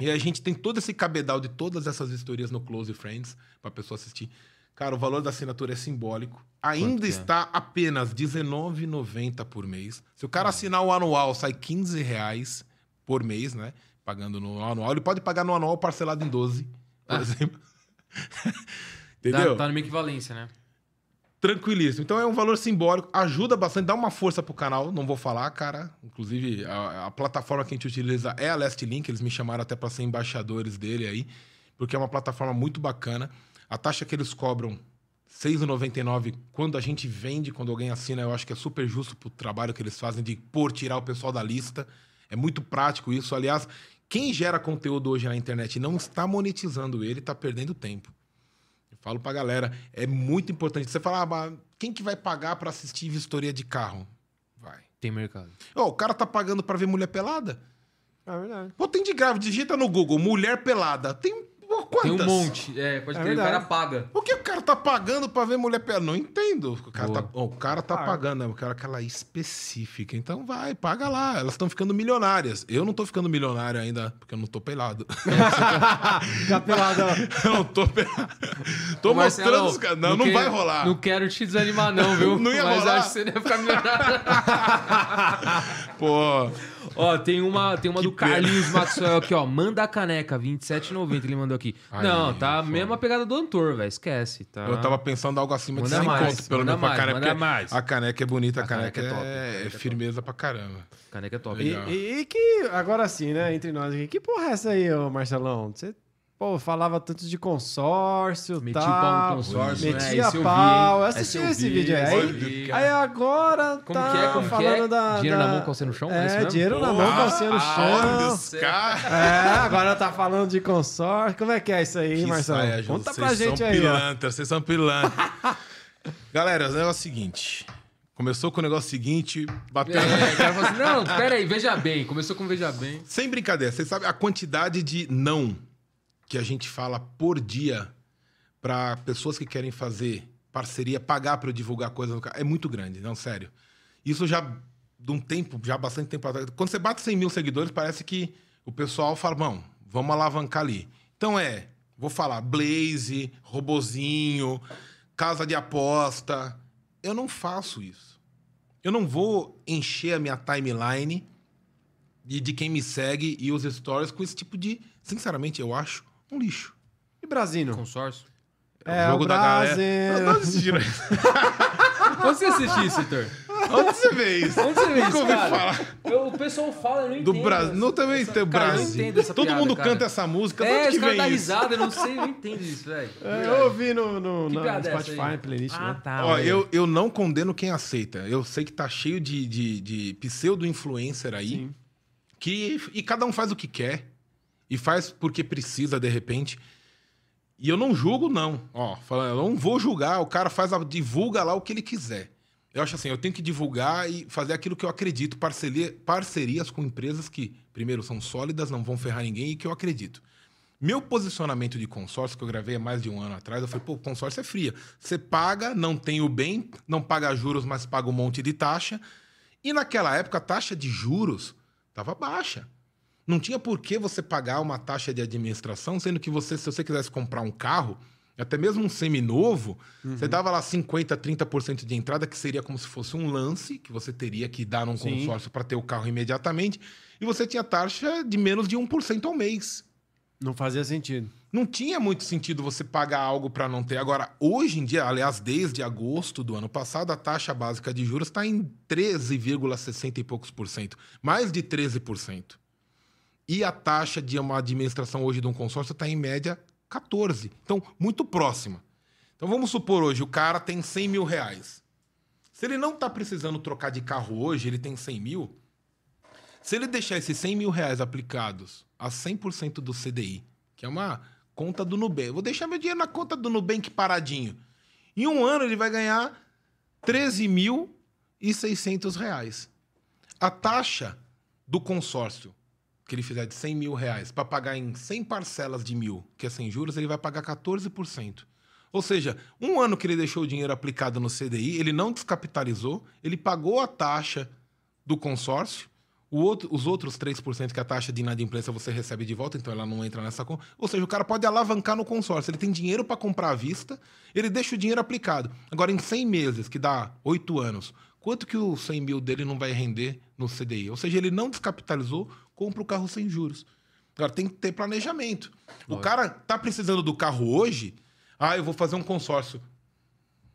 E a gente tem todo esse cabedal de todas essas histórias no Close Friends, pra pessoa assistir. Cara, o valor da assinatura é simbólico. Ainda é? está apenas R$19,90 por mês. Se o cara assinar o anual, sai 15 reais por mês, né? Pagando no anual. Ele pode pagar no anual parcelado em 12, por Ah. exemplo. Entendeu? Tá numa equivalência, né? Tranquilíssimo. Então é um valor simbólico, ajuda bastante, dá uma força pro canal. Não vou falar, cara. Inclusive, a, a plataforma que a gente utiliza é a Last Link. Eles me chamaram até para ser embaixadores dele aí, porque é uma plataforma muito bacana. A taxa que eles cobram, R$ 6,99, quando a gente vende, quando alguém assina, eu acho que é super justo pro trabalho que eles fazem de por tirar o pessoal da lista. É muito prático isso. Aliás, quem gera conteúdo hoje na internet e não está monetizando ele, está perdendo tempo. Eu falo pra galera, é muito importante. Você fala, ah, mas quem que vai pagar para assistir vistoria de carro? Vai. Tem mercado. Ó, o cara tá pagando para ver mulher pelada? É verdade. Pô, tem de grave, digita no Google, mulher pelada. Tem quantas? Tem um monte. É, pode É crer, o cara paga. Por que o cara tá pagando pra ver mulher pelada? Não entendo. O cara Boa. tá, o cara tá Paga. pagando, eu quero aquela específica. Então vai, paga lá. Elas estão ficando milionárias. Eu não tô ficando milionário ainda, porque eu não tô pelado. Capelada. eu não tô pelado. Tô Ô, Marcelo, mostrando os caras. Não, não, vai rolar. Não quero te desanimar, não, viu? Não ia Mas rolar. acho que você deve ficar milionário. Pô, Ó, tem uma, tem uma do Carlinhos Maxwell aqui, ó. Manda a caneca, 27,90 ele mandou aqui. Aí, não, tá a mesma pegada do Antor, velho. Esquece, tá? eu tava pensando algo acima de Manda 100 mais, conto, pelo menos pra mais, caneca. manda mais. A caneca é bonita, a, A caneca, caneca é top, é, caneca é firmeza pra caramba. Caneca é top. E, Legal. e- e que, agora sim, né, entre nós aqui, que porra é essa aí, ô Marcelão? Você, pô, falava tanto de consórcio, Meti tal, o pau no consórcio, né? metia vi, pau, eu assisti Esse eu esse vi, vídeo aí. Aí, agora Como tá que é? Como que falando é? da... Dinheiro da- na mão, calcinha no chão? É É, dinheiro na Porra, mão, calcinha no chão. os caras. É, agora tá falando de consórcio. Como é que é isso aí, Que Marcelo? saia, Conta pra gente são aí, ó. Pilantras, vocês são pilantras. Galera, o negócio é o seguinte. Começou com o negócio seguinte, bateu. É, o cara falou assim, não, pera aí, veja bem. Começou com veja bem. Sem brincadeira, vocês sabem a quantidade de não que a gente fala por dia para pessoas que querem fazer parceria, pagar para eu divulgar coisas no canal, é muito grande, não, sério. Isso já de um tempo, já bastante tempo atrás. Quando você bate 100 mil seguidores, parece que o pessoal fala, bom, vamos alavancar ali. Então é, vou falar, Blaze, Robozinho, Casa de Aposta. Eu não faço isso. Eu não vou encher a minha timeline e de quem me segue e os stories com esse tipo de, sinceramente, eu acho um lixo. E Brasino? Consórcio. É, o jogo o da galera. Não assistiram isso. Onde você assistiu isso, Heitor? Onde você vê isso? Onde você vê isso, ouvi cara? falar. Eu- o pessoal fala, eu não Do entendo. Brasil. Não também essa- tem o cara, eu não Brasil. entendo essa Todo piada, mundo cara. canta essa música. É, onde os que caras vem dão isso? risada, eu não sei, eu não entendo isso, velho. É, eu ouvi no, no, no é Spotify, aí? playlist, Ah, né? tá. Ó, eu, eu não condeno quem aceita. Eu sei que tá cheio de, de, de pseudo-influencer aí. Sim. Que, e cada um faz o que quer. E faz porque precisa, de repente. E eu não julgo, não. Ó, falando, eu não vou julgar. O cara faz a, divulga lá o que ele quiser. Eu acho assim, eu tenho que divulgar e fazer aquilo que eu acredito. Parceria, parcerias com empresas que, primeiro, são sólidas, não vão ferrar ninguém e que eu acredito. Meu posicionamento de consórcio, que eu gravei há mais de um ano atrás, eu falei, pô, consórcio é fria. Você paga, não tem o bem, não paga juros, mas paga um monte de taxa. E naquela época, a taxa de juros estava baixa. Não tinha por que você pagar uma taxa de administração, sendo que você, se você quisesse comprar um carro, até mesmo um seminovo, você dava lá 50%, 30% de entrada, que seria como se fosse um lance, que você teria que dar num Sim. consórcio para ter o carro imediatamente, e você tinha taxa de menos de 1% ao mês. Não fazia sentido. Não tinha muito sentido você pagar algo para não ter. Agora, hoje em dia, aliás, desde agosto do ano passado, a taxa básica de juros está em 13,60 e poucos por cento. Mais de 13%. E a taxa de uma administração hoje de um consórcio está em média 14%. Então, muito próxima. Então, vamos supor hoje, o cara tem 100 mil reais. Se ele não está precisando trocar de carro hoje, ele tem 100 mil. Se ele deixar esses 100 mil reais aplicados a 100% do CDI, que é uma conta do Nubank, vou deixar meu dinheiro na conta do Nubank paradinho. Em um ano ele vai ganhar 13.600 reais. A taxa do consórcio que ele fizer de 100 mil reais para pagar em 100 parcelas de mil, que é sem juros, ele vai pagar 14%. Ou seja, um ano que ele deixou o dinheiro aplicado no CDI, ele não descapitalizou, ele pagou a taxa do consórcio, outro- os outros 3% que a taxa de inadimplência você recebe de volta, então ela não entra nessa conta. Ou seja, o cara pode alavancar no consórcio. Ele tem dinheiro para comprar à vista, ele deixa o dinheiro aplicado. Agora, em 100 meses, que dá 8 anos, quanto que o 100 mil dele não vai render no CDI? Ou seja, ele não descapitalizou, compra o carro sem juros. Agora, tem que ter planejamento. O cara tá precisando do carro hoje, ah, eu vou fazer um consórcio.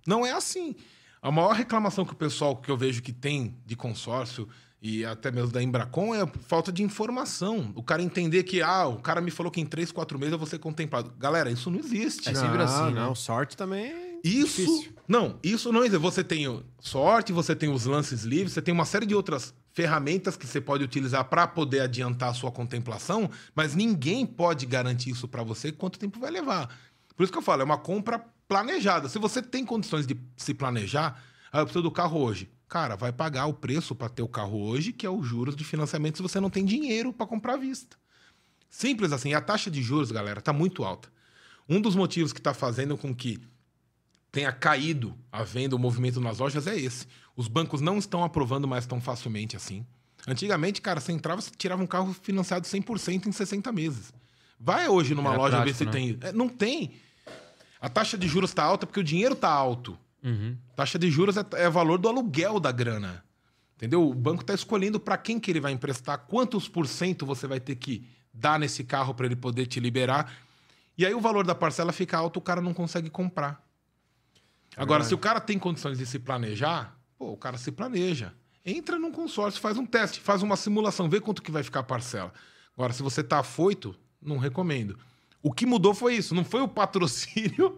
Não é assim. A maior reclamação que o pessoal que eu vejo que tem de consórcio e até mesmo da Embracon é a falta de informação. O cara entender que, ah, o cara me falou que em três, quatro meses eu vou ser contemplado. Galera, isso não existe. É sempre assim, né? Não, sorte também é Isso. difícil. Não, isso não existe. Você tem sorte, você tem os lances livres, você tem uma série de outras ferramentas que você pode utilizar para poder adiantar a sua contemplação, mas ninguém pode garantir isso para você quanto tempo vai levar. Por isso que eu falo, é uma compra planejada. Se você tem condições de se planejar, ah, eu preciso do carro hoje. Cara, vai pagar o preço para ter o carro hoje, que é os juros de financiamento, se você não tem dinheiro para comprar à vista. Simples assim. E a taxa de juros, galera, está muito alta. Um dos motivos que está fazendo com que tenha caído a venda, o movimento nas lojas é esse. Os bancos não estão aprovando mais tão facilmente assim. Antigamente, cara, você entrava, você tirava um carro financiado 100% em 60 meses. Vai hoje numa Era loja ver prático, se né? tem. É, não tem. A taxa de juros está alta porque o dinheiro está alto. Uhum. Taxa de juros é, é valor do aluguel da grana. Entendeu? O banco está escolhendo para quem que ele vai emprestar, quantos por cento você vai ter que dar nesse carro para ele poder te liberar. E aí o valor da parcela fica alto, o cara não consegue comprar. Agora, se o cara tem condições de se planejar, pô, o cara se planeja. Entra num consórcio, faz um teste, faz uma simulação, vê quanto que vai ficar a parcela. Agora, se você tá afoito, não recomendo. O que mudou foi isso, não foi o patrocínio,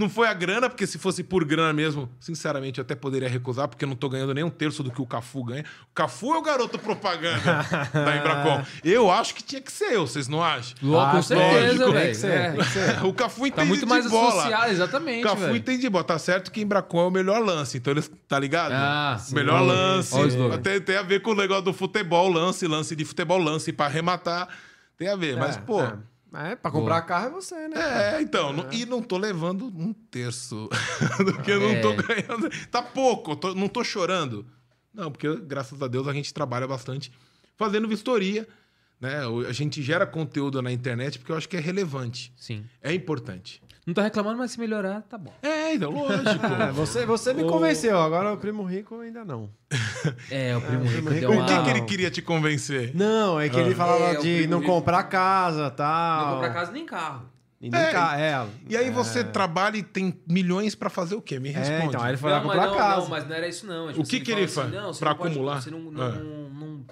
não foi a grana, porque se fosse por grana mesmo, sinceramente, eu até poderia recusar, porque eu não tô ganhando nem um terço do que o Cafu ganha. O Cafu é o garoto propaganda da Embracom. Eu acho que tinha que ser eu, vocês não acham? Com Ah, certeza, tem que velho. É. tem ser. O Cafu entende Tá muito de mais bola. associado, O exatamente, Cafu velho. entende de bola. Tá certo que Embracon é o melhor lance, então eles, tá ligado? Ah, o sim. melhor lance. o. Até tem a ver com o negócio do futebol, lance, lance de futebol, lance pra arrematar. Tem a ver, mas, É, pô. É, É, pra comprar carro é você, né? É, então, não- e não tô levando um terço do que eu não É. tô ganhando. Tá pouco, tô- não tô chorando. Não, porque graças a Deus a gente trabalha bastante fazendo vistoria, né? A gente gera conteúdo na internet porque eu acho que é relevante, Sim. é importante. Não tá reclamando, mas se melhorar, tá bom. É, então, lógico. É, você, você me convenceu, agora o primo rico ainda não. É, o primo o rico primo deu rico uma... Por que, que ele queria te convencer? Não, é que ele falava É, o de primo não rico. comprar casa tal. Não comprar casa nem carro. E nem É, ca- é, E aí você trabalha e tem milhões pra fazer o quê? Me responde. É, então, aí ele foi lá não, mas comprar não, casa. não, mas não era isso não. É, O que que ele fala você Pra não pode- acumular? você não, não, Ah. não-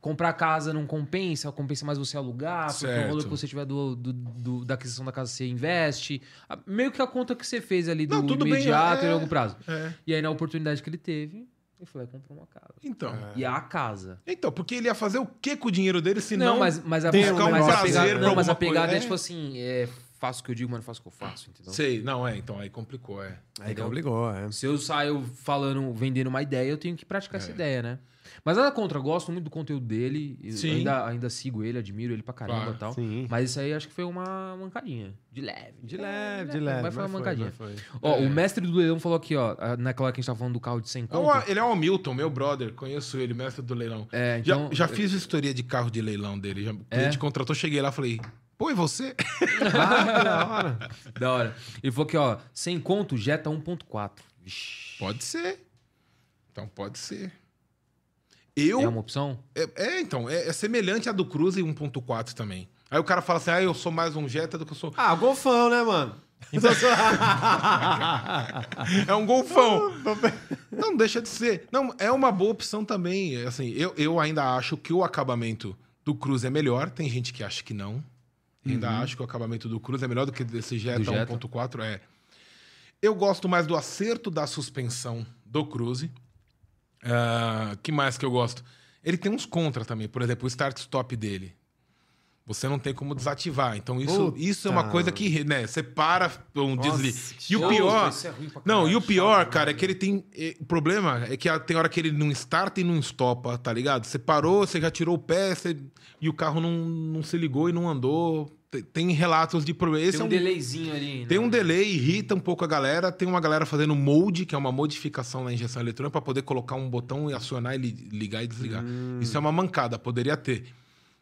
comprar casa não compensa, compensa mais você alugar, porque Certo. o valor que você tiver do, do- do- da aquisição da casa você investe. A- Meio que a conta que você fez ali do Não, tudo bem, imediato é. e longo prazo. É. E aí na oportunidade que ele teve, ele foi lá e comprou uma casa. Então. E a casa. Então, porque ele ia fazer o que com o dinheiro dele se não... Não, mas, mas a, tem mas um a pegada, não, mas a pegada coisa. é É. tipo assim, é, faço o que eu digo, mas não faço o que eu faço, entendeu? Sei, não, é, então aí complicou, é. Aí complicou, é. Se eu saio falando, vendendo uma ideia, eu tenho que praticar essa ideia, né? Mas nada contra, eu gosto muito do conteúdo dele. Ainda, ainda sigo ele, admiro ele pra caramba Claro. e tal. Sim. Mas isso aí acho que foi uma mancadinha. De leve. De leve, de leve. Vai foi uma mas mancadinha. mas foi. Ó, É. o mestre do leilão falou aqui, ó, naquela hora que a gente tava falando do carro de 100 É conto. ele é o Hamilton, meu brother, conheço ele, mestre do leilão. É, então... já, já fiz vistoria de carro de leilão dele. Já, o É? cliente contratou, cheguei lá falei, pô, e você? Ah, da hora. Da hora. Ele falou aqui, ó, 100 conto, Jetta 1.4. Vixe. Pode ser. Então pode ser. Eu. É uma opção? É, é, então, é, é semelhante à do Cruze 1.4 também. Aí o cara fala assim: ah, eu sou mais um Jetta do que eu sou. Ah, golfão, né, mano? É um golfão. Não, deixa de ser. Não, é uma boa opção também. Assim, eu, eu ainda acho que o acabamento do Cruze é melhor. Tem gente que acha que não. Ainda acho que o acabamento do Cruze é melhor do que desse Jetta, Jetta. 1.4. É. Eu gosto mais do acerto da suspensão do Cruze. Ah, que mais que eu gosto? Ele tem uns contra também. Por exemplo, o start-stop dele. Você não tem como desativar. Então, isso, Puta. isso é uma coisa que, né? Você para, um desliga. E o pior. é Não, e o pior, cara, é né? que ele tem. eh, O problema é que tem hora que ele não starta e não stopa, tá ligado? Você parou, você já tirou o pé você- e o carro não, não se ligou e não andou. Tem, relatos de problema. Tem é um, um, delayzinho ali. tem né? um delay, irrita um pouco a galera. Tem uma galera fazendo molde, que é uma modificação na injeção eletrônica, para poder colocar um botão e acionar e li- ligar e desligar. Isso é uma mancada, poderia ter.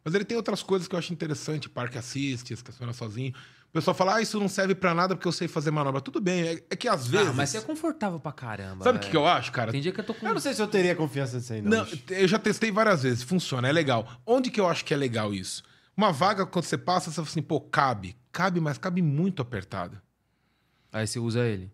Mas ele tem outras coisas que eu acho interessante, parque assist, estaciona sozinho. O pessoal fala, ah, isso não serve pra nada porque eu sei fazer manobra. Tudo bem, é, é que às vezes. Ah, mas você é confortável pra caramba. Sabe o que, velho. que eu acho, cara? Tem dia que eu tô com. Eu não sei se eu teria confiança nisso aí, não. Não, bicho. eu já testei várias vezes, funciona, é legal. Onde que eu acho que é legal isso? Uma vaga, quando você passa, você fala assim, pô, cabe. Cabe, mas cabe muito apertada. Aí você usa ele.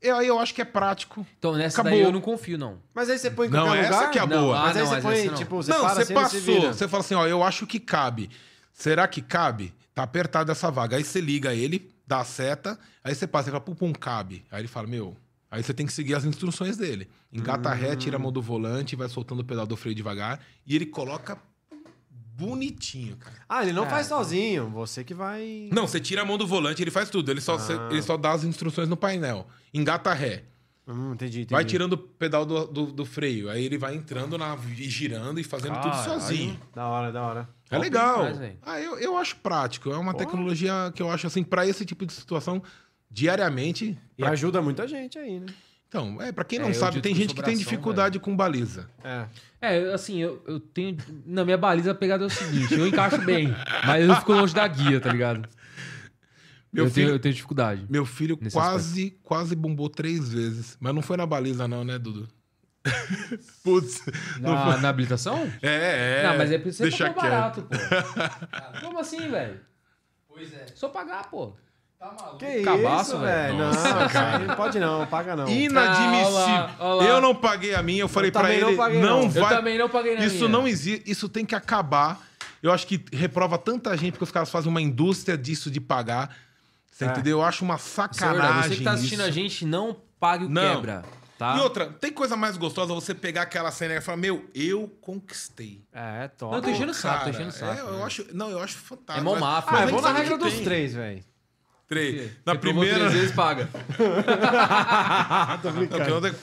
Eu, aí eu acho que é prático. Então, nessa Acabou. daí eu não confio, não. Mas aí você põe em Não, qualquer essa lugar? que é a Não, boa. ah, Mas aí não, você mas põe, não. tipo, você não, para você se passou. Você fala assim, ó, eu acho que cabe. Será que cabe? Tá apertado essa vaga. Aí você liga ele, dá a seta, aí você passa e fala, pum, pum, cabe. Aí ele fala, meu. Aí você tem que seguir as instruções dele. Engata ré, tira a mão do volante, vai soltando o pedal do freio devagar. E ele coloca bonitinho, cara. Ah, ele não É. faz sozinho. Você que vai... Não, você tira a mão do volante, ele faz tudo. Ele só, Ah. ele só dá as instruções no painel. Engata ré. Hum, entendi, entendi. Vai tirando o pedal do, do, do freio. Aí ele vai entrando na, e girando e fazendo tudo sozinho. Da hora, da hora. É legal. ah, eu, eu acho prático. É uma Pô. tecnologia que eu acho assim, pra esse tipo de situação, diariamente. E pra- ajuda muita gente aí, né? Então, é, pra quem É, não eu sabe, tem gente que tem dificuldade com baliza. É. É, assim, eu, eu tenho. Na minha baliza a pegada é o seguinte: eu encaixo bem, mas eu fico longe da guia, tá ligado? Meu eu, tenho, filho- eu tenho dificuldade. Meu filho quase, quase bombou três vezes. Mas não foi na baliza, não, né, Dudu? Putz. Na, foi- na habilitação? É, é. não, mas é porque você deixa barato, pô. Como assim, velho? Pois é. Só pagar, pô. Tá maluco. Que Cabaço, isso, velho. velho? Não, cara, não pode não, paga não. Inadmissível. Ah, olha lá, olha lá. Eu não paguei a minha, eu falei pra também não ele, paguei, não, não. vai. Eu também não paguei na Isso minha. não existe, isso tem que acabar. Eu acho que reprova tanta gente porque os caras fazem uma indústria disso de pagar. Você É. entendeu? Eu acho uma é sacanagem. Você que tá assistindo isso. a gente, não pague o Não. quebra, tá? E outra, tem coisa mais gostosa você pegar aquela cena e falar: Meu, eu conquistei. É, top. Não, eu tô enchendo o saco, tô enchendo o saco. é, eu né? acho, não, eu acho fantástico. É mó máfia. Ah, eu nem vou na regra dos três, velho. Três. Na primeira. três vezes, paga. Tô Não, brincando.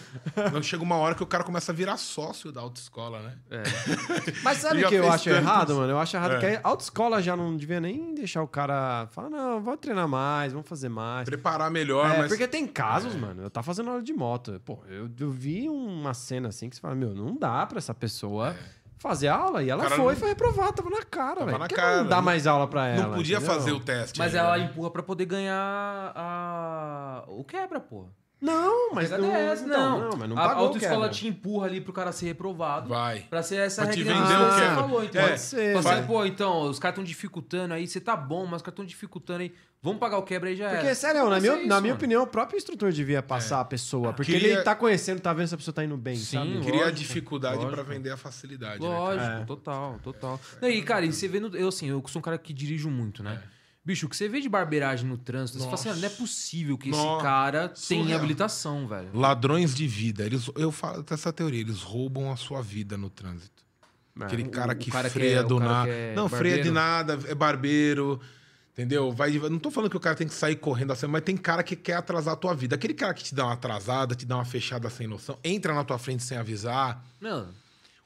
não chega uma hora que o cara começa a virar sócio da autoescola, né? É. Mas sabe o que eu acho tantos. errado, mano? Eu acho errado É. que a autoescola já não devia nem deixar o cara falar, não, vou treinar mais, vamos fazer mais. Preparar melhor, É, mas. porque tem casos, mano, eu tava fazendo aula de moto. Pô, eu, eu vi uma cena assim que você fala, meu, não dá pra essa pessoa fazer aula. E ela. Cara, foi, não- foi reprovada, tava na cara, Tava velho. na cara, não dá mais aula pra ela? não podia entendeu? fazer o teste. Mas ela né? empurra pra poder ganhar a... o quebra, pô. Não, mas não, é essa, então, não. não, mas não a pagou o autoescola te empurra ali pro cara ser reprovado. Vai. Pra ser essa Pra te regra vender o que você falou. Então, É, Pode ser. Você, vai. pô, então, os caras estão dificultando aí, você tá bom, mas os caras estão dificultando aí. Vamos pagar o quebra aí já Porque, era. sério, na minha, é isso, na minha opinião, o próprio instrutor devia passar a pessoa. Porque Queria- ele tá conhecendo, tá vendo se a pessoa tá indo bem, Sim, sabe? lógico. Cria a dificuldade pra vender a facilidade. né, Lógico, É. total, total. Não, e, cara, e você vê no, Eu, assim, eu sou um cara que dirijo muito, né? É. Bicho, o que você vê de barbeiragem no trânsito, você fala assim, Nossa. "Ah, não é possível que esse Nossa. cara tenha Surreal. habilitação, velho. Ladrões de vida. Eles, eu falo dessa teoria, eles roubam a sua vida no trânsito. Aquele O- cara o que cara que freia é- do nada. é não, freia de barbeiro. nada, é barbeiro. Entendeu? Vai, não tô falando que o cara tem que sair correndo assim, mas tem cara que quer atrasar a tua vida. Aquele cara que te dá uma atrasada, te dá uma fechada sem noção, entra na tua frente sem avisar. Não,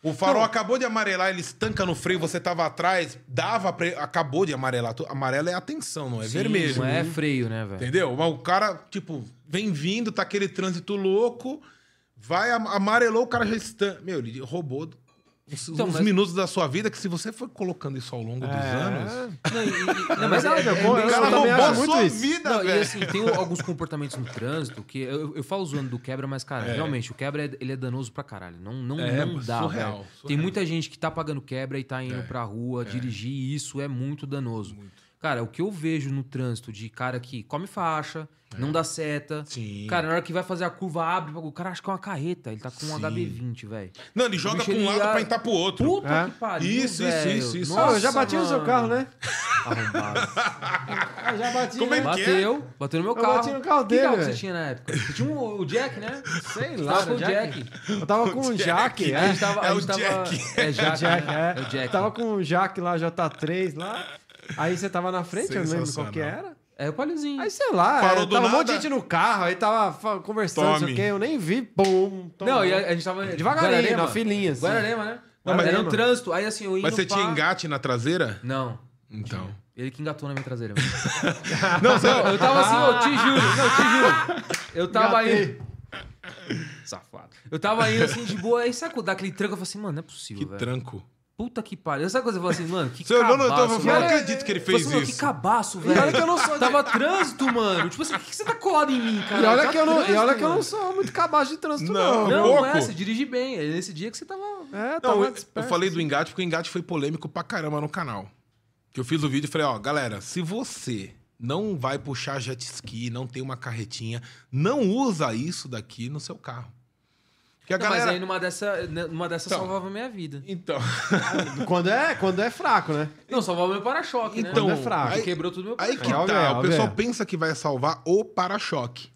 O farol acabou de amarelar, ele estanca no freio, você tava atrás, dava pra... acabou de amarelar. Amarelo é atenção, não é sim, vermelho. Não é freio, né, velho? Entendeu? Mas o cara, tipo, vem vindo, tá aquele trânsito louco, vai, am- amarelou, o cara já está. Meu, ele roubou uns, Então, uns mas- minutos da sua vida que se você for colocando isso ao longo dos É. anos. Não, e- e- não, mas é, eu vou- O cara roubou a muito sua isso. vida, Não, e velho. assim, tem alguns comportamentos no trânsito que eu, eu falo zoando do quebra, mas, cara, É. realmente, o quebra é- ele é danoso pra caralho. Não, não, É, não dá, surreal, surreal. Tem muita gente que tá pagando quebra e tá indo É, pra rua dirigir, e isso é muito danoso. Cara, o que eu vejo no trânsito de cara que come faixa, não dá seta. É. Sim. Cara, na hora que vai fazer a curva, abre, o cara acha que é uma carreta. Ele tá com um Sim. HB20, velho. Não, ele joga pra um lado ia- pra entrar pro outro. Puta É. que pariu. Isso, isso, isso, isso. Ah, eu já Nossa, bati no seu mano. carro, né? Arrombado. Ah, já bati, Como é né? que- Bateu, bateu no meu Eu carro. bati no carro Que dele, carro que você velho. tinha na época? Você tinha um- o Jack, né? Sei Você lá, tava com o Jack. Jack. Eu tava com o Jack, A é. gente tava, É a o Jack. É Jack, Jack, né? é. É o Jack. Tava com o Jack lá, J3 lá. Aí você tava na frente, eu não lembro qual que era. É o palhozinho. Aí, sei lá, é, do tava um monte de nada? gente no carro, aí tava conversando, não sei Tome. o quê, eu nem vi, pum. tomou. Não, e a, a gente tava... Devagarinho, Guararema. na filinha, assim. Guararema, né? Não, mas- Era no trânsito, aí assim, eu indo Mas você tinha engate na traseira? Não. Então. Ele que engatou na minha traseira. mano. Não, você... Não, eu tava assim, eu te juro, não, te juro. Eu tava indo... Safado. Eu tava indo assim, de boa, aí sabe quando dá aquele tranco? Eu falei assim, mano, não é possível, Que velho. tranco. Puta que pariu. Sabe quando você fala assim, mano, que Você olhou no eu cabaço, velho. não acredito que ele fez assim, mano, isso. que cabaço, E olha velho. que eu não sou... Tava trânsito, mano. Tipo assim, por que você tá colado em mim, cara? E olha, Tá que eu não, e olha que eu não sou muito capaz de trânsito, Não, não. Não, não é, você dirige bem. É nesse dia que você tava... É, Não, tava eu, eu falei do assim. engate porque o engate foi polêmico pra caramba no canal. Que eu fiz o vídeo e falei, ó, galera, se você não vai puxar jet ski, não tem uma carretinha, não usa isso daqui no seu carro. Porque a Não, galera... Mas aí numa dessa, né, numa dessa Então. salvava a minha vida. Então, Quando é, quando é fraco, né? Não, salvava meu para-choque, né? Então, Quando é fraco. Aí quebrou tudo meu aí para-choque. que É, óbvio, tá, é, o pessoal é. pensa que vai salvar o para-choque.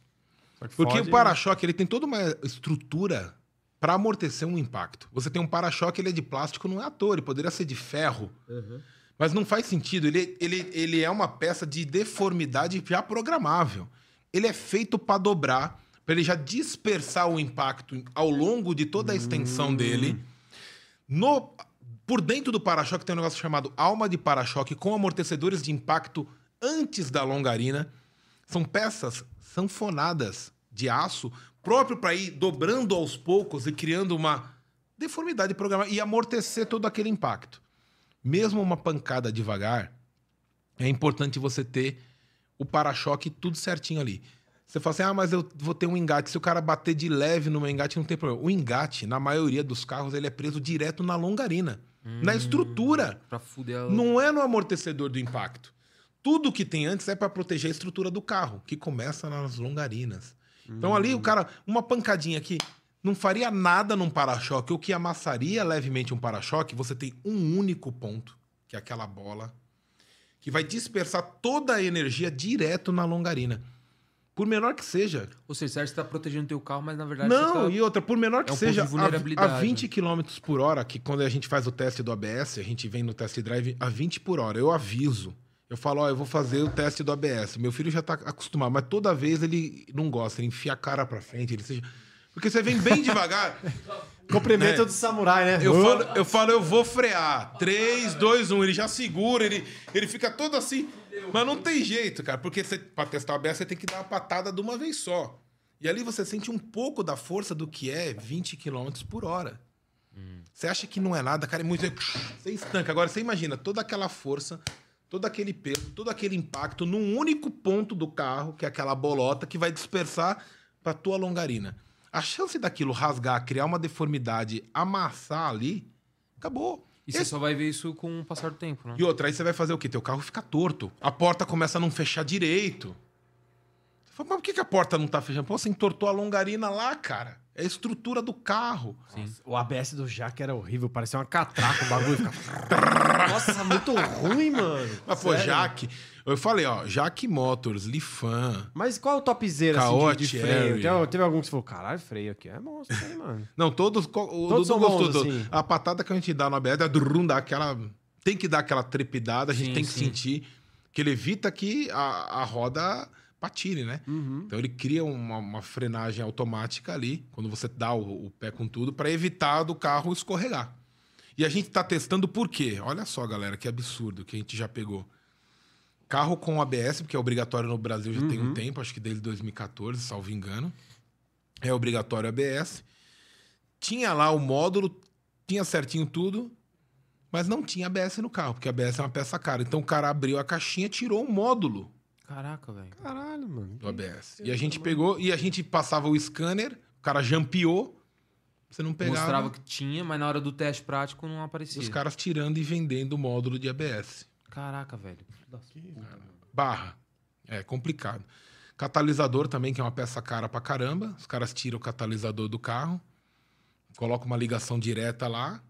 Porque Fode- o para-choque ele tem toda uma estrutura para amortecer um impacto. Você tem um para-choque, ele é de plástico, não é à toa, ele poderia ser de ferro. Mas não faz sentido. Ele, ele, ele é uma peça de deformidade já programável. Ele é feito para dobrar, para ele já dispersar o impacto ao longo de toda a extensão dele. No, por dentro do para-choque tem um negócio chamado alma de para-choque com amortecedores de impacto antes da longarina. São peças sanfonadas de aço, próprio para ir dobrando aos poucos e criando uma deformidade programada e amortecer todo aquele impacto. Mesmo uma pancada devagar, é importante você ter o para-choque tudo certinho ali. Você fala assim, ah, mas eu vou ter um engate. Se o cara bater de leve no meu engate, não tem problema. O engate, na maioria dos carros, ele é preso direto na longarina, na estrutura. Pra fuder a... Não é no amortecedor do impacto. Tudo que tem antes é para proteger a estrutura do carro, que começa nas longarinas. Então ali o cara, uma pancadinha aqui, não faria nada num para-choque. O que amassaria levemente um para-choque, você tem um único ponto, que é aquela bola, que vai dispersar toda a energia direto na longarina. Por menor que seja. Ou seja, você acha que você tá protegendo teu carro, mas na verdade Não, tá... e outra, por menor que É um seja, a, a 20 km por hora, que quando a gente faz o teste do ABS, a gente vem no test drive a 20 por hora. Eu aviso. Eu falo, ó, eu vou fazer o teste do ABS. Meu filho já tá acostumado, mas toda vez ele não gosta, ele enfia a cara pra frente, ele seja. Porque você vem bem devagar. Cumprimento É. do samurai, né? Eu falo, eu falo, eu vou frear. 3, 2, 1. Ele já segura, ele, ele fica todo assim. Mas não tem jeito, cara. Porque você, pra testar o ABS, você tem que dar uma patada de uma vez só. E ali você sente um pouco da força do que é 20 km por hora. Você acha que não é nada, cara, é muito. Você estanca. Agora, você imagina toda aquela força, todo aquele peso, todo aquele impacto num único ponto do carro, que é aquela bolota, que vai dispersar pra tua longarina. A chance daquilo rasgar, criar uma deformidade, amassar ali, acabou. E você Esse- só vai ver isso com o passar do tempo, né? E outra, aí você vai fazer o quê? Teu carro fica torto. A porta começa a não fechar direito. Você fala, mas por que, que a porta não tá fechando? Pô, você entortou a longarina lá, cara. É a estrutura do carro. O ABS do Jaque era horrível, parecia uma catraca o bagulho. Ficava... Nossa, muito ruim, mano. Mas, pô, Sério. Jaque. Eu falei, ó, Jaque Motors, Lifan. Mas qual é o topzera assim, de, de freio? Teve, teve algum que você falou, caralho, freio aqui é monstro, hein, mano. Não, todos. O Todos Dudu são gostou. bons, assim. A patada que a gente dá no ABS é drum, dá aquela. Tem que dar aquela trepidada, a gente Sim, tem que sim. sentir que ele evita que a, a roda patine, né? Uhum. Então ele cria uma, uma frenagem automática ali, quando você dá o, o pé com tudo, para evitar do carro escorregar. E a gente tá testando por quê? Olha só, galera, que absurdo que a gente já pegou. Carro com ABS, porque é obrigatório no Brasil já tem um tempo, acho que desde 2014, salvo engano. É obrigatório ABS. Tinha lá o módulo, tinha certinho tudo, mas não tinha ABS no carro, porque ABS é uma peça cara. Então o cara abriu a caixinha, tirou o módulo Caraca, velho. Caralho, mano. do ABS. E a gente pegou e a gente passava o scanner, o cara jampeou, você não pegava. Mostrava que tinha, mas na hora do teste prático não aparecia. Os caras tirando e vendendo o módulo de ABS. Caraca, velho. Barra. É complicado. Catalisador também, que é uma peça cara pra caramba. Os caras tiram o catalisador do carro, colocam uma ligação direta lá,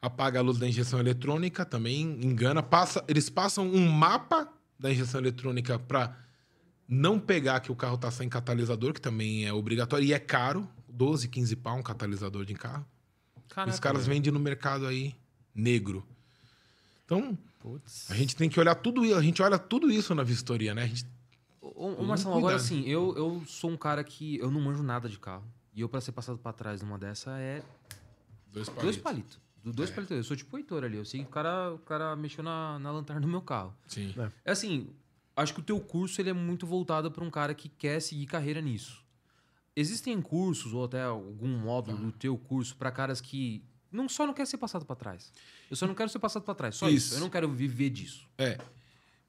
apaga a luz da injeção eletrônica, também engana. Passa, eles passam um mapa da injeção eletrônica para não pegar que o carro tá sem catalisador, que também é obrigatório e é caro, 12, 15 pau um catalisador de carro. Caraca, Os caras vendem no mercado aí negro. Então, Putz. a gente tem que olhar tudo isso, a gente olha tudo isso na vistoria, né? A gente Ô, ô, Marcelo, agora assim, eu, eu sou um cara que eu não manjo nada de carro. E eu, pra ser passado pra trás numa dessa, é dois dois palitos. Do dois É. palitos. Eu sou tipo o Heitor ali. Eu sei que o cara, o cara mexeu na, na lanterna do meu carro. Sim. É assim, acho que o teu curso ele é muito voltado para um cara que quer seguir carreira nisso. Existem cursos ou até algum módulo do teu curso para caras que não só não quer ser passado para trás. Eu só não quero ser passado para trás, só isso. Isso. Eu não quero viver disso.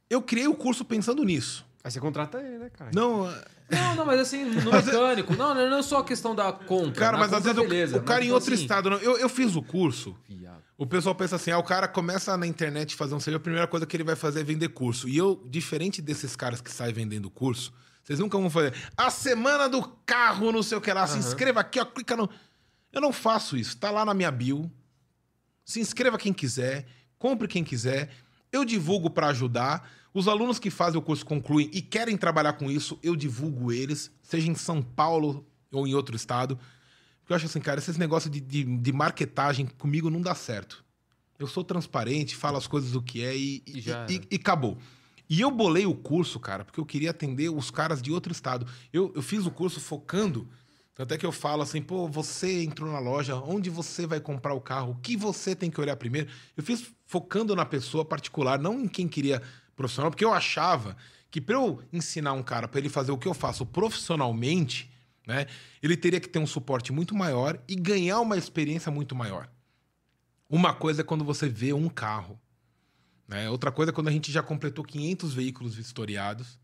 Eu criei o curso pensando nisso. Aí você contrata ele, né, cara? Não, Não, não, mas assim, no mecânico. Não, não é só a questão da compra. cara, mas às vezes o- beleza, o, cara mas, em tipo outro assim, estado. não. Eu, eu fiz o curso. Viado. O pessoal pensa assim, ah, o cara começa na internet fazer um serviço, a primeira coisa que ele vai fazer é vender curso. E eu, diferente desses caras que saem vendendo curso, vocês nunca vão fazer a semana do carro, não sei o que lá, se inscreva aqui, ó, clica no... Eu não faço isso, tá lá na minha bio. Se inscreva quem quiser, compre quem quiser. Eu divulgo para ajudar. Os alunos que fazem o curso concluem e querem trabalhar com isso, eu divulgo eles, seja em São Paulo ou em outro estado. Porque eu acho assim, cara, esses negócios de, de, de marketagem comigo não dá certo. Eu sou transparente, falo as coisas do que é e, E já e, e acabou. E eu bolei o curso, cara, porque eu queria atender os caras de outro estado. Eu, eu fiz o curso focando, tanto é que eu falo assim, pô, você entrou na loja, onde você vai comprar o carro, o que você tem que olhar primeiro. Eu fiz focando na pessoa particular, não em quem queria profissional, porque eu achava que para eu ensinar um cara para ele fazer o que eu faço profissionalmente, né, ele teria que ter um suporte muito maior e ganhar uma experiência muito maior. Uma coisa é quando você vê um carro, né? Outra coisa é quando a gente já completou 500 veículos vistoriados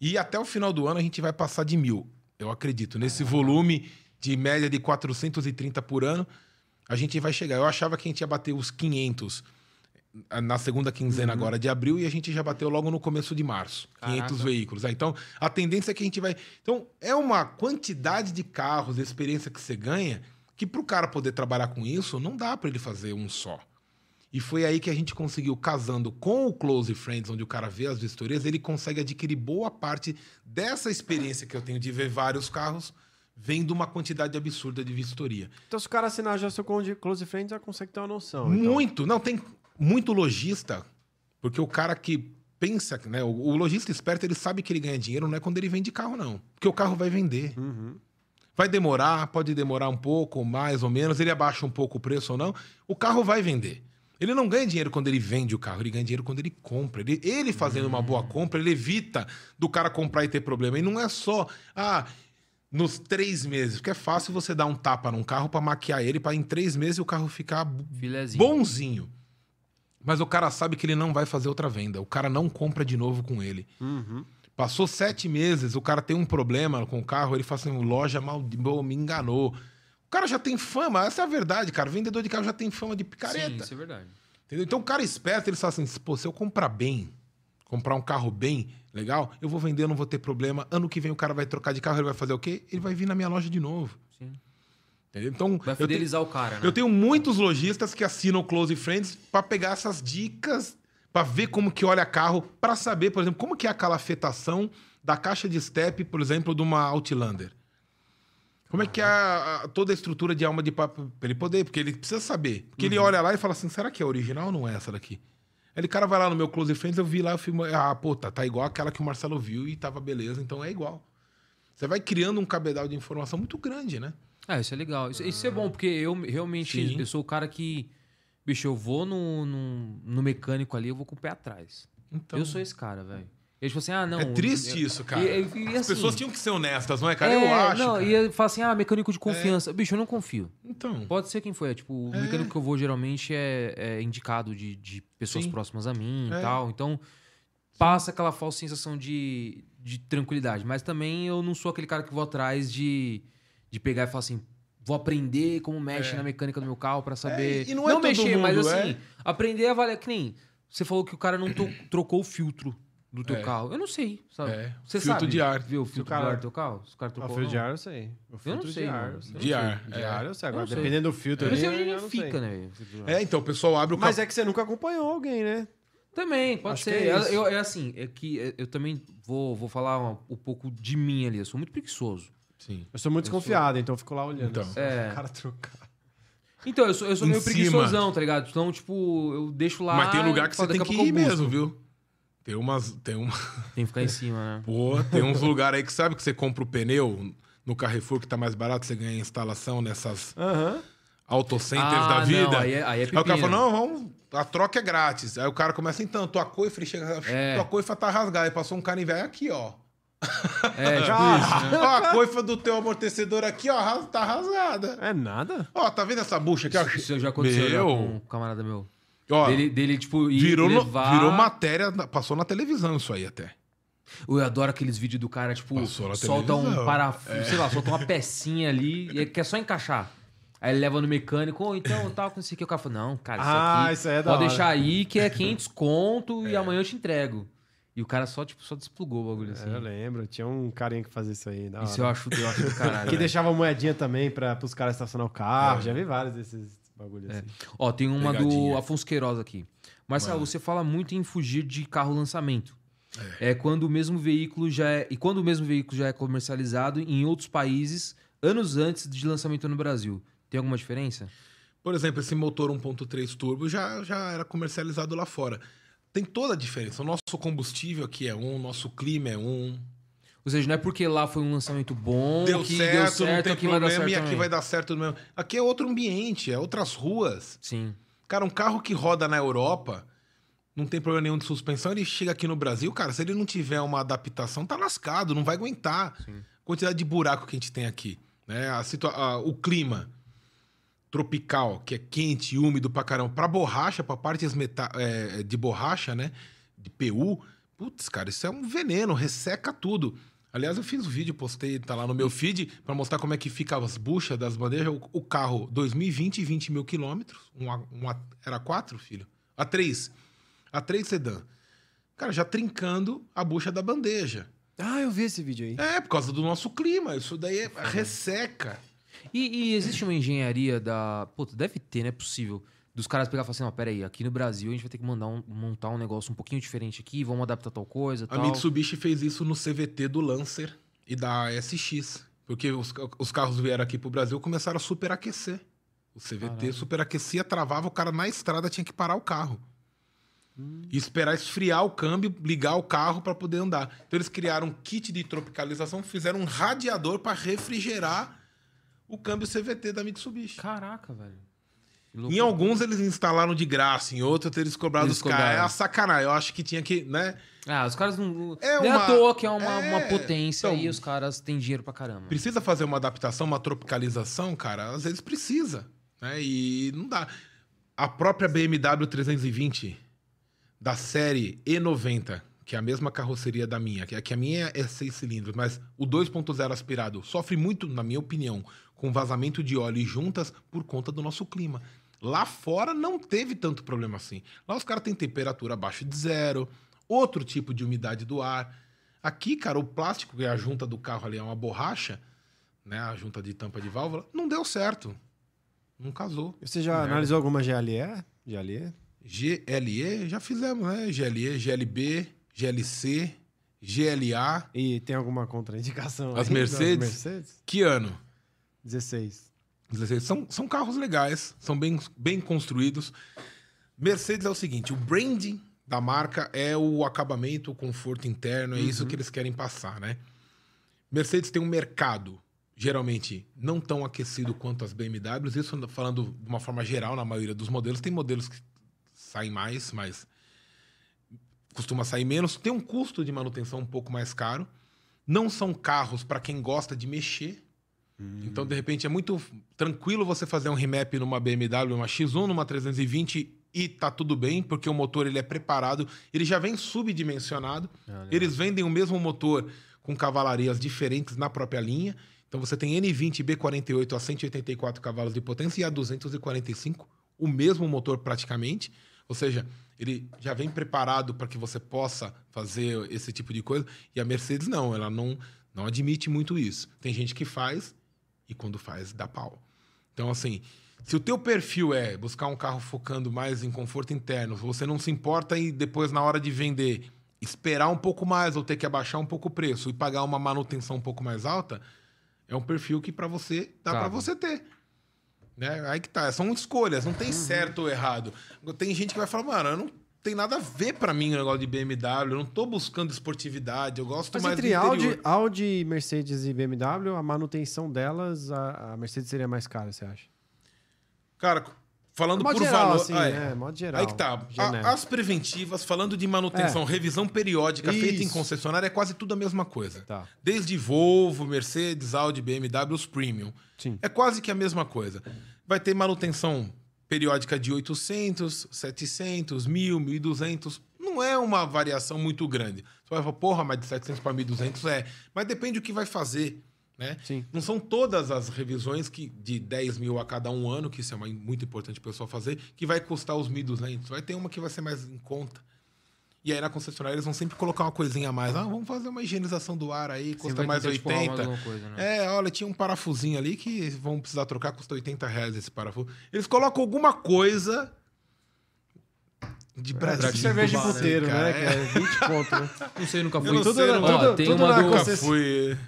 e até o final do ano a gente vai passar de mil. Eu acredito nesse volume de média de 430 por ano, a gente vai chegar. Eu achava que a gente ia bater os 500 na segunda quinzena Uhum. agora de abril e a gente já bateu logo no começo de março. 500 Caraca. veículos. É, Então, a tendência é que a gente vai. Então, é uma quantidade de carros, de experiência que você ganha, que para o cara poder trabalhar com isso, não dá para ele fazer um só. E foi aí que a gente conseguiu, casando com o Close Friends, onde o cara vê as vistorias, ele consegue adquirir boa parte dessa experiência que eu tenho de ver vários carros, vendo uma quantidade absurda de vistoria. Então, se o cara assinar já seu Close Friends, já consegue ter uma noção. então. Muito. Não, tem muito lojista, porque o cara que pensa, né? O, o lojista esperto, ele sabe que ele ganha dinheiro, não é quando ele vende carro, não. Porque o carro vai vender. Uhum. Vai demorar, pode demorar um pouco, mais ou menos, ele abaixa um pouco o preço ou não, o carro vai vender. Ele não ganha dinheiro quando ele vende o carro, ele ganha dinheiro quando ele compra. Ele, ele fazendo uma boa compra, ele evita do cara comprar e ter problema. E não é só, ah, nos três meses, porque é fácil você dar um tapa num carro para maquiar ele, para em três meses o carro ficar Filezinho. bonzinho. Mas o cara sabe que ele não vai fazer outra venda. O cara não compra de novo com ele. Uhum. Passou sete meses, o cara tem um problema com o carro, ele fala assim: loja mal, me enganou. O cara já tem fama, essa é a verdade, cara. Vendedor de carro já tem fama de Sim, picareta. isso é verdade. Entendeu? Então o cara esperto, ele fala assim: pô, se eu comprar bem, comprar um carro bem, legal, eu vou vender, eu não vou ter problema. Ano que vem o cara vai trocar de carro, ele vai fazer o quê? Ele vai vir na minha loja de novo. Sim. Então, Vai eu tenho- fidelizar o cara, né? eu tenho muitos lojistas que assinam Close Friends para pegar essas dicas, para ver como que olha carro, para saber, por exemplo, como que é a calafetação da caixa de step, por exemplo, de uma Outlander. Como é que é a- a- toda a estrutura de alma de papo para ele poder, porque ele precisa saber. Porque ele olha lá e fala assim, será que é original ou não é essa daqui? Aí Ele cara vai lá no meu Close Friends, eu vi lá, eu filmo, ah, pô, tá, tá igual aquela que o Marcelo viu e tava beleza, então é igual. Você vai criando um cabedal de informação muito grande, né? É, isso é legal. Isso, isso é bom, porque eu realmente Sim. eu sou o cara que. Bicho, eu vou no, no, no mecânico ali, eu vou com o pé atrás. Então, eu sou esse cara, velho. Eles falam assim, ah, não. é triste eu- isso, cara. E, e- e As assim, pessoas tinham que ser honestas, não é, cara? é, eu acho. Não, cara. e ele fala assim, ah, mecânico de confiança. Bicho, eu não confio. Então. Pode ser quem foi. É, tipo, o É. mecânico que eu vou geralmente é, é indicado de, de pessoas Sim. próximas a mim É. e tal. Então, passa aquela falsa sensação de, de tranquilidade. Mas também eu não sou aquele cara que vou atrás de, de pegar e falar assim. Vou aprender como mexe É. na mecânica do meu carro pra saber. e não é todo mexer, mas mundo, assim, é. aprender a valer. Que nem você falou que o cara não to- trocou o filtro do teu É. carro. Eu não sei, sabe? É, Você filtro sabe? de ar. Viu o filtro cara- do teu carro? Se o cara O trocou filtro ou de não? ar eu sei. O filtro sei, de ar. eu sei. Eu De ar. De é. ar eu sei. Agora, Eu sei. dependendo do filtro Eu não sei ali, onde eu ele não fica, sei. né? É, então o pessoal abre o Mas cap- é que você nunca acompanhou alguém, né? Também, pode Acho ser. é É, eu- é assim, é que é- eu também vou, vou falar um, um pouco de mim ali. Eu sou muito preguiçoso. Sim. Eu sou muito Eu sou- desconfiado, então eu fico lá olhando. Então. É. O cara trocar. Então, eu sou, eu sou meio cima. preguiçosão, tá ligado? Então, tipo, eu deixo lá. Mas tem lugar que você tem que ir mesmo, viu? Tem umas. Tem uma... Tem que ficar em cima, né? Pô, tem uns lugares aí que sabe que você compra o pneu no Carrefour que tá mais barato, você ganha instalação nessas Aham. autocenters Ah, da não, vida. aí é- aí é o cara fala: não, vamos. A troca é grátis. Aí o cara começa, então, tua coifra chega. É. Tua coifra tá rasgada. Aí passou um cara em velho aqui, ó. É, tipo Já. isso, né? Ó, a coifa do teu amortecedor aqui, ó, ras- tá rasgada. É nada? Ó, tá vendo essa bucha aqui, ó? Isso já aconteceu já Meu. com um camarada meu. Ó, Dele, dele, tipo, ir virou, no- levar... virou matéria, na- passou na televisão isso aí até. Eu adoro aqueles vídeos do cara, tipo, Passou na solta um televisão. parafuso, sei lá, solta uma pecinha ali e quer só encaixar. Aí ele leva no mecânico, ou então tal, com isso aqui. O cara fala, não, cara, isso Ah, aqui isso aí é da pode hora. deixar aí que é 500 conto e amanhã eu te entrego. E o cara só, tipo, só desplugou o bagulho assim. É, eu lembro, tinha um carinha que fazia isso aí. da Isso hora. eu acho, eu acho do caralho. Que deixava moedinha também para os caras estacionar o carro. Já vi vários desses bagulhos assim. Ó, tem uma do Pegadinha. Afonso Queiroz aqui. Marcelo, você fala muito em fugir de carro lançamento. É. quando o mesmo veículo já é. E quando o mesmo veículo já é comercializado em outros países anos antes de lançamento no Brasil. Tem alguma diferença? Por exemplo, esse motor 1.3 turbo já, já era comercializado lá fora. Tem toda a diferença. O nosso combustível aqui é um, o nosso clima é um. Ou seja, não é porque lá foi um lançamento bom Deu que certo, deu certo não tem aqui vai dar problema certo e aqui também. vai dar certo mesmo. Aqui é outro ambiente, é outras ruas. Sim. Cara, um carro que roda na Europa, não tem problema nenhum de suspensão, ele chega aqui no Brasil, cara, se ele não tiver uma adaptação, tá lascado, não vai aguentar. Quantidade de buraco que a gente tem aqui, né? A situa a- o clima tropical, que é quente e úmido pra caramba, pra borracha, pra partes meta é, de borracha, né? De PU, putz, cara, isso é um veneno, resseca tudo. Aliás, eu fiz um vídeo, postei, tá lá no meu feed, pra mostrar como é que fica as buchas das bandejas. O, o carro, 2020, 20 mil quilômetros. Um, um era quatro, filho? A três. A três sedã. Cara, já trincando a bucha da bandeja. Ah, eu vi esse vídeo aí. É, por causa do nosso clima. Isso daí é resseca. E, e existe uma engenharia da. Puta, deve ter, não é possível. Dos caras pegar e falar assim: ó, peraí, aqui no Brasil a gente vai ter que mandar um- montar um negócio um pouquinho diferente aqui, vamos adaptar tal coisa. A tal. Mitsubishi fez isso no CVT do Lancer e da SX. Porque os, os carros vieram aqui pro Brasil e começaram a superaquecer. O CVT Caralho. superaquecia, travava, o cara na estrada tinha que parar o carro. E esperar esfriar o câmbio, ligar o carro para poder andar. Então eles criaram um kit de tropicalização, fizeram um radiador para refrigerar o câmbio CVT da Mitsubishi. Caraca, velho. Em alguns eles instalaram de graça, em outros eles cobraram Eles dos caras. É a sacanagem. Eu acho que tinha que, né? Ah, os caras não. É é uma- à toa que é uma, é, uma potência então- e os caras têm dinheiro pra caramba. Precisa fazer uma adaptação, uma tropicalização, cara? Às vezes precisa, né? E não dá. A própria BMW 320 da série E90, que é a mesma carroceria da minha, que é que a minha é seis cilindros, mas o 2.0 aspirado sofre muito, na minha opinião, com vazamento de óleo e juntas por conta do nosso clima. Lá fora não teve tanto problema assim. Lá os caras têm temperatura abaixo de zero, outro tipo de umidade do ar. Aqui, cara, o plástico, que é a junta do carro ali, é uma borracha, né? A junta de tampa de válvula, não deu certo. Não casou. Você já analisou alguma GLE? GLE? GLE, já fizemos, né? GLE, GLB, GLC, GLA. E tem alguma contraindicação? As Mercedes? Mercedes? Que ano? 16. 16. São, são carros legais, são bem, bem construídos. Mercedes é o seguinte: o branding da marca é o acabamento, o conforto interno, é isso que eles querem passar, né? Mercedes tem um mercado, geralmente, não tão aquecido quanto as BMWs. Isso falando de uma forma geral, na maioria dos modelos. Tem modelos que saem mais, mas costuma sair menos. Tem um custo de manutenção um pouco mais caro. Não são carros para quem gosta de mexer. Então, de repente, é muito tranquilo você fazer um remap numa BMW, uma X1, numa 320 e tá tudo bem, porque o motor ele é preparado, ele já vem subdimensionado. Eles vendem o mesmo motor com cavalarias diferentes na própria linha. Então você tem N20 B48 a 184 cavalos de potência e a 245, o mesmo motor praticamente. Ou seja, ele já vem preparado para que você possa fazer esse tipo de coisa. E a Mercedes não, ela não, não admite muito isso. Tem gente que faz e quando faz dá pau. Então assim, se o teu perfil é buscar um carro focando mais em conforto interno, você não se importa em depois na hora de vender esperar um pouco mais ou ter que abaixar um pouco o preço e pagar uma manutenção um pouco mais alta, é um perfil que para você dá Cabe. para você ter. Né? Aí que tá, são escolhas, não Uhum. tem certo ou errado. Tem gente que vai falar, mano, eu não tem nada a ver para mim o negócio de BMW, eu não tô buscando esportividade, eu gosto Mas mais entre Audi. Audi, Mercedes e BMW, a manutenção delas, a, a Mercedes seria mais cara, você acha? Cara, falando por geral, valor, assim, ah, é. né? Modo geral. Aí que tá. A- as preventivas, falando de manutenção, revisão periódica feita em Isso. concessionária, é quase tudo a mesma coisa. Tá. Desde Volvo, Mercedes, Audi, BMW, os premium. Sim. É quase que a mesma coisa. Vai ter manutenção periódica de 800, 700, 1000, 1200. Não não é uma variação muito grande. Você vai falar, porra, mas de 700 para 1.200 é. Mas depende do que vai fazer. Né? Não são todas as revisões que de 10 mil a cada um ano, que isso é uma- muito importante o pessoal fazer, que vai custar os 1.200. Vai ter uma que vai ser mais em conta. E aí na concessionária eles vão sempre colocar uma coisinha a mais. Ah, vamos fazer uma higienização do ar aí, custa mais tentar, tipo, arrumar 80. alguma coisa, né? É, olha, tinha um parafusinho ali que vão precisar trocar, custa 80 reais esse parafuso. Eles colocam alguma coisa de Brasil. Tipo cerveja de bar, né, puteiro, né? cara? Que é 20 conto, né? Não sei, nunca fui. Tudo sei, não- Ó, tudo- tem tudo uma do... Nunca fui.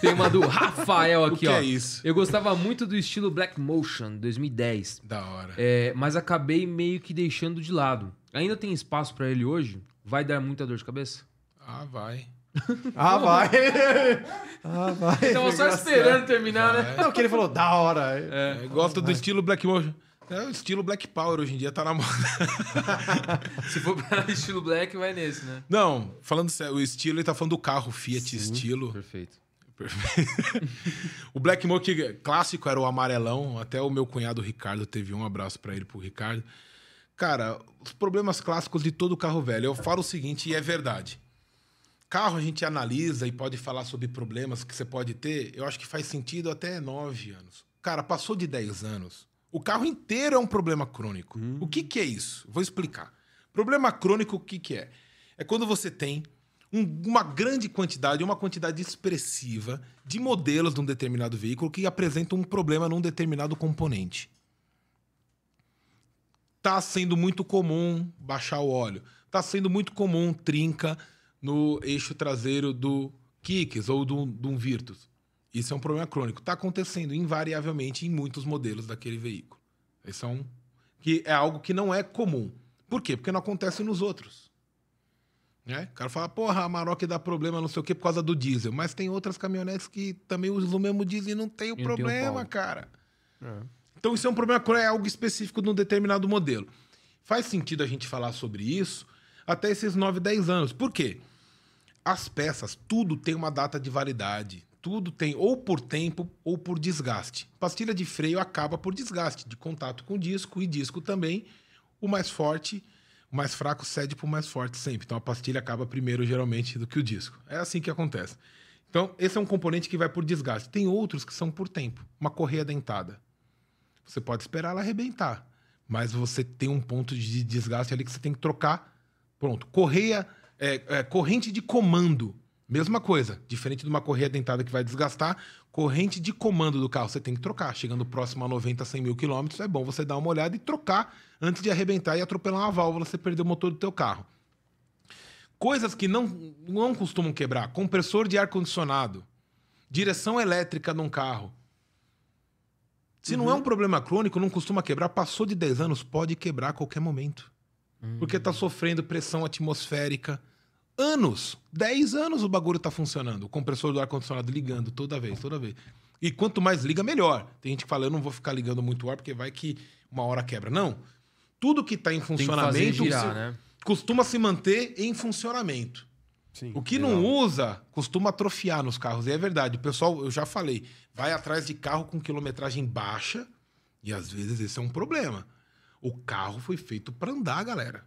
Tem uma do Rafael O aqui, que ó. é isso? Eu gostava muito do estilo Black Motion 2010, Da hora. é, mas acabei meio que deixando de lado. Ainda tem espaço pra ele hoje? Vai dar muita dor de cabeça? Ah, vai. Ah, vai. ah, vai. Tava só esperando terminar, né? Não, que ele falou, da hora. É, gosta do estilo Black Motion. É, o estilo Black Power hoje em dia tá na moda. Se for pra estilo Black, vai nesse, né? Não, falando sério, o estilo, ele tá falando do carro Fiat estilo. Perfeito. o Black Motion clássico era o amarelão, até o meu cunhado Ricardo teve um abraço pra ele pro Ricardo. Cara, os problemas clássicos de todo carro velho. Eu falo o seguinte e é verdade. Carro a gente analisa e pode falar sobre problemas que você pode ter, eu acho que faz sentido até 9 anos. Cara, passou de 10 anos, o carro inteiro é um problema crônico. O que, que é isso? Vou explicar. Problema crônico, o que, que é? É quando você tem um- uma grande quantidade, uma quantidade expressiva de modelos de um determinado veículo que apresentam um problema num determinado componente. Tá sendo muito comum baixar o óleo. Tá sendo muito comum trinca no eixo traseiro do Kicks ou do, de um Virtus. Isso é um problema crônico. Está acontecendo invariavelmente em muitos modelos daquele veículo. Isso é, um, que é algo que não é comum. Por quê? Porque não acontece nos outros. Né? O cara fala, porra, a Maroc dá problema não sei o quê por causa do diesel. Mas tem outras caminhonetes que também usam o mesmo diesel e não tem o E tem problema, pau. cara. É. Então isso é um problema é algo específico de um determinado modelo. Faz sentido a gente falar sobre isso até esses 9, 10 anos. Por quê? As peças, tudo tem uma data de validade. Tudo tem ou por tempo ou por desgaste. Pastilha de freio acaba por desgaste, de contato com disco, e disco também. O mais forte, o mais fraco cede para o mais forte sempre. Então a pastilha acaba primeiro, geralmente, do que o disco. É assim que acontece. Então, esse é um componente que vai por desgaste. Tem outros que são por tempo. Uma correia dentada. Você pode esperar ela arrebentar, mas você tem um ponto de desgaste ali que você tem que trocar. Pronto. Correia, é, é, corrente de comando, mesma coisa. Diferente de uma correia dentada que vai desgastar, corrente de comando do carro você tem que trocar. Chegando próximo a 90, 100 mil quilômetros, é bom você dar uma olhada e trocar antes de arrebentar e atropelar uma válvula, você perder o motor do teu carro. Coisas que não, não costumam quebrar. Compressor de ar-condicionado. Direção elétrica num carro. Se não é um problema crônico, não costuma quebrar, passou de 10 anos, pode quebrar a qualquer momento. Porque está sofrendo pressão atmosférica. Anos, 10 anos o bagulho está funcionando. O compressor do ar-condicionado ligando toda vez, toda vez. E quanto mais liga, melhor. Tem gente que fala, eu não vou ficar ligando muito o ar, porque vai que uma hora quebra. Não. Tudo que está em funcionamento girar, se- né? costuma se manter em funcionamento. Sim. O que não usa costuma atrofiar nos carros. E é verdade. O pessoal, eu já falei, vai atrás de carro com quilometragem baixa e às vezes esse é um problema. O carro foi feito para andar, galera.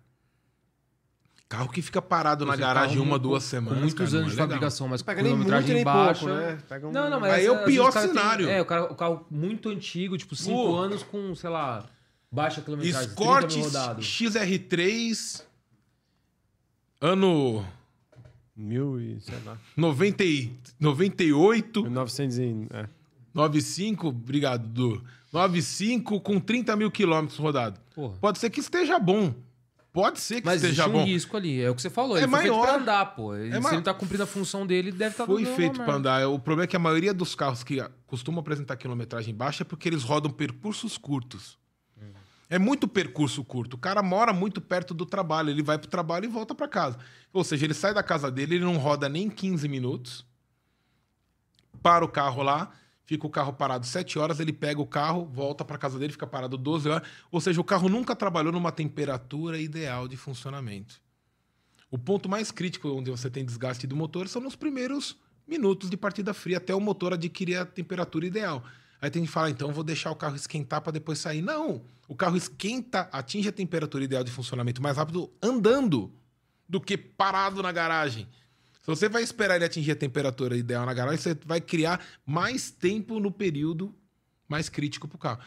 Carro que fica parado na Esse garagem uma, com- duas com semanas. muitos cara, anos é de fabricação, mas com pega nem muito nem baixa. pouco, né? Pega um... Não, não, mas Aí é o pior o cara tem- cenário. é, o, cara, o carro muito antigo, tipo 5 Pô. anos com, sei lá, baixa quilometragem, Escort 30 mil rodados. XR3, ano Mil e, sei lá, 90, e- 98, 1900 e... É. 95, obrigado, Du. 95 com 30 mil quilômetros rodados. Porra. Pode ser que esteja bom. Pode ser que Mas esteja existe um bom. risco ali, é o que você falou. É Ele foi feito maior. pra andar, pô. Ele- É se ma- ele tá cumprindo a função dele, ele deve estar Foi feito para andar. O problema é que a maioria dos carros que costumam apresentar quilometragem baixa é porque eles rodam percursos curtos. É muito percurso curto. O cara mora muito perto do trabalho. Ele vai pro trabalho e volta para casa. Ou seja, ele sai da casa dele, ele não roda nem 15 minutos. Para o carro lá, fica o carro parado 7 horas, ele pega o carro, volta para casa dele, fica parado 12 horas. Ou seja, o carro nunca trabalhou numa temperatura ideal de funcionamento. O ponto mais crítico onde você tem desgaste do motor são nos primeiros minutos de partida fria, até o motor adquirir a temperatura ideal. Aí tem que falar, então eu vou deixar o carro esquentar para depois sair. Não, o carro esquenta, atinge a temperatura ideal de funcionamento mais rápido andando do que parado na garagem. Se você vai esperar ele atingir a temperatura ideal na garagem, você vai criar mais tempo no período mais crítico para o carro.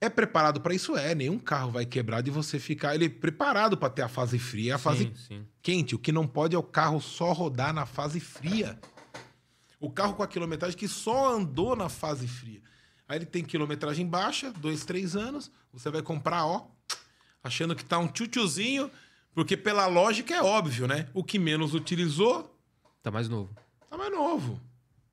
É preparado para isso? É. Nenhum carro vai quebrar de você ficar. Ele é preparado para ter a fase fria, a fase Sim, sim. quente. O que não pode é o carro só rodar na fase fria. O carro com a quilometragem que só andou na fase fria. Aí ele tem quilometragem baixa, dois, três anos. Você vai comprar, ó, achando que tá um tchutchuzinho, porque pela lógica é óbvio, né? O que menos utilizou, Tá mais novo. tá mais novo.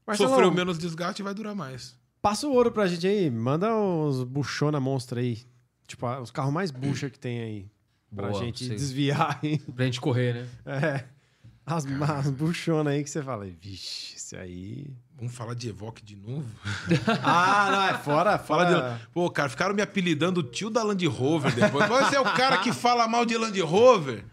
Marcelão, Sofreu menos desgaste e vai durar mais. Passa o ouro pra gente aí. Manda uns buchona monstra aí. Tipo, os carros mais bucha que tem aí. Pra Boa, gente sei. desviar aí. Pra gente correr, né? É. As, as buchonas aí que você fala, vixe, isso aí. Vamos falar de Evoque de novo? Ah, não, é fora, Fala fora. de... Pô, cara, ficaram me apelidando o tio da Land Rover depois. Você é o cara que fala mal de Land Rover?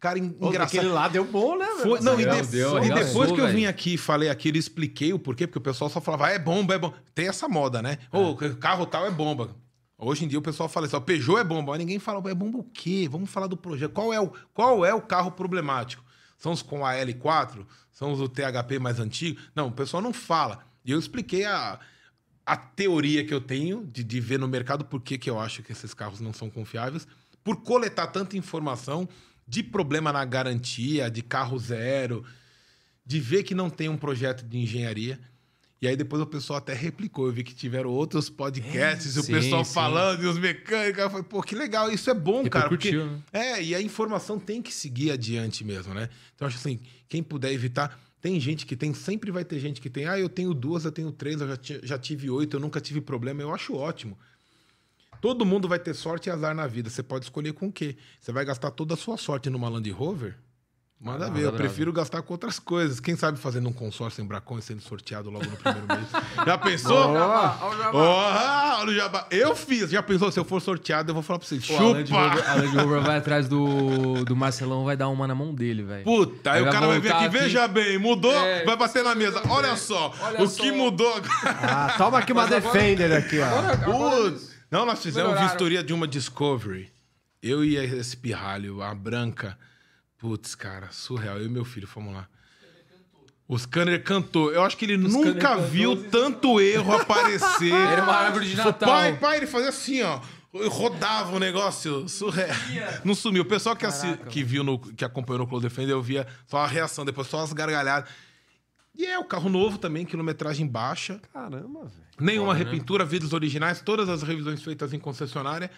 Cara, en- Pô, engraçado. Daquele lá deu bom, né, velho? Foi- não, e, de- deu, e depois que eu vim aqui e falei aquilo, expliquei o porquê, porque o pessoal só falava, ah, é bomba, é bomba. Tem essa moda, né? Ô, carro tal é bomba. Hoje em dia o pessoal fala assim, ó, Peugeot é bomba, mas ninguém fala, é bomba o quê? Vamos falar do projeto. Qual é o, qual é o carro problemático? São os com a L4? São os do THP mais antigo? Não, o pessoal não fala. E eu expliquei a, a teoria que eu tenho de, de ver no mercado por que que eu acho que esses carros não são confiáveis, por coletar tanta informação de problema na garantia, de carro zero, de ver que não tem um projeto de engenharia. E aí depois o pessoal até replicou. Eu vi que tiveram outros podcasts, e o sim, pessoal sim. falando, e os mecânicos. Eu falei, pô, que legal, isso é bom, cara. Porque, Repercutiu, né? é, e a informação tem que seguir adiante mesmo, né? Então, acho assim, quem puder evitar. Tem gente que tem, sempre vai ter gente que tem, ah, eu tenho duas, eu tenho três, eu já, já tive oito, eu nunca tive problema. Eu acho ótimo. Todo mundo vai ter sorte e azar na vida. Você pode escolher com o quê? Você vai gastar toda a sua sorte numa Land Rover? Manda Ah, ver, eu prefiro gastar com outras coisas. Quem sabe fazendo um consórcio em Bracon e sendo sorteado logo no primeiro mês. Já pensou? Oh, olha o jabá. Eu fiz. Já pensou? Se eu for sorteado, eu vou falar pra você. Pô, a Land Chupa! Rover, a Land Rover vai atrás do, do Marcelão, vai dar uma na mão dele, velho. Puta, aí Aí o cara vai ver aqui, aqui. veja bem, mudou, É. vai bater na mesa. Olha só, Olha o só. que mudou agora. Ah, toma aqui uma Mas agora- Defender aqui, ó. Putz. Não, nós fizemos Melhoraram. vistoria de uma Discovery. Eu e esse pirralho, a branca. Putz, cara, surreal. Eu e meu filho fomos lá. O scanner cantou. Eu acho que ele nunca cantou, viu tanto erro aparecer. Era uma árvore de Natal. Pai, pai, ele fazia assim, ó. Rodava o negócio surreal. Não sumiu. O pessoal que, assi- Caraca, que viu, no, que acompanhou no Close Defender, eu via só a reação, depois só as gargalhadas. E é o carro novo também, quilometragem baixa. Caramba, velho. Nenhuma Foda, né? repintura, vidros originais, todas as revisões feitas em concessionária.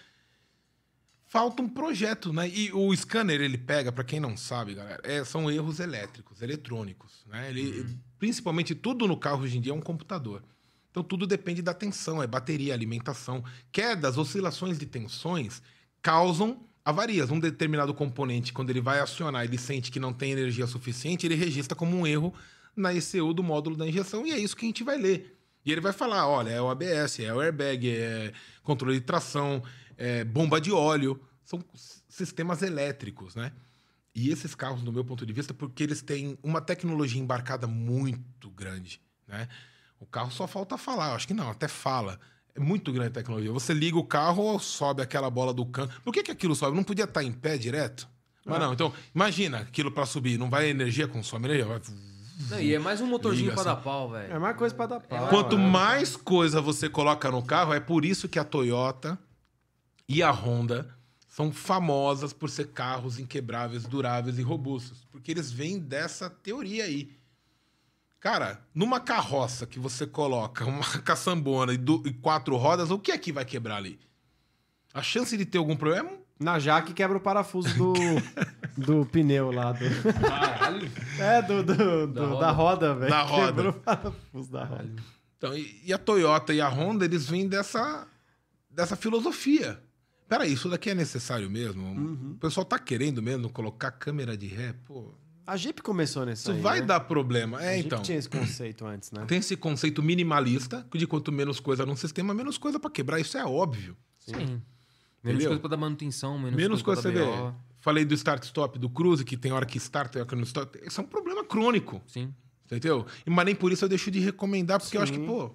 Falta um projeto, né? E o scanner, ele pega, para quem não sabe, galera, é- são erros elétricos, eletrônicos, né? Ele, Principalmente tudo no carro hoje em dia é um computador. Então tudo depende da tensão, é bateria, alimentação. Quedas, oscilações de tensões causam avarias. Um determinado componente, quando ele vai acionar, ele sente que não tem energia suficiente, ele registra como um erro na ECU do módulo da injeção e é isso que a gente vai ler. E ele vai falar, olha, é o ABS, é o airbag, é controle de tração, é bomba de óleo, são sistemas elétricos, né? E esses carros, do meu ponto de vista, porque eles têm uma tecnologia embarcada muito grande, né? O carro só falta falar, eu acho que não, até fala. É muito grande a tecnologia. Você liga o carro, sobe aquela bola do cano. Por que, que aquilo sobe? Não podia estar em pé direto? Mas não, então, imagina aquilo para subir, não vai energia, consome energia, vai Não, e é mais um motorzinho Liga, pra assim. dar pau, É velho. mais coisa pra dar pau. Quanto né? mais coisa você coloca no carro, é por isso que a Toyota e a Honda são famosas por ser carros inquebráveis, duráveis e robustos. Porque eles vêm dessa teoria aí. Cara, numa carroça que você coloca uma caçambona e, du- e quatro rodas, o que é que vai quebrar ali? A chance de ter algum problema Na Jaque quebra o parafuso do, do pneu lá. Do... Caralho. É, do, do- do- Da da roda, velho. Da roda. Quebrou o parafuso da roda. Então, e, e a Toyota e a Honda, eles vêm dessa, dessa filosofia. Peraí, isso daqui é necessário mesmo? Uhum. O pessoal tá querendo mesmo colocar câmera de ré? Pô, A Jeep começou nesse isso aí, vai né? dar problema. A É, Jeep então. tinha esse conceito antes, né? Tem esse conceito minimalista, que de quanto menos coisa num sistema, menos coisa pra quebrar. Isso é óbvio. Sim. Menos Entendeu? coisa pra dar manutenção, menos, Menos coisa coisa você pra vê. dar. Falei do start-stop do Cruze, que tem hora que start, tem hora que não start. Isso é um problema crônico. Sim. Entendeu? E- Mas nem por isso eu deixo de recomendar, porque eu acho que, Sim. pô,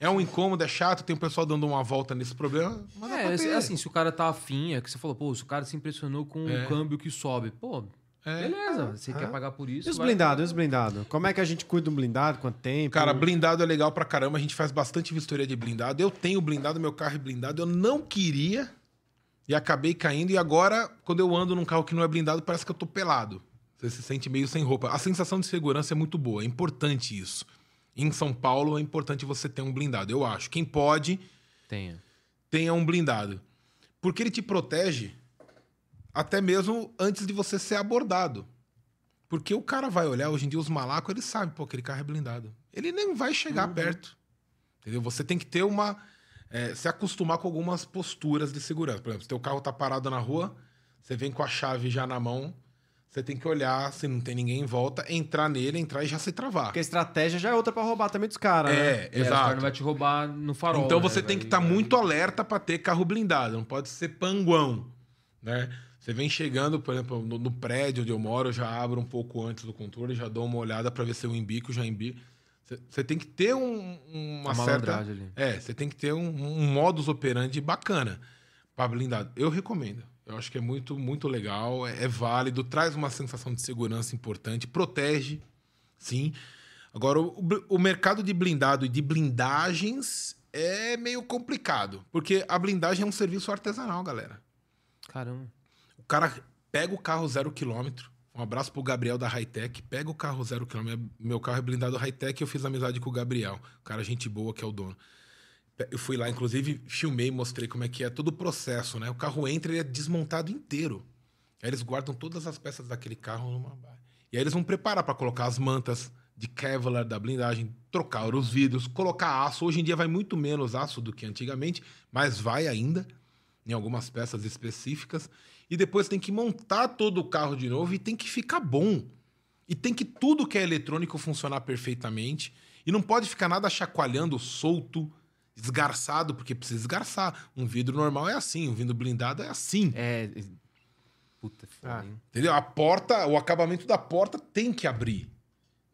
é um incômodo, é chato, tem o pessoal dando uma volta nesse problema. Mas É, pra assim, se o cara tá afim, é que você falou, pô, se o cara se impressionou com É. o câmbio que sobe, pô, É. Beleza, você quer pagar por isso. E os vai- blindados, e os blindados? Como é que a gente cuida do blindado? Quanto tempo? Cara, blindado é legal pra caramba. A gente faz bastante vistoria de blindado. Eu tenho blindado, meu carro é blindado. Eu não queria e acabei caindo. E agora, quando eu ando num carro que não é blindado, parece que eu tô pelado. Você se sente meio sem roupa. A sensação de segurança é muito boa. É importante isso. Em São Paulo é importante você ter um blindado. Eu acho. Quem pode, Tenha. tenha um blindado. Porque ele te protege até mesmo antes de você ser abordado. Porque o cara vai olhar, hoje em dia os malacos, eles sabem, pô, aquele carro é blindado. Ele nem vai chegar perto. Entendeu? Você tem que ter uma. é, se acostumar com algumas posturas de segurança. Por exemplo, se teu carro tá parado na rua, você vem com a chave já na mão, você tem que olhar se não tem ninguém em volta, entrar nele, entrar e já se travar. Porque a estratégia já é outra pra roubar também dos caras, né? É, É, os caras exato. não vai te roubar no farol. Então né? você tem Vai- que estar vai- muito alerta para ter carro blindado, não pode ser panguão, né? Você vem chegando, por exemplo, no, no prédio onde eu moro, eu já abro um pouco antes do controle, já dou uma olhada para ver se eu embico, já embico. Você- tem que ter um- uma Uma certa... ali. É, você tem que ter um, um modus operandi bacana para blindado. Eu recomendo. Eu acho que é muito, muito legal, é, é válido, traz uma sensação de segurança importante, protege, sim. Agora, o, o mercado de blindado e de blindagens é meio complicado, porque a blindagem é um serviço artesanal, galera. Caramba. O cara pega o carro zero quilômetro. Um abraço pro Gabriel da Hightech. Pega o carro zero quilômetro. Meu carro é blindado Hightech. Eu fiz amizade com o Gabriel. O cara, gente boa, que é o dono. Eu fui lá, inclusive, filmei, mostrei como é que é todo o processo, né? O carro entra e é desmontado inteiro. Aí eles guardam todas as peças daquele carro numa. E aí eles vão preparar para colocar as mantas de Kevlar da blindagem, trocar os vidros, colocar aço. Hoje em dia vai muito menos aço do que antigamente, mas vai ainda em algumas peças específicas. E depois tem que montar todo o carro de novo e tem que ficar bom. E tem que tudo que é eletrônico funcionar perfeitamente. E não pode ficar nada chacoalhando, solto, esgarçado, porque precisa esgarçar. Um vidro normal é assim, um vidro blindado é assim. É. Puta, Ah. Entendeu? A porta, o acabamento da porta tem que abrir.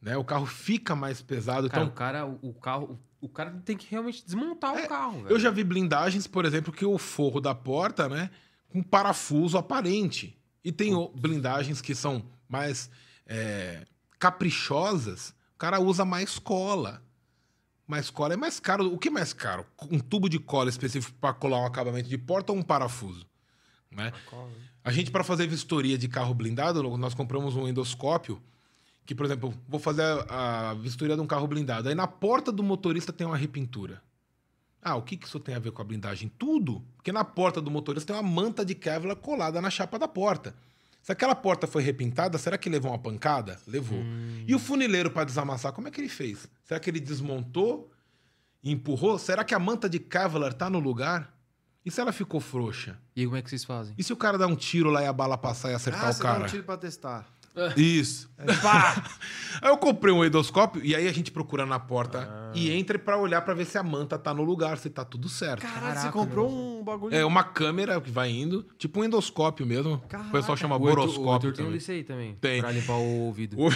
Né? O carro fica mais pesado. Cara, então, o cara, o, o carro. O cara tem que realmente desmontar É, o carro, velho. Eu já vi blindagens, por exemplo, que o forro da porta, né, com parafuso aparente. E tem o- blindagens que são mais é, caprichosas. O cara usa mais cola. Mais cola é mais caro. O que é mais caro? Um tubo de cola específico para colar um acabamento de porta ou um parafuso? Né? A gente, para fazer vistoria de carro blindado, nós compramos um endoscópio que, por exemplo, vou fazer a, a vistoria de um carro blindado. Aí na porta do motorista tem uma repintura. Ah, o que, que isso tem a ver com a blindagem? Tudo. Porque na porta do motorista tem uma manta de Kevlar colada na chapa da porta. Se aquela porta foi repintada, será que levou uma pancada? Levou. E o funileiro para desamassar, como é que ele fez? Será que ele desmontou e empurrou? Será que a manta de Kevlar tá no lugar? E se ela ficou frouxa? E aí, como é que vocês fazem? E se o cara dá um tiro lá e a bala passar e acertar Ah, o você dá cara? um tiro pra testar. Isso. Pá! aí eu comprei um endoscópio e aí a gente procura na porta Ah. e entra pra olhar pra ver se a manta tá no lugar, se tá tudo certo. Caralho, você comprou um bagulho... É uma câmera que vai indo, tipo um endoscópio mesmo. O Caraca. pessoal chama O Heitor- O boroscópio. Heitor tem um também. desse aí também. Tem. Pra limpar o ouvido. O-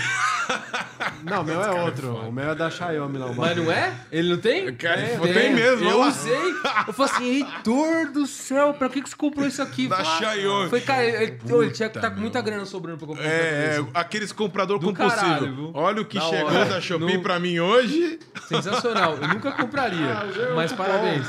Não, o meu é é outro. o meu é da Xiaomi, não. Mas não é? Ele não tem? Cara, É, tem mesmo, Eu lá. usei. Eu falei assim, Heitor do céu, pra que, que você comprou isso aqui? Da ah, Xiaomi. Foi, cara, ele, ele tinha que estar com muita grana sobrando pra comprar É, isso. É, aqueles comprador Do compulsivo. caralho? Olha o que Da chegou hora. da Shopee No- pra mim hoje. Sensacional. Eu nunca compraria. Ah, mas parabéns.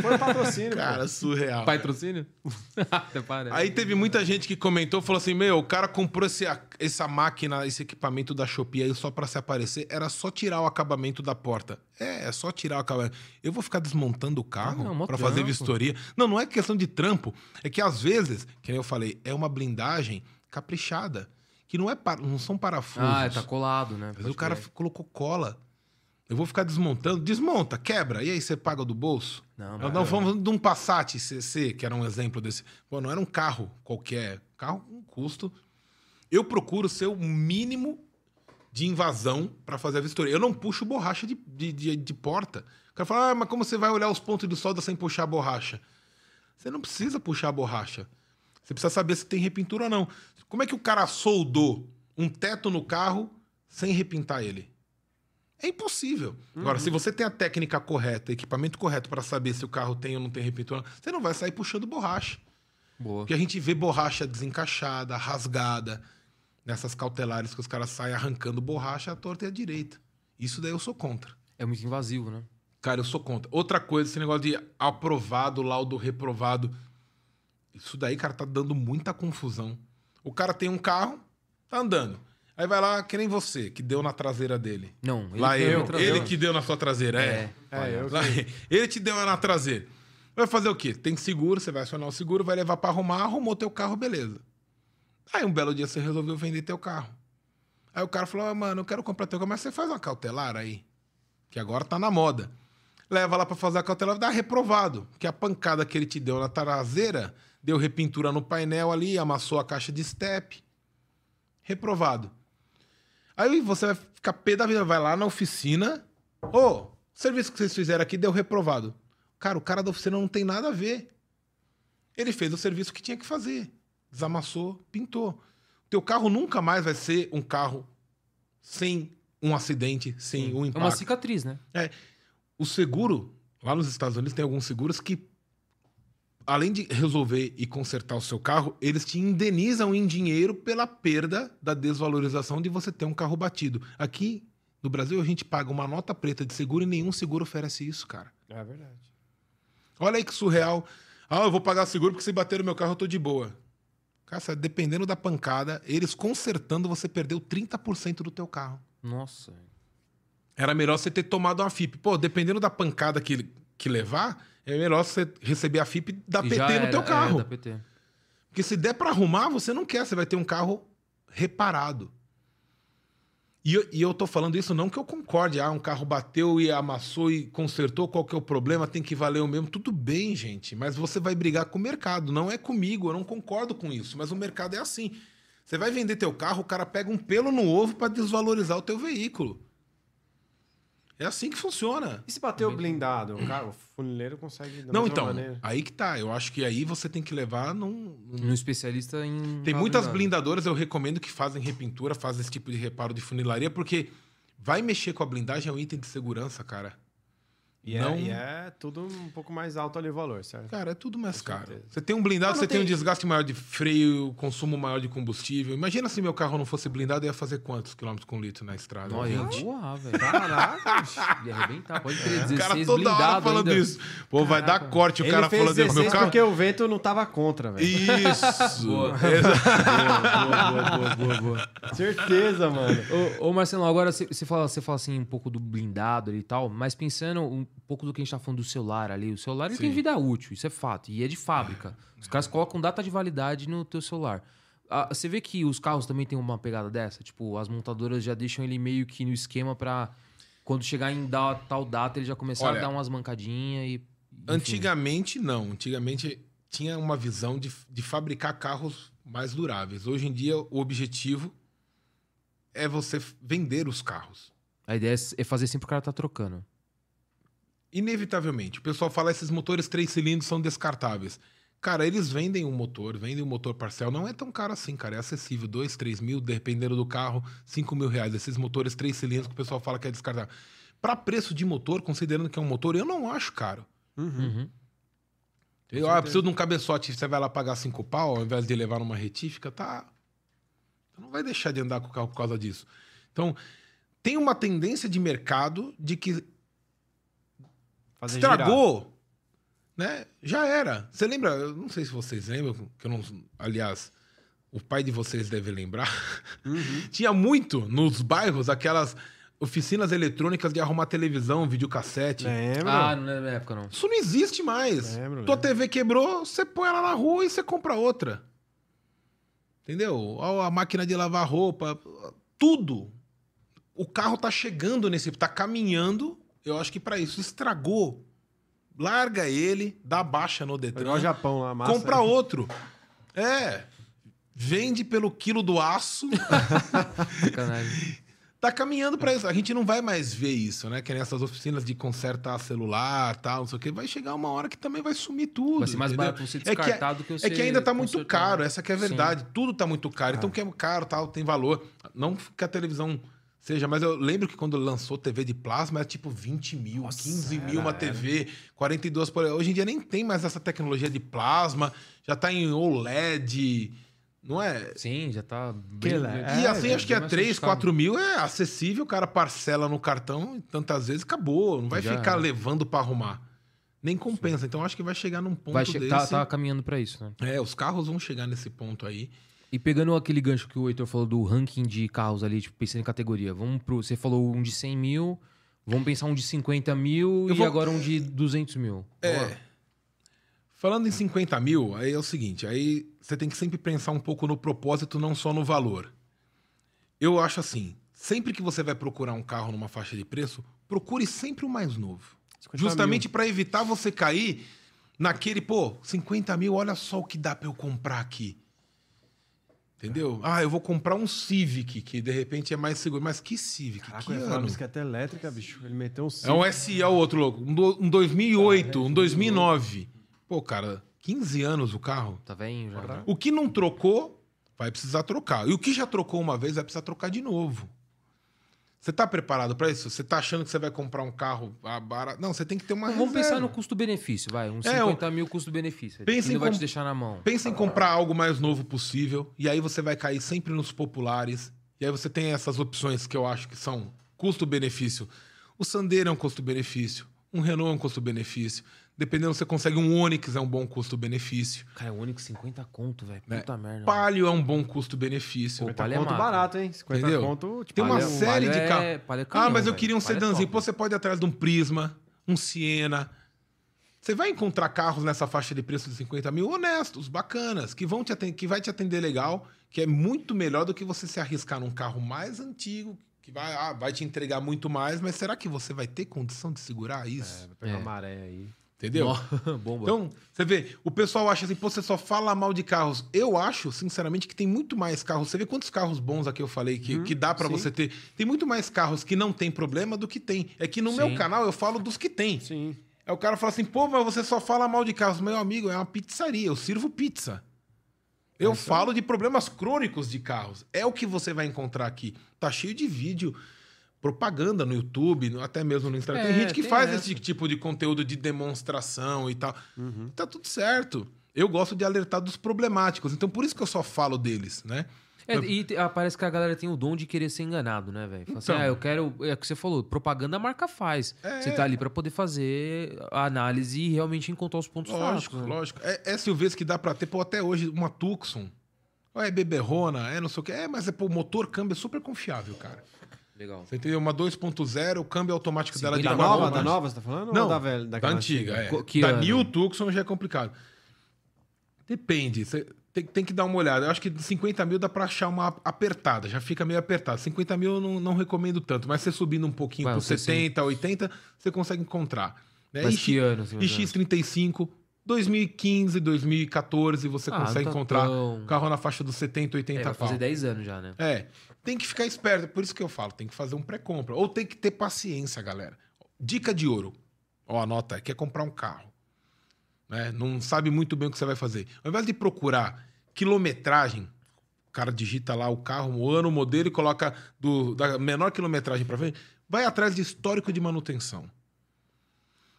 Foi patrocínio, pô. Cara, surreal. Patrocínio? Até parece. Aí teve muita gente que comentou, falou assim: Meu, o cara comprou esse, essa máquina, esse equipamento da Shopee aí só pra se aparecer. Era só tirar o acabamento da porta. É, é só tirar o acabamento. Eu vou ficar desmontando o carro Não, pra fazer trampo. vistoria. Não, não é questão de trampo. É que às vezes, que nem eu falei, é uma blindagem caprichada. Que não, é par- não são parafusos. Ah, tá colado, né? Pode o cara crer. colocou cola. Eu vou ficar desmontando. Desmonta, quebra. E aí você paga do bolso? Não, Nós não. fomos de um Passat CC, que era um exemplo desse. Pô, não era um carro qualquer. Carro com custo. Eu procuro ser o mínimo de invasão para fazer a vistoria. Eu não puxo borracha de, de, de- de porta. O cara fala, ah, mas como você vai olhar os pontos de solda sem puxar a borracha? Você não precisa puxar a borracha. Você precisa saber se tem repintura ou não. Como é que o cara soldou um teto no carro sem repintar ele? É impossível. Agora, se você tem a técnica correta, equipamento correto para saber se o carro tem ou não tem repintura, você não vai sair puxando borracha. Boa. Porque a gente vê borracha desencaixada, rasgada. nessas cautelares que os caras saem arrancando borracha à torta e à direita. Isso daí eu sou contra. É muito invasivo, né? Cara, eu sou contra. Outra coisa, esse negócio de aprovado, laudo reprovado. Isso daí, cara, tá dando muita confusão. O cara tem um carro, tá andando. Aí vai lá, que nem você, que deu na traseira dele. Não, ele lá eu, ele que deu na sua traseira, é. É, eu Lá, ele te deu na traseira. Vai fazer o quê? Tem seguro, você vai acionar o seguro, vai levar pra arrumar, arrumou teu carro, beleza. Aí um belo dia você resolveu vender teu carro. Aí o cara falou, ah, mano, eu quero comprar teu carro, mas você faz uma cautelar aí, que agora tá na moda. Leva lá pra fazer a cautelar, dá reprovado, que a pancada que ele te deu na traseira deu repintura no painel ali, amassou a caixa de step. Reprovado. Aí você vai ficar pé da vida, vai lá na oficina. Ô, o serviço que vocês fizeram aqui deu reprovado. Cara, o cara da oficina não tem nada a ver. Ele fez o serviço que tinha que fazer. Desamassou, pintou. Teu carro nunca mais vai ser um carro sem um acidente, sem um É uma impacto. cicatriz, né? O seguro, lá nos Estados Unidos, tem alguns seguros que, além de resolver e consertar o seu carro, eles te indenizam em dinheiro pela perda da desvalorização de você ter um carro batido. Aqui no Brasil, a gente paga uma nota preta de seguro e nenhum seguro oferece isso, cara. É verdade. Olha aí que surreal. Ah, eu vou pagar seguro porque se bater no meu carro eu tô de boa. Cara, dependendo da pancada, eles consertando, você perdeu 30% do teu carro. Nossa. Era melhor você ter tomado uma FIP. Pô, dependendo da pancada que, que levar, é melhor você receber a FIP da PT no teu é, carro. da PT. Porque se der pra arrumar, você não quer, você vai ter um carro reparado. E eu, e eu tô falando isso não que eu concorde, ah, um carro bateu e amassou e consertou, qual que é o problema, tem que valer o mesmo. Tudo bem, gente, mas você vai brigar com o mercado, não é comigo, eu não concordo com isso, mas o mercado é assim. Você vai vender teu carro, o cara pega um pelo no ovo pra desvalorizar o teu veículo. É assim que funciona. E se bater o blindado? O, cara, o funileiro consegue da Não, então, maneira. aí que tá. Eu acho que aí você tem que levar num, num Um especialista em. Tem muitas blindado. blindadoras, eu recomendo que fazem repintura, fazem esse tipo de reparo de funilaria, porque vai mexer com a blindagem é um item de segurança, cara. E, não- é, e é tudo um pouco mais alto ali o valor, certo? Cara, é tudo mais Com caro. certeza. Você tem um blindado, você tem... um desgaste maior de freio, consumo maior de combustível. Imagina se meu carro não fosse blindado, eu ia fazer quantos quilômetros com litro na estrada? Olha, ia 20. voar, velho. Caraca! Ia arrebentar, pode crer. O 16 cara toda hora blindado falando ainda. isso. Pô, vai dar Caraca. corte o Ele cara falando isso. 16 Meu carro... porque o vento não tava contra, velho. Isso! Boa. boa, boa, boa, boa. Certeza, mano. Ô, ô, Marcelo, agora você fala, você fala assim um pouco do blindado ali e tal, mas pensando um pouco do que a gente tá falando do celular ali. O celular ele tem vida útil, isso é fato. E é de fábrica. Os caras colocam data de validade no teu celular. Ah, você vê que os carros também têm uma pegada dessa? Tipo, as montadoras já deixam ele meio que no esquema pra quando chegar em da- tal data ele já começar Olha, a dar umas mancadinhas e. enfim. Antigamente, não. Antigamente tinha uma visão de, de fabricar carros mais duráveis. Hoje em dia, o objetivo é você vender os carros. A ideia é fazer sempre o cara tá trocando. Inevitavelmente. O pessoal fala esses motores três cilindros são descartáveis. Cara, eles vendem um motor, vendem um motor parcial. Não é tão caro assim, cara. É acessível. 2, 3 mil, dependendo do carro, 5 mil reais. Esses motores três cilindros que o pessoal fala que é descartável. Para preço de motor, considerando que é um motor, eu não acho caro. Uhum. Eu ah, preciso de um cabeçote, você vai lá pagar cinco pau ao invés de levar numa retífica, tá? Você não vai deixar de andar com o carro por causa disso. Então, tem uma tendência de mercado de que Fazer girar. estragou, né? Já era. Você lembra? Eu não sei se vocês lembram, que eu não, aliás, o pai de vocês deve lembrar. Uhum. Tinha muito nos bairros aquelas oficinas eletrônicas de arrumar televisão, videocassete. Lembra? Ah, não é da minha época, não. Isso não existe mais. Lembro, Tua lembro. TV quebrou, você põe ela na rua e você compra outra. Entendeu? A a máquina de lavar roupa, tudo. O carro tá chegando nesse, tá caminhando. Eu acho que para isso estragou. Larga ele, dá baixa no Igual o Detran, Japão lá, massa. compra outro. É. Vende pelo quilo do aço. Sacanagem. tá caminhando para isso. A gente não vai mais ver isso, né? Que nessas oficinas de consertar celular, tal, não sei o quê. Vai chegar uma hora que também vai sumir tudo. Vai ser mais entendeu? barato você É que- descartar do que você É que ainda tá muito consertar. caro, essa que é a Sim. verdade. Tudo tá muito caro. Ah. Então, que é caro, tal, tem valor. Não que a televisão seja, mas eu lembro que quando lançou TV de plasma era tipo 20 mil, Nossa, 15 mil era, uma era. TV, 42 por. Hoje em dia nem tem mais essa tecnologia de plasma, já tá em OLED. Não é? Sim, já tá bem... É, e assim, bem acho que é mais 3, sofisticado. 4 mil é acessível, o cara parcela no cartão e tantas vezes acabou. Não vai Já ficar era. levando pra arrumar. Nem compensa. Então acho que vai chegar num ponto Vai che- desse. tá, tá caminhando pra isso, né? É, os carros vão chegar nesse ponto aí. E pegando aquele gancho que o Heitor falou do ranking de carros ali, tipo, pensando em categoria. Vamos pro. Você falou um de 100 mil, vamos pensar um de 50 mil Eu e vou- agora um de 200 mil. É. Falando em 50 mil, aí é o seguinte, aí você tem que sempre pensar um pouco no propósito, não só no valor. Eu acho assim, sempre que você vai procurar um carro numa faixa de preço, procure sempre o mais novo. 50 Justamente para evitar você cair naquele, pô, 50 mil, olha só o que dá para eu comprar aqui. Entendeu? Ah, eu vou comprar um Civic, que de repente é mais seguro. Mas que Civic? Caraca, que eu ia falar bicicleta elétrica, bicho. Ele meteu um É um SE, é o outro louco. Um, do- um 2008, um 2009. Pô, cara, 15 anos o carro. Tá vendo já? né? O que não trocou, vai precisar trocar. E o que já trocou uma vez, vai precisar trocar de novo. Você tá preparado para isso? Você tá achando que você vai comprar um carro ah, barato? Não, você tem que ter uma Vamos reserva. pensar no custo-benefício, vai. Uns É, 50 mil custo-benefício. Pensa Que em vai com- te deixar na mão. Pensa em comprar algo mais novo possível, e aí você vai cair sempre nos populares. E aí você tem essas opções que eu acho que são custo-benefício. O Sandero é um custo-benefício, um Renault é um custo-benefício. Dependendo, você consegue um Onix, é um bom custo-benefício. Cara, o Onix 50 conto, velho. Né? Puta merda. Palio é um bom custo-benefício. Pô, 50 Palha é conto mata. barato, hein? 50 Entendeu? conto, tipo, Tem uma Palha- série de é- carros. É ah, mas eu queria um Palha é sedãzinho. top. Pô, você pode ir atrás de um Prisma, um Siena. Você vai encontrar carros nessa faixa de preço de 50 mil honestos, bacanas, que vão te atender, que vai te atender legal, que é muito melhor do que você se arriscar num carro mais antigo, que vai, ah, vai te entregar muito mais, mas será que você vai ter condição de segurar isso? Vai pegar É. uma maré aí. Entendeu? Bomba. Então, você vê, o pessoal acha assim, pô, você só fala mal de carros. Eu acho, sinceramente, que tem muito mais carros. Você vê quantos carros bons aqui eu falei que, que dá pra sim. você ter. Tem muito mais carros que não tem problema do que tem. É que no Sim. meu canal eu falo dos que tem. Sim. Aí o cara fala assim, pô, mas você só fala mal de carros. Meu amigo, é uma pizzaria, eu sirvo pizza. Eu falo de problemas crônicos de carros. É o que você vai encontrar aqui. Tá cheio de vídeo, propaganda no YouTube, até mesmo no Instagram. tem É, gente que tem faz essa. esse tipo de conteúdo de demonstração e tal. Uhum. Tá tudo certo. Eu gosto de alertar dos problemáticos. Então, por isso que eu só falo deles, né? É, e ah, parece que a galera tem o dom de querer ser enganado, né, velho? Assim, Então. ah, eu quero. É o que você falou, propaganda a marca faz. É. Você tá ali pra poder fazer a análise e realmente encontrar os pontos Lógico, fracos. né? lógico. É, é SUVs que dá pra ter, pô, até hoje, uma Tucson. Ou é beberrona, é não sei o quê. É, mas é, pô, o motor câmbio é super confiável, cara. Legal. Você entendeu? Uma 2.0, o câmbio automático dela de Da 50 nova, da nova, você tá falando? Não, ou da velha? Da daquela antiga, é. Que da ano? New Tucson já é complicado. Depende. Você tem, tem que dar uma olhada. Eu acho que de 50 mil dá pra achar uma apertada. Já fica meio apertado. 50 mil eu não, não recomendo tanto. Mas você subindo um pouquinho pro 60. 70, 80, você consegue encontrar. Né? Mas E que ano, assim, E mais ou menos? X35, 2015, 2014, você Ah, consegue tá encontrar tão- carro na faixa dos 70, 80 É, vai fazer pau. 10 anos já, né? É, tem que ficar esperto. Por isso que eu falo, tem que fazer um pré-compra. Ou tem que ter paciência, galera. Dica de ouro. Ó, anota, quer comprar um carro. Né? Não sabe muito bem o que você vai fazer. Ao invés de procurar quilometragem, o cara digita lá o carro, o ano, o modelo e coloca do, da menor quilometragem para frente, vai atrás de histórico de manutenção.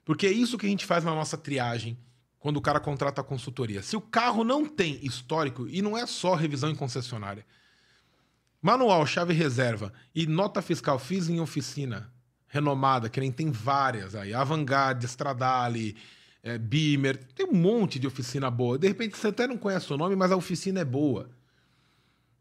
Porque é isso que a gente faz na nossa triagem quando o cara contrata a consultoria. Se o carro não tem histórico, e não é só revisão em concessionária, Manual, chave reserva e nota fiscal fiz em oficina renomada, que nem tem várias aí. Avantgarde, Stradale, é, Beamer, tem um monte de oficina boa. De repente você até não conhece o nome, mas a oficina é boa.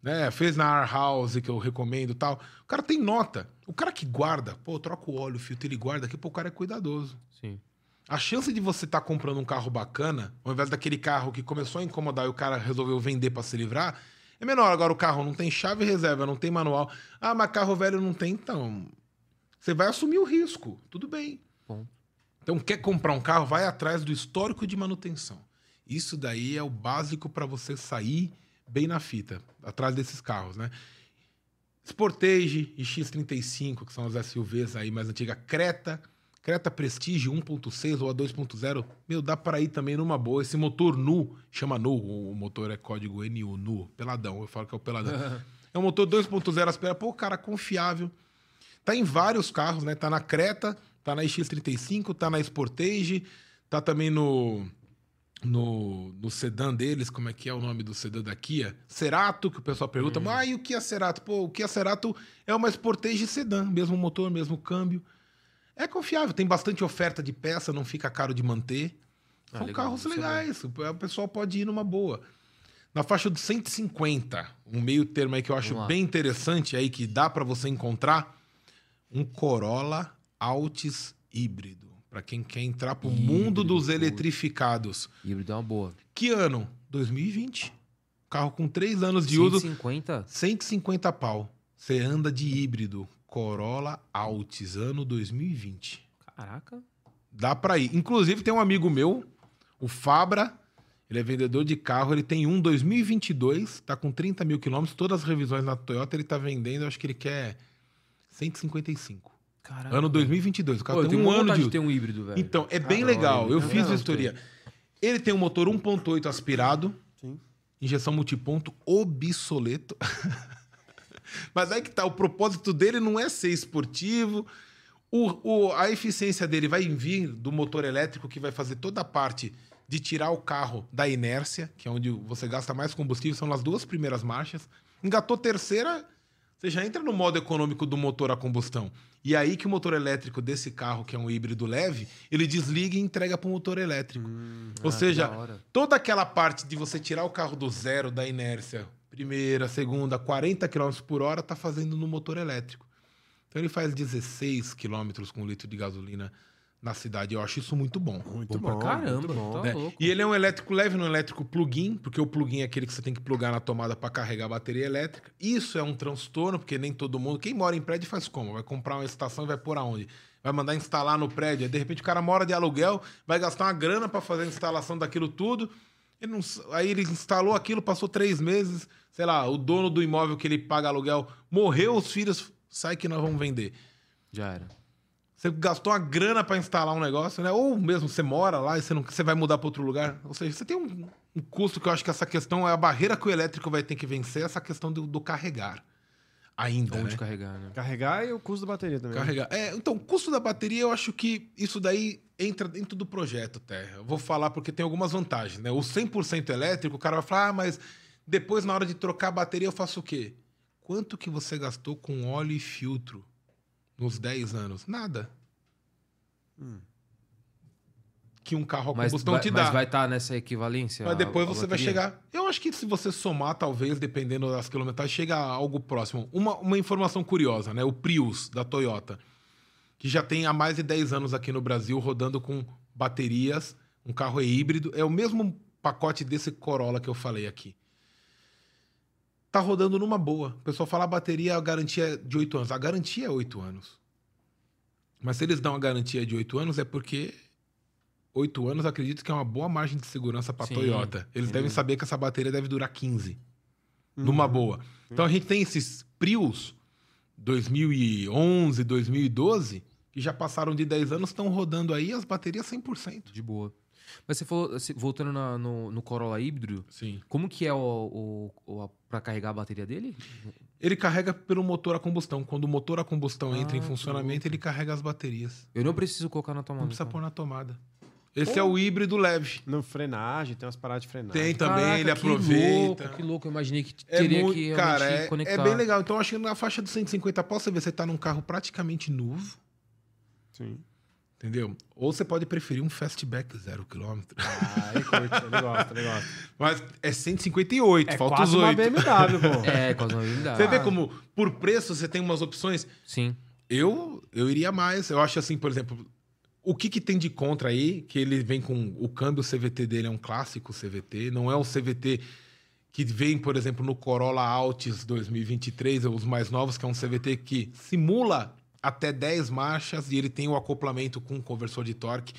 Né? Fez na Ar House, que eu recomendo e tal. O cara tem nota. O cara que guarda, pô, troca o óleo, o filtro, ele guarda aqui, pô, o cara é cuidadoso. Sim. A chance de você estar comprando um carro bacana, ao invés daquele carro que começou a incomodar e o cara resolveu vender para se livrar, é menor. Agora o carro não tem chave reserva, não tem manual. Ah, mas carro velho não tem, então. Você vai assumir o risco. Tudo bem. Bom. Então, quer comprar um carro, vai atrás do histórico de manutenção. Isso daí é o básico para você sair bem na fita, atrás desses carros, né? Sportage e X35, que são as SUVs aí mais antigas, Creta, Creta Prestige 1.6 ou a 2.0, meu, dá para ir também numa boa. Esse motor nu, chama nu, o motor é código NU, nu, peladão, eu falo que é o peladão. é um motor 2.0 aspira, pô, cara, confiável. Tá em vários carros, né? Tá na Creta, tá na X35, tá na Sportage, tá também no no, no sedã deles, como é que é o nome do sedã da Kia? Cerato, que o pessoal pergunta, Hum. ah, e o Kia Cerato? Pô, o Kia Cerato é uma Sportage sedã, mesmo motor, mesmo câmbio. É confiável, tem bastante oferta de peça, não fica caro de manter. Ah, São legal, carros é legais, o pessoal pode ir numa boa. Na faixa dos 150, um meio termo aí que eu acho bem interessante aí, que dá para você encontrar, um Corolla Altis híbrido. Para quem quer entrar pro Híbrido, mundo dos eletrificados. Híbrido é uma boa. Que ano? 2020. Carro com 3 anos de uso, 150? 150 pau. Você anda de híbrido. Corolla Altis, ano 2020. Caraca. Dá pra ir. Inclusive, tem um amigo meu, o Fabra. Ele é vendedor de carro. Ele tem um 2022, tá com 30 mil quilômetros. Todas as revisões na Toyota ele tá vendendo. Eu acho que ele quer 155. Caraca. Ano 2022. O carro Pô, eu tem um ano de de ter um híbrido, velho. Então, é bem legal. Eu fiz vistoria. Ele tem um motor 1.8 aspirado, Sim. injeção multiponto obsoleto. Mas aí que tá, o propósito dele não é ser esportivo. O, o- a eficiência dele vai vir do motor elétrico, que vai fazer toda a parte de tirar o carro da inércia, que é onde você gasta mais combustível, são as duas primeiras marchas. Engatou terceira, você já entra no modo econômico do motor a combustão. E é aí que o motor elétrico desse carro, que é um híbrido leve, ele desliga e entrega para o motor elétrico. Ou Ah, seja, toda aquela parte de você tirar o carro do zero, da inércia, primeira, segunda, 40 km por hora, tá fazendo no motor elétrico. Então ele faz 16 km com um litro de gasolina na cidade. Eu acho isso muito bom. Muito Bom bom. caramba, muito bom. tá né? louco. E ele é um elétrico leve, não é um elétrico plug-in, porque o plug-in é aquele que você tem que plugar na tomada para carregar a bateria elétrica. Isso é um transtorno, porque nem todo mundo. Quem mora em prédio faz como? Vai comprar uma estação e vai pôr aonde? Vai mandar instalar no prédio. Aí, de repente o cara mora de aluguel, vai gastar uma grana para fazer a instalação daquilo tudo. Ele não- aí ele instalou aquilo, passou três meses, sei lá, o dono do imóvel que ele paga aluguel morreu, os filhos, sai que nós vamos vender. Já era. Você gastou uma grana para instalar um negócio, né? Ou mesmo você mora lá e você, não, você vai mudar para outro lugar. Ou seja, você tem um, um custo que eu acho que essa questão é a barreira que o elétrico vai ter que vencer, essa questão do, do carregar. Ainda, Onde né? carregar, né? Carregar e o custo da bateria também. né? Carregar. É, então, o custo da bateria, eu acho que isso daí entra dentro do projeto, até. Eu vou falar porque tem algumas vantagens, né? O 100% elétrico, o cara vai falar, ah, mas depois na hora de trocar a bateria eu faço o quê? Quanto que você gastou com óleo e filtro nos 10 anos? Nada. Que um carro a Mas, combustão vai, te mas dá. vai estar nessa equivalência? Mas a- depois a você vai bateria? chegar. Eu acho que se você somar, talvez, dependendo das quilometragens, chega a algo próximo. Uma, uma informação curiosa, né? O Prius da Toyota, que já tem há mais de 10 anos aqui no Brasil rodando com baterias, um carro é híbrido, é o mesmo pacote desse Corolla que eu falei aqui. Tá rodando numa boa. O pessoal fala a bateria, a garantia é de 8 anos. A garantia é 8 anos. Mas se eles dão a garantia de 8 anos, é porque 8 anos, acredito que é uma boa margem de segurança para Sim, Toyota. Eles sem devem dúvida. saber que essa bateria deve durar 15. Uhum. Numa boa. Então a gente tem esses Prius 2011, 2012, que já passaram de 10 anos, estão rodando aí as baterias 100%. De boa. Mas você falou, voltando na- no, no Corolla híbrido, Sim. como que é o, o, o- a- pra carregar a bateria dele? Ele carrega pelo motor a combustão. Quando o motor a combustão entra em Ah, que funcionamento, ele carrega as baterias. Eu não preciso colocar na tomada. Não precisa então. pôr na tomada. Esse é o híbrido leve. No frenagem, tem umas paradas de frenagem. Tem também, Caraca, ele que aproveita. Louco, que louco, eu imaginei que É teria muito, que cara, realmente é, conectar. é bem legal. Então, eu acho que na faixa dos 150 pau, você vê, você tá num carro praticamente novo, Sim. Entendeu? Ou você pode preferir um fastback zero quilômetro. Ah, ele curte, ele gosta, ele gosta. Mas é 158, É falta quase os uma 8. BMW, pô. É, quase uma habilidade. Você vê como, por preço, você tem umas opções. Sim. Eu, eu iria mais. Eu acho assim, por exemplo, o que, que tem de contra aí? Que ele vem com o câmbio CVT dele é um clássico CVT, não é um CVT que vem, por exemplo, no Corolla Altis 2023, os mais novos, que é um CVT que simula até 10 marchas e ele tem o acoplamento com conversor de torque.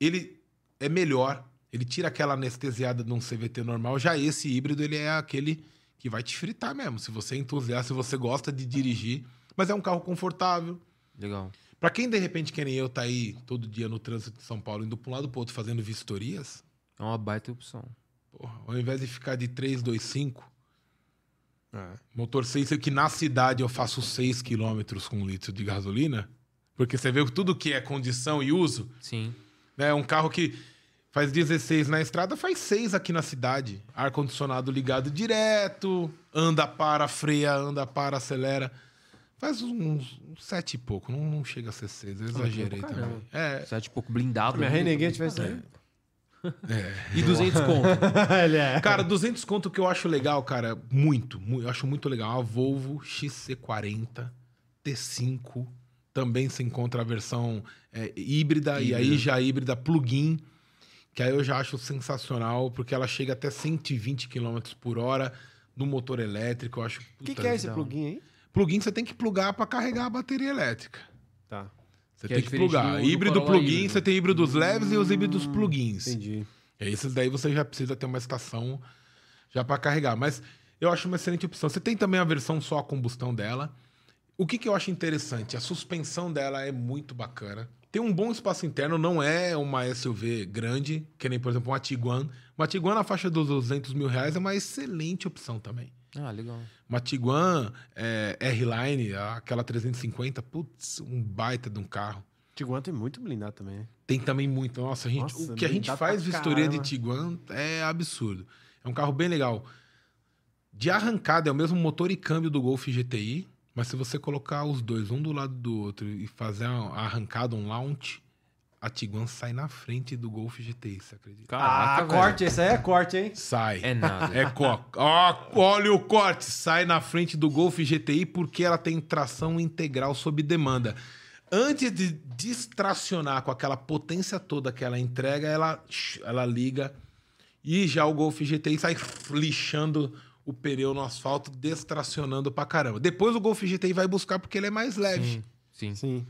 Ele é melhor, ele tira aquela anestesiada de um CVT normal. Já esse híbrido, ele é aquele que vai te fritar mesmo. Se você é entusiasta, se você gosta de dirigir, mas é um carro confortável. Legal. Pra quem de repente que nem eu tá aí todo dia no trânsito de São Paulo indo pra um lado pro outro fazendo vistorias, É uma baita opção. porra, ao invés de ficar de 3, 2, 5, É. motor 6, que na cidade eu faço 6 km com um litro de gasolina, porque você vê que tudo que é condição e uso, Sim. né, é um carro que Faz 16 na estrada, faz 6 aqui na cidade. Ar-condicionado ligado direto, anda, para, freia, anda, para, acelera. Faz uns, uns 7 e pouco, não, não chega a ser 6, eu exagerei pra também. É, Sete e pouco blindado. Minha né? Renegade vai ser. E 200 conto. Ele é. Cara, 200 conto que eu acho legal, cara, muito, mu- eu acho muito legal. A Volvo XC40 T5 também se encontra a versão é, híbrida, e aí já híbrida plug-in, que aí eu já acho sensacional, porque ela chega até 120 km por hora no motor elétrico. Eu acho. O que, que é esse plugin aí? Plug-in você tem que plugar para carregar a bateria elétrica. Tá, Você Que é tem que diferente plugar. do- do híbrido plug-in, você tem híbridos leves e os híbridos plug-ins. entendi. E aí, esses daí você já precisa ter uma estação já para carregar. Mas eu acho uma excelente opção. Você tem também a versão só a combustão dela. O que, que eu acho interessante? A suspensão dela é muito bacana. Tem um bom espaço interno, não é uma SUV grande, que nem, por exemplo, uma Tiguan. Uma Tiguan na faixa dos 200 mil reais é uma excelente opção também. Ah, legal. Uma Tiguan é, R-Line, aquela 350, putz, um baita de um carro. Tiguan tem muito blindado também. né? Tem também muito. Nossa, a gente, Nossa, o que a gente faz vistoria de caramba. Tiguan é absurdo. É um carro bem legal. De arrancada, é o mesmo motor e câmbio do Golf GTI, mas se você colocar os dois, um do lado do outro, e fazer a arrancada, um launch, a Tiguan sai na frente do Golf GTI, você acredita? Caraca, ah, velho. corte, esse aí é corte, hein? Sai. É nada. É co... Ó, olha o corte, sai na frente do Golf GTI porque ela tem tração integral sob demanda. Antes de distracionar com aquela potência toda que ela entrega, ela, ela liga e já o Golf GTI sai lixando o pneu no asfalto, destracionando pra caramba. Depois o Golf GTI vai buscar porque ele é mais leve, Sim. Sim.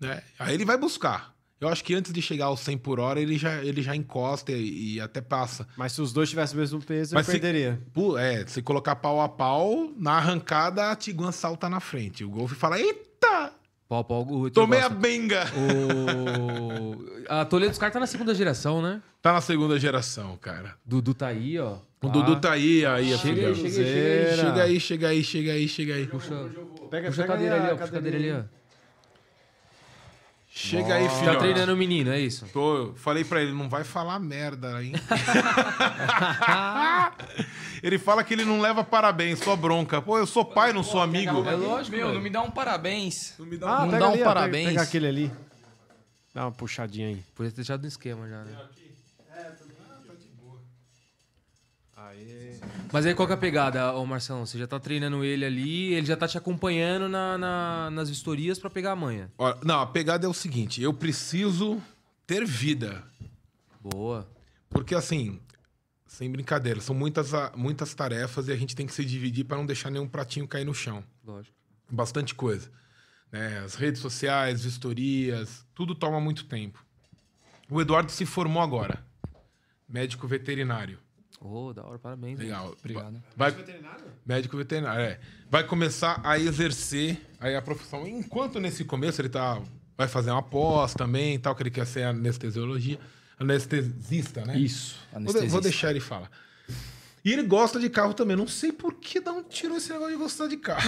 né? Aí ele vai buscar. Eu acho que antes de chegar aos 100 por hora, ele já, ele já encosta e, e até passa. Mas se os dois tivessem o mesmo peso, Mas eu se- perderia. É, se colocar pau a pau, na arrancada a Tiguan salta na frente. O Golf fala: Eita! Pau, pau, o Tomei a gosta. benga! O... A Toledo dos caras tá na segunda geração, né? Tá na segunda geração, cara. Dudu tá aí, ó. O Ah, Dudu tá aí, aí, Chega aí, chega aí, chega aí. Chega aí, chega aí, chega aí, chega aí. Puxa, Pega, puxa a cadeira ali, ó. Puxa a cadeira ali, ó. Chega aí, Tá filhão. treinando o menino, é isso? Tô, eu falei pra ele, não vai falar merda aí. ele fala que ele não leva parabéns, só bronca. Pô, eu sou pai, não sou amigo. É lógico, Meu, velho. não me dá um parabéns. Não me dá Ah, Não pega dá um ali, ó, pega- parabéns? Pega aquele ali. Dá uma puxadinha aí. Podia ter deixado no esquema já, né? Aê. Mas aí qual que é a pegada, ô Marcelão? Você já tá treinando ele ali, ele já tá te acompanhando na, na- nas vistorias pra pegar a manha. Ó, Não, a pegada é o seguinte: eu preciso ter vida. Boa. Porque assim, sem brincadeira, são muitas, muitas tarefas e a gente tem que se dividir para não deixar nenhum pratinho cair no chão. Lógico. Bastante coisa. né? As redes sociais, vistorias, tudo toma muito tempo. O Eduardo se formou agora. Médico veterinário. Ô, da hora, parabéns. hein? Legal. Obrigado. Vai... Médico veterinário, é. Vai começar a exercer aí a profissão. Enquanto nesse começo ele tá. Vai fazer uma pós também e tal, que ele quer ser anestesiologia. Anestesista, né? Isso, Vou, anestesista. vou deixar ele falar. E ele gosta de carro também. Não sei por que da onde tirou esse negócio de gostar de carro.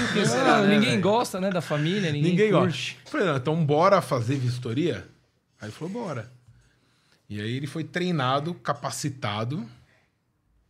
Ah, ninguém gosta, né, da família, ninguém, Ninguém curte. gosta. Falei, não, então bora fazer vistoria? Aí ele falou, bora. E aí ele foi treinado, capacitado.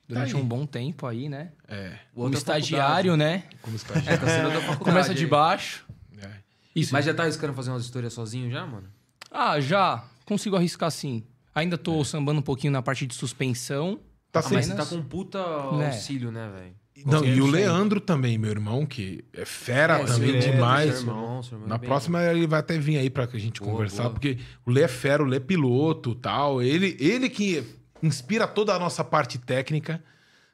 Durante Tá um bom tempo aí, né? É, O outro é estagiário, né? como É, estagiário. tá sendo da faculdade. Começa de baixo. É. Isso. Mas já tá arriscando fazer umas histórias sozinho já, mano? Ah, já. Consigo arriscar sim. Ainda tô sambando um pouquinho na parte de suspensão. Tá Ah, sem- mas você tá com puta Né. auxílio, né, velho? Não, e o 100%. Leandro também, meu irmão, que é fera É, também Leandro, demais. seu irmão. seu irmão Na é próxima ele vai até vir aí pra que a gente Boa, conversar, boa. porque o Lê é fera, o Lê é piloto tal. Ele, ele que inspira toda a nossa parte técnica,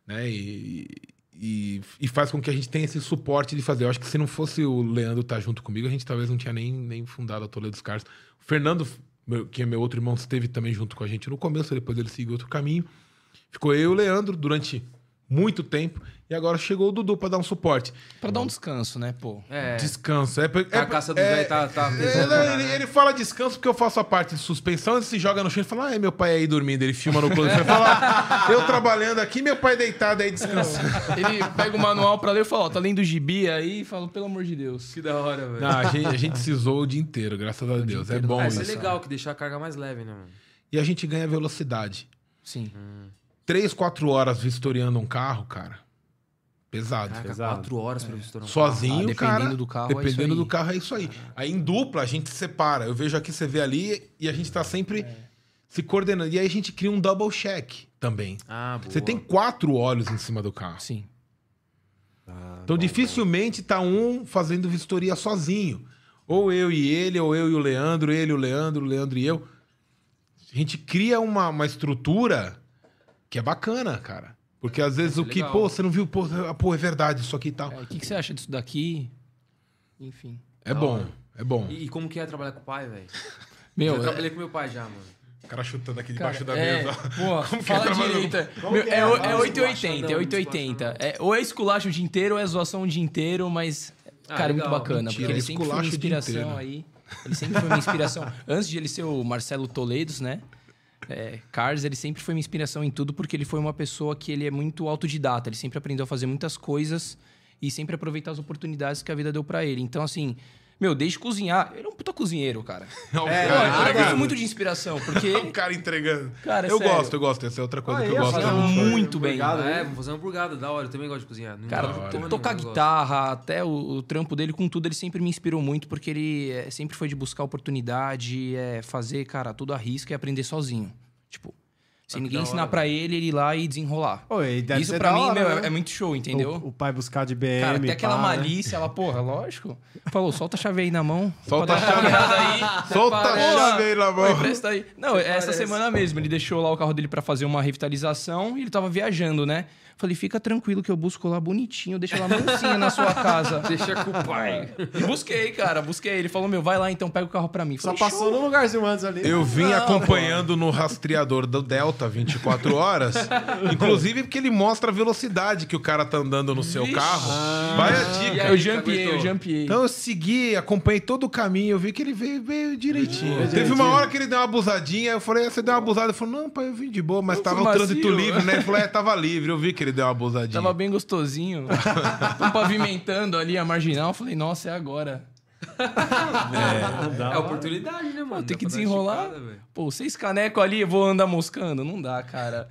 né? E, e, e faz com que a gente tenha esse suporte de fazer. Eu acho que se não fosse o Leandro estar junto comigo, a gente talvez não tinha nem, nem fundado a Toledo dos Cars. O Fernando, meu- que é meu outro irmão, esteve também junto com a gente no começo, depois ele seguiu outro caminho. Ficou eu e o Leandro durante muito tempo. E agora chegou o Dudu para dar um suporte. Pra dar um descanso, né, pô? É. Descanso. É, é, Carcaça do é- velho tá, tá é, não, né? ele, ele fala descanso porque eu faço a parte de suspensão, ele se joga no chão e fala: Ah, é meu pai aí dormindo. Ele filma no close. Ele fala: Eu trabalhando aqui, meu pai deitado aí descansando. Ele pega o manual pra ler e fala, ó, tá lendo o gibi aí e fala, pelo amor de Deus. Que da hora, velho. Não, a, gente, a gente se zoa o dia inteiro, graças a Deus. É bom Ah, isso. isso é legal, que deixa a carga mais leve, né, mano? e a gente ganha velocidade. Sim. Três, quatro horas vistoriando um carro, cara. Pesado. Caraca, Pesado. quatro horas pra estourar um Sozinho, Ah, dependendo cara, do carro, é isso Dependendo aí. do carro, é isso aí. Aí em dupla, a gente separa. Eu vejo aqui, você vê ali, e a gente tá sempre É. se coordenando. E aí a gente cria um double check também. Ah, boa. Você tem quatro olhos em cima do carro. Sim. Então dificilmente tá um fazendo vistoria sozinho. Ou eu e ele, ou eu e o Leandro, ele, o Leandro, o Leandro e eu. A gente cria uma, uma estrutura que é bacana, cara. Porque às vezes Isso o é que, legal. pô, você não viu, pô, ah, pô, é verdade, isso aqui e tal. É, O que, que você acha disso daqui? Enfim. É Da bom, hora. é bom. E, e como que é trabalhar com o pai, velho? Meu, eu é- trabalhei com meu pai já, mano. O cara chutando aqui Cara, debaixo da é, mesa. Pô, Como que é fala direito. é. Como Meu, que é, é? é 880, é esculachadão, 880. esculachadão. É, ou é esculacho o dia inteiro, ou é zoação o dia inteiro, mas, Ah, cara, é muito bacana. Mentira, porque ele sempre foi uma inspiração inteiro. aí. Ele sempre foi uma inspiração. Antes de ele ser o Marcelo Toledos, né? É, Cars, ele sempre foi uma inspiração em tudo, porque ele foi uma pessoa que ele é muito autodidata. Ele sempre aprendeu a fazer muitas coisas e sempre aproveitar as oportunidades que a vida deu pra ele. Então, assim, meu, desde cozinhar... Ele é um puta cozinheiro, cara. É, Pô, cara, eu muito de inspiração, porque... o cara entregando. Cara, é eu sério. gosto, eu gosto. Essa é outra coisa Aí, que eu ó, gosto. fazer um- muito bem. Obrigado. É, vamos fazer uma burgada, da hora. Eu também gosto de cozinhar. Não Cara, tocar eu guitarra, até o, o trampo dele com tudo, ele sempre me inspirou muito, porque ele é, sempre foi de buscar oportunidade, é, fazer, cara, tudo à risca e aprender sozinho. Tipo, sem Ah, ninguém ensinar pra ele, ele ir lá e desenrolar. E Isso da mim, hora, meu, né? é, é muito show, entendeu? O, o pai buscar de BM. Cara, até aquela pá, né? malícia, ela, porra, lógico. Falou, solta a chave aí na mão. Solta a chave. aí. Solta a chave aí na mão. Oi, presta aí. Não, essa Parece. semana mesmo, ele deixou lá o carro dele pra fazer uma revitalização e ele tava viajando, né? Falei, fica tranquilo que eu busco lá bonitinho, deixa lá mansinha na sua casa. Deixa com o pai. E busquei, cara, busquei. Ele falou, meu, vai lá então, pega o carro pra mim. Só Falei, passou num lugarzinho antes ali. Eu vim Não, acompanhando no rastreador do Delta 24 horas. inclusive porque ele mostra a velocidade que o cara tá andando no seu Vixe. carro. Vai a dica. Eu jumpiei, eu jumpiei. Então eu segui, acompanhei todo o caminho, eu vi que ele veio, veio direitinho. Veio Teve direitinho. uma hora que ele deu uma abusadinha, eu falei, "Ah, você deu uma abusada? Ele falou, não, pai, eu vim de boa, mas Eu tava o trânsito livre, né? Ele falou, é, tava livre, eu vi que ele deu uma abusadinha. Tava bem gostosinho. Tô pavimentando ali a marginal. Falei, nossa, é agora. É oportunidade, né, mano? Tem que desenrolar. esticada, velho. Pô, seis canecos ali, eu vou andar moscando. Não dá, cara.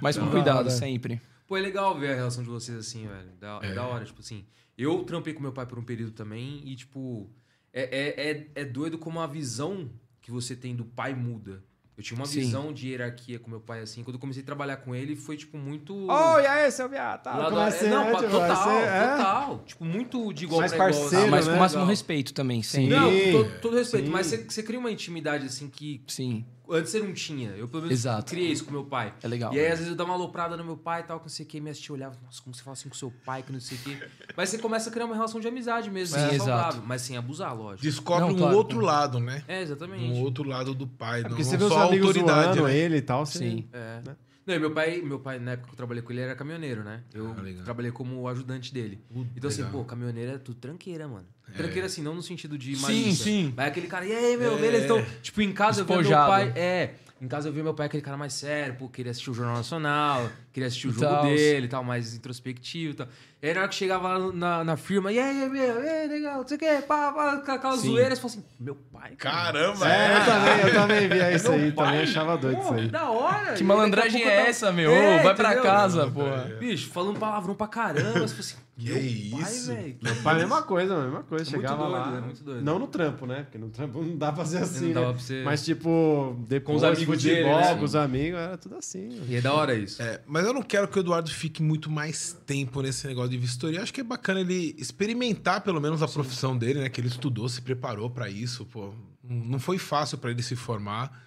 Mas com cuidado, sempre. Pô, é legal ver a relação de vocês assim, velho. Da, é. da hora, tipo assim. Eu trampei com meu pai por um período também e, tipo, é, é, é, é doido como a visão que você tem do pai muda. Eu tinha uma Sim. visão de hierarquia com meu pai, assim. Quando eu comecei a trabalhar com ele, foi, tipo, muito. Oh, e aí, seu viado? Tá, da- é não, né, total, vai ser- é? total. Tipo, muito de igual Mais pra igual. parceiro, Ah, mas com né? o máximo respeito também, sempre. Não, Sim. com todo, todo respeito, Sim. mas você, você cria uma intimidade, assim, que Sim, antes você não tinha. Eu, pelo menos, Exato. criei isso com meu pai. é legal. E aí, às vezes, eu dava uma aloprada no meu pai e tal, que não sei o que, me assistia, olhava, nossa, como você fala assim com seu pai, que não sei o que. Mas você começa a criar uma relação de amizade mesmo, Sim, é exato. saudável, mas sem abusar, lógico. Descobre Não, um claro. outro lado, né? É, exatamente. Um outro lado do pai, É não, porque não você vê os só a amigos autoridade. zoando né? ele e tal. Você... Sim. É. Né? Não, meu pai, meu pai, na época que eu trabalhei com ele, era caminhoneiro, né? Eu Ah, trabalhei como ajudante dele. Uh, Então, assim, legal. pô, caminhoneiro é tudo tranqueira, mano. Tranqueira, assim, não no sentido de Sim, malícia. sim. Mas é aquele cara, e aí, meu, É. beleza? Então, tipo, em casa eu via meu pai. É. Em casa eu via meu pai aquele cara mais sério, pô, queria assistir o Jornal Nacional, queria assistir o jogo tal. dele e tal, mais introspectivo e tal. E aí na hora que chegava lá na, na firma, e aí, meu, e aí, legal, não sei o quê, pá, pá, com aquelas Sim. zoeiras, falava assim, meu pai. cara. Caramba! É, eu também, eu também via isso Meu aí, pai, também achava doido isso aí. Da hora. Que E malandragem daqui a pouco é tava- essa, meu? É, Ô, vai pra entendeu? casa, porra. Bicho, falando palavrão pra caramba. Você fala assim, Que meu isso? pai, velho. Meu pai, mesma coisa, mesma coisa. É muito Chegava doido, lá. é muito doido. Não no trampo, né? Porque no trampo não dá pra fazer assim. Não dava né? pra você- Mas, tipo, depois, os amigos dele, futebol, né? com os amigos, era tudo assim. E é da hora isso. É, mas eu não quero que o Eduardo fique muito mais tempo nesse negócio de vistoria. Acho que é bacana ele experimentar pelo menos a profissão dele, né? Que ele estudou, se preparou pra isso, pô. Não foi fácil pra ele se formar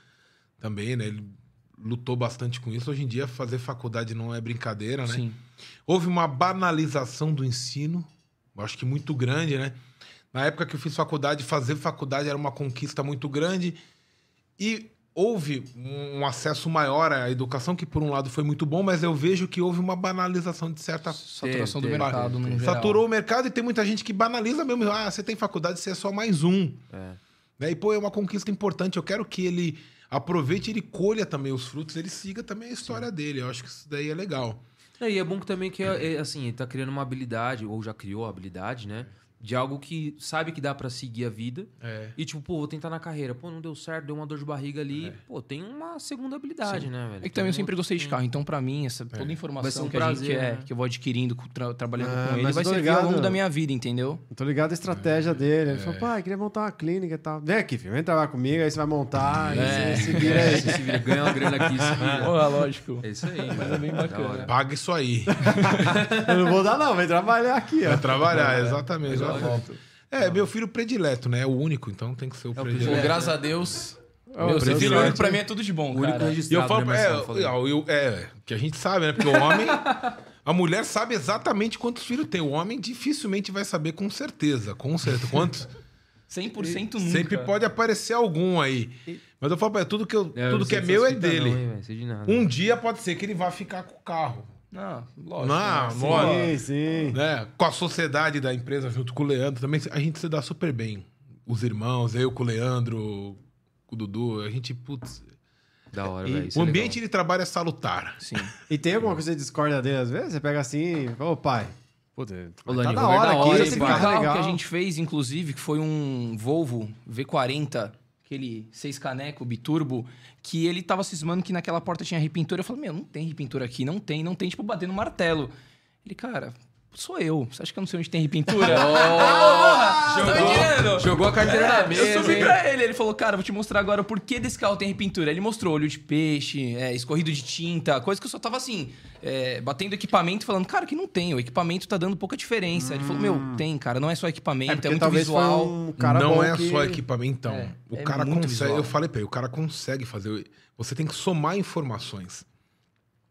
também, né? Ele lutou bastante com isso. Hoje em dia fazer faculdade não é brincadeira, né? Sim. Houve uma banalização do ensino, acho que muito grande, né? Na época que eu fiz faculdade, fazer faculdade era uma conquista muito grande e houve um acesso maior à educação, que por um lado foi muito bom, mas eu vejo que houve uma banalização de certa Saturação do mercado. Saturou o mercado e tem muita gente que banaliza mesmo. Ah, você tem faculdade, você é só mais um. É. Né? E, pô, é uma conquista importante. Eu quero que ele aproveite, ele colha também os frutos, ele siga também a história dele. Eu acho que isso daí é legal. É, E é bom também que, é, é, assim, ele tá criando uma habilidade, ou já criou a habilidade, né? De algo que sabe que dá pra seguir a vida. É. E tipo, pô, vou tentar na carreira. Pô, não deu certo, deu uma dor de barriga ali. Pô, tem uma segunda habilidade, né, velho? É que também eu sempre gostei de carro, então pra mim, essa, É. toda ser informação um que, a gente, prazer, é, né? que eu vou adquirindo, tra- trabalhando Ah, com ele, vai servir ao longo da minha vida, entendeu? Eu tô ligado à estratégia dele. Ele falou, pai, queria montar uma clínica e tal. Vem aqui, filho, vem trabalhar comigo, aí você vai montar, É. e você se vira aí. Se vira, ganha uma grana aqui, se vira. Pô, lógico. É isso aí, Mas é bem bacana. Paga isso aí. Eu não vou dar não, vem trabalhar aqui, ó. Vai trabalhar, exatamente. Já volto. É, meu filho predileto, né? É o único, então tem que ser o o predileto. Graças a Deus. Ô, Meu, ser Deus filho único pra mim é tudo de bom, O único cara. E eu falo, né, é, eu- eu- é, que a gente sabe, né? Porque o homem. A mulher sabe exatamente quantos filhos tem. O homem dificilmente vai saber com certeza. Com certeza. Quantos? 100% nunca. Sempre pode aparecer algum aí. Mas eu falo pra ele, tudo que, eu, É, tudo que é meu é dele. Não, hein, um dia pode ser que ele vá ficar com o carro. Não, lógico. Não, né? Sim, sim. né? Com a sociedade da empresa junto com o Leandro também, a gente se dá super bem. Os irmãos, eu com o Leandro, com o Dudu, a gente, putz. Da hora, velho. isso o é ambiente legal. de trabalho é salutar. Sim. E tem alguma coisa que você discorda dele às vezes? Você pega assim, ô pai, puta, Ô, tá Lani, da vou ver hora da aqui, hora, esse um pai? carro carro legal. que a gente fez, inclusive, que foi um Volvo V40, aquele 6 caneco, biturbo, que ele tava cismando que naquela porta tinha repintura. Eu falei, meu, não tem repintura aqui, não tem, não tem, tipo, batendo martelo. Ele, cara, sou eu. Você acha que eu não sei onde tem repintura? Me entendendo? Jogou a carteira na mesa. Eu subi hein? pra ele, ele falou, cara, vou te mostrar agora o porquê desse carro tem repintura. Ele mostrou olho de peixe, é, escorrido de tinta, coisa que eu só tava assim, é, batendo equipamento e falando, cara, que não tem, o equipamento tá dando pouca diferença. Ele falou, meu, tem, cara, não é só equipamento, É é, muito visual. um cara não é que... só equipamento. Então, É, o é cara consegue. visual. Eu falei pra ele, o cara consegue fazer. Você tem que somar informações.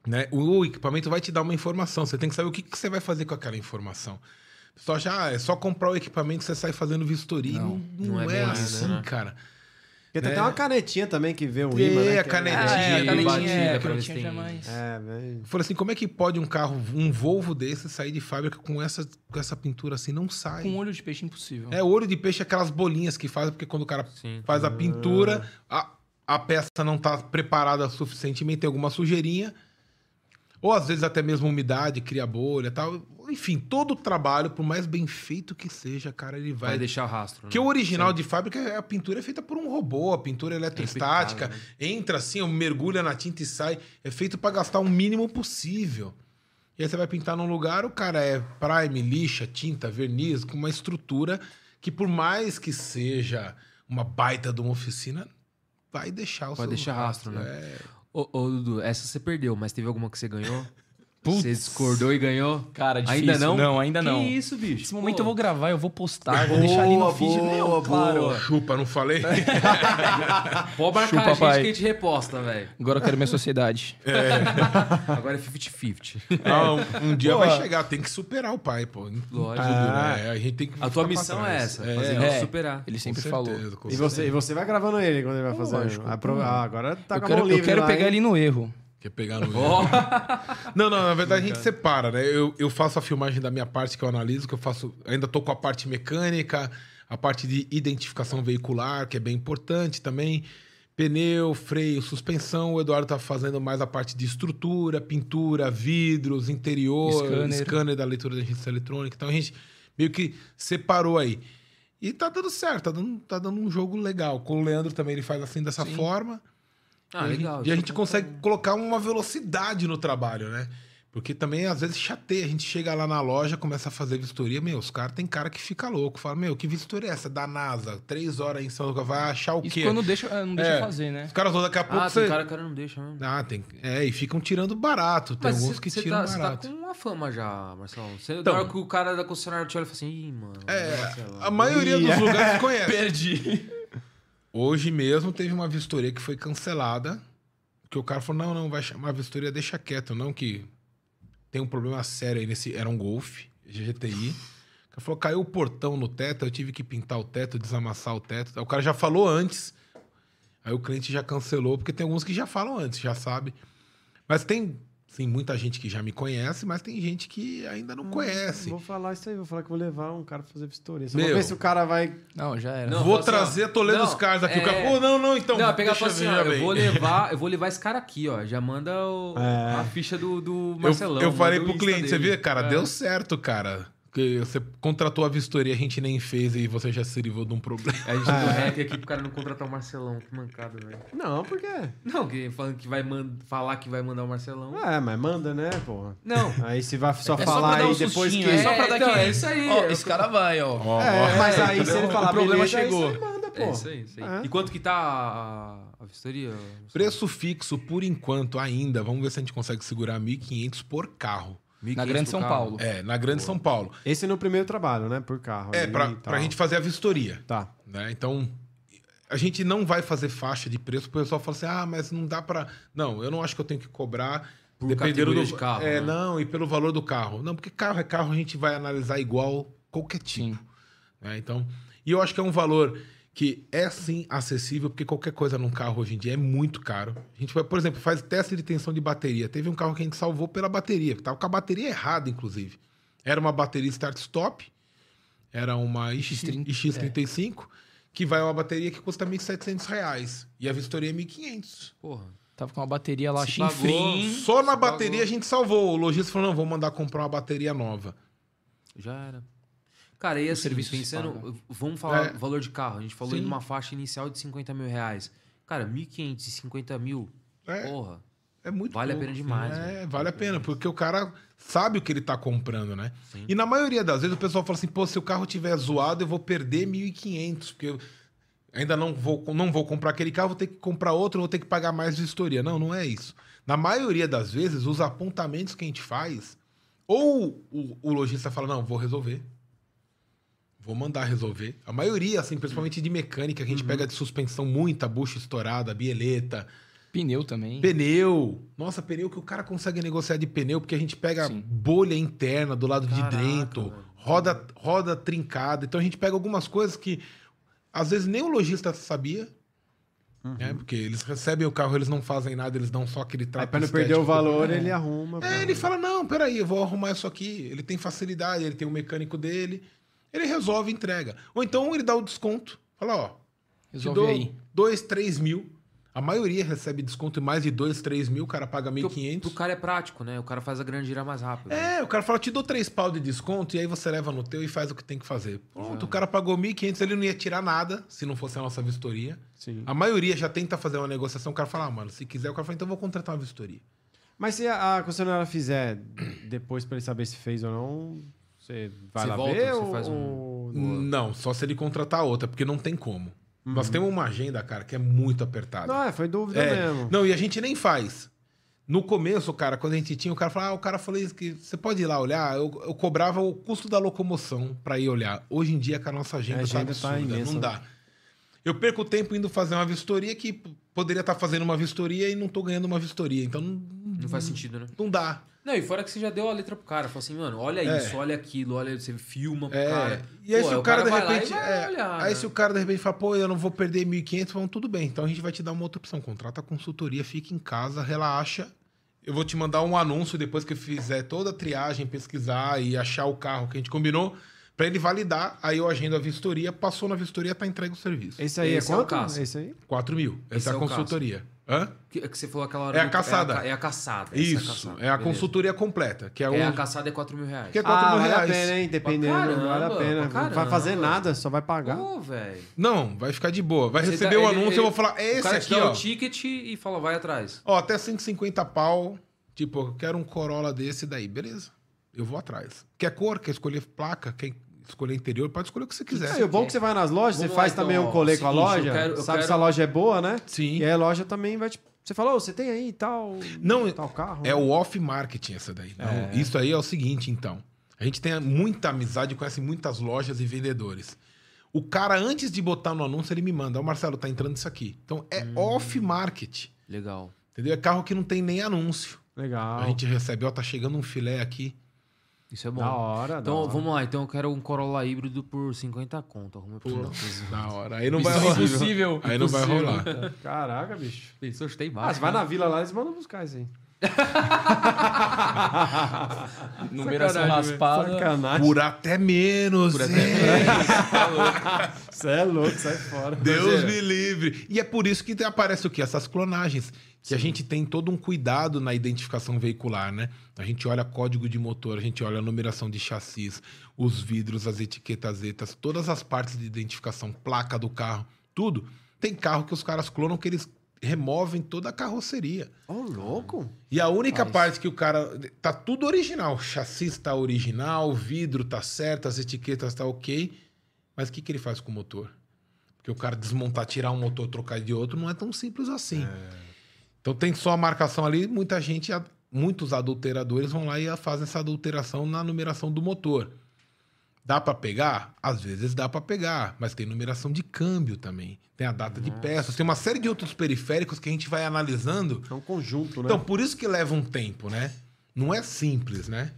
Né? O equipamento vai te dar uma informação. Você tem que saber o que, que você vai fazer com aquela informação. O pessoal acha, ah, é só comprar o equipamento que você sai fazendo vistoria. Não, não, não é é, assim, isso, né? cara. Porque tem É. até uma canetinha também que vê o Tem imã, né? a é- canetinha. Ah, é, a canetinha, batida é, a canetinha tem- jamais. É, velho. Falei assim, como é que pode um carro, um Volvo desse, sair de fábrica com essa, com essa pintura assim? Não sai. Com olho de peixe impossível. É, olho de peixe, aquelas bolinhas que faz, porque quando o cara Sim. faz a pintura, a, a peça não tá preparada suficientemente, tem alguma sujeirinha. Ou às vezes até mesmo umidade, cria bolha tal. Enfim, todo o trabalho, por mais bem feito que seja, cara, ele vai. Vai deixar rastro. Porque né? o original de fábrica, é- a pintura é feita por um robô, a pintura eletrostática. impecável, Entra assim, mergulha na tinta e sai. É feito para gastar o mínimo possível. E aí você vai pintar num lugar, o cara é prime, lixa, tinta, verniz, com uma estrutura que, por mais que seja uma baita de uma oficina, vai deixar o Vai seu deixar rastro, né? É. Ô, ô, Dudu, essa você perdeu, mas teve alguma que você ganhou? Você discordou e ganhou? Cara, difícil. Ainda não? Não, ainda não. Que isso, bicho? Esse momento Pô. eu vou gravar, eu vou postar, vou deixar ali no Boa, feed. Meu, boa, claro. boa. Chupa, não falei? Pode marcar Chupa, a gente pai. que a gente reposta, velho. Agora eu quero minha sociedade. Agora é 50-50. Ah, um, um dia Pô. vai chegar, tem que superar o pai, pô. Lógico. Ah. né? A gente tem que A tua missão é essa, fazer É. ele superar. Ele Com sempre falou. certeza, com E você, e você vai gravando ele quando ele vai fazer. Lógico. a ah, agora tá eu com a quero, mão eu livre quero lá, pegar hein? ele no erro. Quer pegar no Ó, Não, não, na verdade a gente separa, né? Eu, eu faço a filmagem da minha parte, que eu analiso, que eu faço. Ainda tô com a parte mecânica, a parte de identificação veicular, que é bem importante também. Pneu, freio, suspensão. O Eduardo tá fazendo mais a parte de estrutura, pintura, vidros, interior, Scanner. scanner, da leitura da agência eletrônica. Então a gente meio que separou aí. E tá dando certo, tá dando, tá dando um jogo legal. Com o Leandro também ele faz assim dessa Sim. forma. Ah, E a gente- legal. E a isso gente é consegue bom. colocar uma velocidade no trabalho, né? Porque também, às vezes, chateia. A gente chega lá na loja, começa a fazer vistoria. Meu, os caras tem cara que fica louco. Fala, meu, que vistoria é essa? Da NASA. Três horas em São Lucas. Vai achar o Isso quê? quando deixa, é, não deixa É. fazer, né? Os caras vão daqui a pouco. Ah, você... tem cara que não deixa mesmo. Ah, tem. É, e ficam tirando barato. Tem Mas alguns você que você tiram tá, você tá barato. com uma fama já, Marcelo. Você, Então. na hora que o cara da concessionária te olha e fala assim, ih, mano. É, Marcelo, a maioria Ih, dos é. lugares conhece. Perdi. Hoje mesmo teve uma vistoria que foi cancelada. Que o cara falou: não, não, vai chamar a vistoria, deixa quieto, não, que tem um problema sério aí nesse. Era um Golf, GTI. O falou: caiu o portão no teto, eu tive que pintar o teto, desamassar o teto. O cara já falou antes. Aí o cliente já cancelou, porque tem alguns que já falam antes, já sabe. Mas tem, sim, muita gente que já me conhece, mas tem gente que ainda não conhece. Vou falar isso aí, vou falar que vou levar um cara pra fazer vistoria. Só Meu. vou ver se o cara vai. Não, já era. Não, Vou assim, trazer a Toledo não, dos caras aqui. O é- cara, pô, não, não, então. Não, pegar assim, ó, eu vou levar, eu vou levar esse cara aqui, ó. Já manda o- É. a ficha do, do Eu- Marcelão. Eu, falei manda o pro cliente, você dele. viu, cara, É. deu certo, cara. O Porque você contratou a vistoria, a gente nem fez e você já se livrou de um problema. A gente deu rap aqui pro cara não contratar o Marcelão. Que mancada, velho. Não, por quê? Não, que falando que vai falar que vai mandar o Marcelão. É, mas manda, né, porra? Não. Aí se vai só É só falar pra dar aí um depois sustinho, que... é só pra dar então, aquele... é isso aí. Ó, É esse o- cara vai, ó. Ó, É, mas aí se ele o falar problema beleza, aí chegou. você manda, pô. É isso aí, isso aí. É. E quanto que tá a, a vistoria? Preço fixo, por enquanto, ainda. Vamos ver se a gente consegue segurar 1.500 por carro. Na Grande São Paulo. É, na Grande São Paulo. Esse no primeiro trabalho, né? Por carro. É, tal. pra gente fazer a vistoria. Tá. né? Então, a gente não vai fazer faixa de preço. O pessoal fala assim, ah, mas não dá pra... Não, eu não acho que eu tenho que cobrar... Por dependendo do de carro, É, né? não, e pelo valor do carro. Não, porque carro é carro, a gente vai analisar igual qualquer tipo. Né? Então, e eu acho que é um valor que é sim acessível, porque qualquer coisa num carro hoje em dia é muito caro. A gente, vai, por exemplo, faz teste de tensão de bateria. Teve um carro que a gente salvou pela bateria, que tava com a bateria errada, inclusive. Era uma bateria start-stop, era uma X, X30, X35, que vai uma bateria que custa 1.700 reais. E a vistoria é R$ 1.500. Porra. Tava com uma bateria lá, chinfrim. Só na bateria pagou. a gente salvou. O lojista falou, não, vou mandar comprar uma bateria nova. Já era. Cara, e assim, serviço se pensando... Vamos falar É. do valor de carro. A gente falou Sim. numa faixa inicial de 50 mil reais. Cara, 1.550 mil. É. Porra. É muito Vale a pena demais, É, velho. vale a pena, porque o cara sabe o que ele tá comprando, né? E na maioria das vezes o pessoal fala assim, pô, se o carro tiver zoado, eu vou perder 1.500, porque eu ainda não vou, não vou comprar aquele carro, vou ter que comprar outro, vou ter que pagar mais de vistoria. Não, não é isso. Na maioria das vezes, os apontamentos que a gente faz, ou o, o lojista fala, não, vou resolver. Vou mandar resolver. A maioria, assim, principalmente de mecânica, que a gente Uhum. pega de suspensão muita, bucha estourada, bieleta, Pneu também. Pneu. Nossa, pneu que o cara consegue negociar de pneu, porque a gente pega Sim. bolha interna do lado Caraca, de dentro, roda, roda trincada. Então a gente pega algumas coisas que às vezes nem o lojista sabia. né? Porque eles recebem o carro, eles não fazem nada, eles dão só aquele Aí trato. pra não perder o valor, ele arruma. É, ele fala: não, peraí, eu vou arrumar isso aqui. Ele tem facilidade, ele tem o mecânico dele. Ele resolve e entrega. Ou então ele dá o desconto. Fala, ó, te Resolve dou aí. 2, 3 mil. A maioria recebe desconto em mais de 2, 3 mil, o cara paga Porque o- 1.500. Pro cara é prático, né? O cara faz a grande girar mais rápido. É, o cara fala, te dou três pau de desconto e aí você leva no teu e faz o que tem que fazer. Pronto, o cara pagou 1.500, ele não ia tirar nada se não fosse a nossa vistoria. Sim. A maioria já tenta fazer uma negociação, o cara fala, ah, mano, se quiser, o cara fala, então eu vou contratar uma vistoria. Mas se a, a concessionária fizer depois pra ele saber se fez ou não, você vai Você lá volta, ver você ou... faz um- Não, só se ele contratar outra, porque não tem como. Nós temos uma agenda, cara, que é muito apertada. Não, é, foi dúvida É, mesmo. Não, e a gente nem faz. No começo, cara, quando a gente tinha, o cara falava, ah, o cara falou isso que você pode ir lá olhar. Eu, eu cobrava o custo da locomoção pra ir olhar. Hoje em dia, com a nossa agenda, A agenda tá tá imensa, não né? dá. Eu perco tempo indo fazer uma vistoria que poderia estar fazendo uma vistoria e não tô ganhando uma vistoria. Então não, Não faz sentido, né? não dá. Não, e fora que você já deu a letra pro cara. Falou assim, mano, olha É. isso, olha aquilo, olha, você filma pro É, cara. E aí, Pô, se o cara, de vai lá e repente. é, olhar, aí, né? se o cara de repente fala, pô, eu não vou perder 1.500, vamos, tudo bem. Então a gente vai te dar uma outra opção. Contrata a consultoria, fica em casa, relaxa. Eu vou te mandar um anúncio depois que eu fizer toda a triagem, pesquisar e achar o carro que a gente combinou, pra ele validar. Aí eu agendo a vistoria, passou na vistoria, tá entregue o serviço. Esse aí Esse é é o quanto? caso. Esse aí? 4 mil. Esse Essa é é a o caso. consultoria. Hã? Que, que você falou aquela hora. É a caçada. É a, é a caçada. Isso. caçada. É a consultoria completa, que é, o. É a caçada é 4 mil reais. Que é 4 ah, mil vale reais. a pena, hein? Dependendo, caramba, vale a pena. Não vai fazer nada, só vai pagar. Pô, velho. Não, vai ficar de boa. Vai Você receber dá- o ele- anúncio, ele- eu vou falar, é o esse cara aqui, te dá ó. o ticket e fala, vai atrás. Ó, até 150 pau. Tipo, eu quero um Corolla desse daí. Beleza. Eu vou atrás. Quer cor? Quer escolher placa? Quer escolher interior? Pode escolher o que você quiser. É, o bom é que você vai nas lojas, Vamos você lá, faz então, também um colê com a loja, eu quero- eu sabe quero- se a loja é boa, né? Sim. E aí a loja também vai te... Você falou, você tem aí tal, Não, tal carro? É o off-marketing essa daí. Não, Isso aí é o seguinte, então. A gente tem muita amizade, conhece muitas lojas e vendedores. O cara, antes de botar no anúncio, ele me manda, ó, Marcelo, tá entrando isso aqui. Então, é off-marketing. Legal. Entendeu? É carro que não tem nem anúncio. Legal. A gente recebe, ó, tá chegando um filé aqui. Isso é bom. Da hora, da Então, hora. vamos lá. Então, eu quero um Corolla híbrido por 50 conto. Arruma pra Pô, da hora. Aí não vai Impossível. rolar. Impossível. Aí não vai rolar. Caraca, bicho. Pensou, chutei Ah, baixo. você vai né? na vila lá, eles mandam buscar isso aí. Numeração raspada. Sacanagem. Por até menos. Por até hein? Você é louco, sai fora. Deus me livre. E é por isso que aparece o quê? Essas clonagens. Que a gente tem todo um cuidado na identificação veicular, né? A gente olha código de motor, a gente olha a numeração de chassis, os vidros, as etiquetas, zetas, todas as partes de identificação, placa do carro, tudo. Tem carro que os caras clonam que eles removem toda a carroceria. Ô, louco. E a única parte que o cara. Tá tudo original. O chassi tá original, o vidro tá certo, as etiquetas tá ok. Mas o que, que ele faz com o motor? Porque o cara desmontar, tirar um motor, trocar de outro, não é tão simples assim. Então tem só a marcação ali, muita gente, muitos adulteradores vão lá e fazem essa adulteração na numeração do motor. Dá pra pegar? Às vezes dá pra pegar, mas tem numeração de câmbio também. Tem a data de peças, tem uma série de outros periféricos que a gente vai analisando É um conjunto, né? então, por isso que leva um tempo, né? Não é simples, né?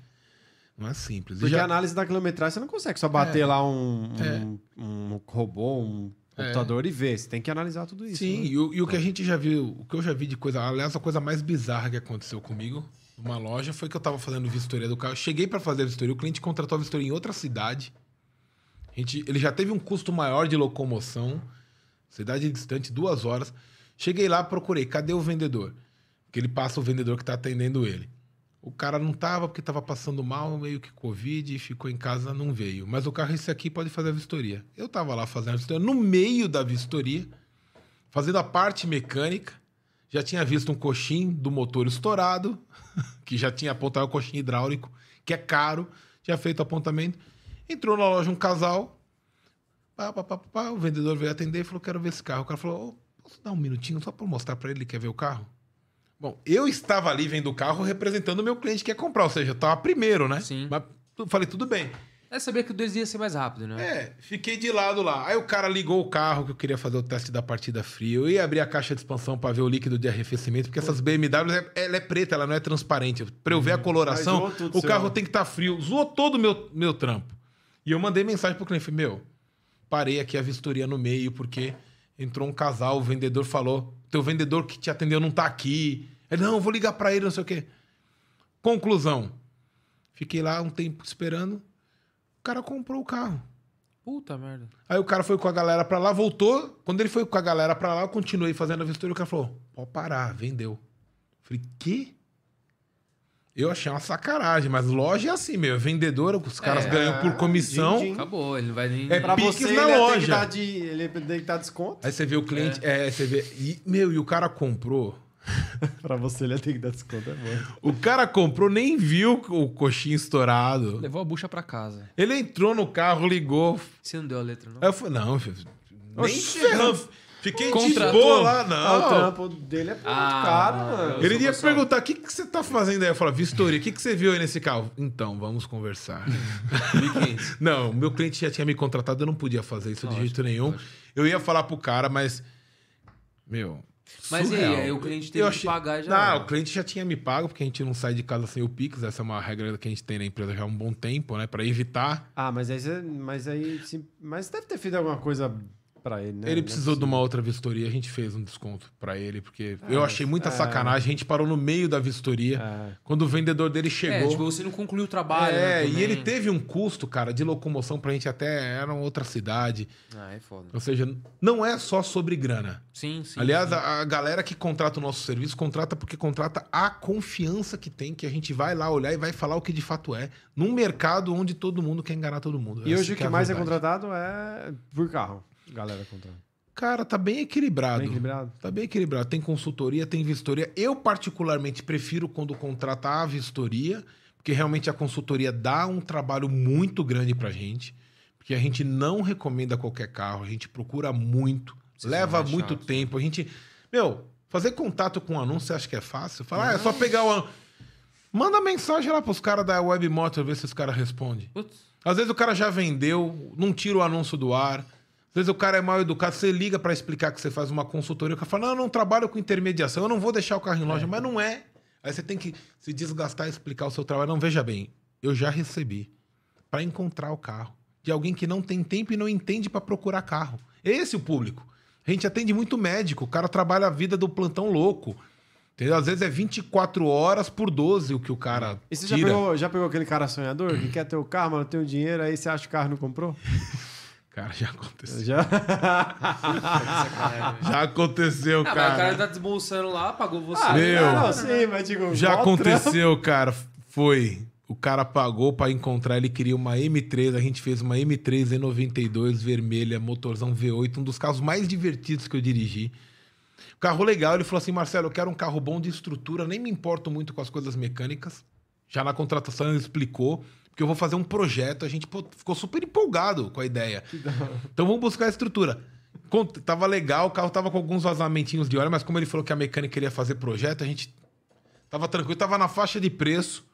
Não é simples. Porque já- a análise da quilometragem você não consegue só bater lá um, um, É. um robô, um computador e ver. Você tem que analisar tudo isso. Sim, né? e, o, e o que a gente já viu, o que eu já vi de coisa, aliás, a coisa mais bizarra que aconteceu comigo numa loja foi que eu tava fazendo vistoria do carro. Cheguei para fazer a vistoria, o cliente contratou a vistoria em outra cidade. A gente, ele já teve um custo maior de locomoção, cidade distante, duas horas. Cheguei lá, procurei, cadê o vendedor? Porque ele passa o vendedor que tá atendendo ele. O cara não tava porque tava passando mal, meio que Covid, ficou em casa, não veio. Mas o carro, esse aqui, pode fazer a vistoria. Eu tava lá fazendo a vistoria. No meio da vistoria, fazendo a parte mecânica, já tinha visto um coxim do motor estourado, que já tinha apontado o coxim hidráulico, que é caro, tinha feito apontamento. Entrou na loja um casal, pá, pá, pá, pá, o vendedor veio atender e falou: Quero ver esse carro. O cara falou: "Ô, Posso dar um minutinho só para mostrar para ele? Ele quer ver o carro? Bom, eu estava ali vendo o carro representando o meu cliente que quer comprar, ou seja, eu estava primeiro, né? Sim. Mas falei: Tudo bem. É saber que o 2 ia ser mais rápido, né? É, fiquei de lado lá. Aí o cara ligou o carro que eu queria fazer o teste da partida fria. Eu ia abrir a caixa de expansão para ver o líquido de arrefecimento, porque essas BMW, é- ela é preta, ela não é transparente. Para eu ver a coloração, zoou tudo o carro tem que estar frio. Zoou todo o meu, meu trampo. E eu mandei mensagem pro cliente, falei, meu, parei aqui a vistoria no meio, porque entrou um casal, o vendedor falou, teu vendedor que te atendeu não tá aqui. Ele, não, eu vou ligar para ele, não sei o quê. Conclusão. Fiquei lá um tempo esperando. O cara comprou o carro. Puta merda. Aí o cara foi com a galera pra lá, voltou. Quando ele foi com a galera pra lá, eu continuei fazendo a vistoria. O cara falou: pode parar, vendeu. Falei, que? Eu achei uma sacanagem, mas loja é assim, meu. Vendedor, os caras É, ganham por comissão. din-din. Acabou, ele não vai nem. É Pra Piques você, na ele loja. que dar de, ele tem que dar desconto. Aí você vê o cliente, é, você vê. E, meu, e o cara comprou. pra você, ele ia ter que dar desconto. É bom. O cara comprou, nem viu o coxinho estourado. Levou a bucha pra casa. Ele entrou no carro, ligou. Você não deu a letra, não? Aí eu falei, não, filho, nem ferrando. Fiquei de Contratou. boa lá, Ah, o não. trampo dele é muito Ah, caro, mano. Ele ia perguntar: o que, que você tá fazendo aí? Eu falo, Vistoria, o que, que você viu aí nesse carro? Então, vamos conversar. 1.500. não, meu cliente já tinha me contratado, eu não podia fazer isso de jeito nenhum. Eu ia falar pro cara, mas. Meu. Mas e aí? surreal. O cliente teve Eu que achei- pagar já. Não, o cliente já tinha me pago, porque a gente não sai de casa sem o Pix. Essa é uma regra que a gente tem na empresa já há um bom tempo, né? Pra evitar. Ah, mas aí, você- mas aí, mas deve ter feito alguma coisa pra ele, né? ele é precisou de possível. uma outra vistoria, a gente fez um desconto pra ele, porque eu Ah, achei muita é. sacanagem. A gente parou no meio da vistoria. É. Quando o vendedor dele É, chegou. tipo, você não concluiu o trabalho. É, né, e ele teve um custo, cara, de locomoção pra gente até era outra cidade. Ah, é foda. Ou seja, não é só sobre grana. Sim, sim. Aliás, sim. a, a galera que contrata o nosso serviço contrata porque contrata a confiança que tem, que a gente vai lá olhar e vai falar o que de fato é, num mercado onde todo mundo quer enganar todo mundo. E Essa hoje o que a mais é contratado é por carro. Galera contrata. Cara, tá bem equilibrado. Bem equilibrado. Tá bem equilibrado. Tem consultoria, tem vistoria. Eu, particularmente, prefiro quando contrata a vistoria, porque realmente a consultoria dá um trabalho muito grande pra gente. Porque a gente não recomenda qualquer carro, a gente procura muito, Vocês leva muito chatos, tempo. A gente. Meu, fazer contato com um anúncio, você acha que é fácil? Falar, ah, é só pegar o anúncio. Manda mensagem lá pros caras da Web Motor, ver se os caras respondem. Putz. Às vezes o cara já vendeu, não tira o anúncio do ar. Às vezes o cara é mal educado, você liga pra explicar que você faz uma consultoria, o cara fala: "Não, eu não trabalho com intermediação, eu não vou deixar o carro em loja", mas não é. Aí você tem que se desgastar e explicar o seu trabalho. Não, veja bem, eu já recebi pra encontrar o carro de alguém que não tem tempo e não entende pra procurar carro. Esse é o público. A gente atende muito médico, o cara trabalha a vida do plantão louco. Entendeu? Às vezes é 24 horas por 12 o que o cara E você já pegou, já pegou aquele cara sonhador que quer ter o carro, mas não tem o dinheiro, aí você acha que o carro não comprou? Cara, já aconteceu. Já? Já aconteceu, Ah, mas o cara. cara tá desbolsando lá, pagou você. Ah, Meu. Não, sim, mas digo, Já mó trampo. aconteceu, cara. Foi. O cara pagou pra encontrar, ele queria uma M3, a gente fez uma M3 E92 vermelha, motorzão V8, um dos carros mais divertidos que eu dirigi. Carro legal, ele falou assim: Marcelo, eu quero um carro bom de estrutura, nem me importo muito com as coisas mecânicas. Já na contratação ele explicou, porque eu vou fazer um projeto, a gente pô, ficou super empolgado com a ideia. Então vamos buscar a estrutura. Tava legal, o carro tava com alguns vazamentinhos de óleo, mas como ele falou que a mecânica queria fazer projeto, a gente tava tranquilo, tava na faixa de preço.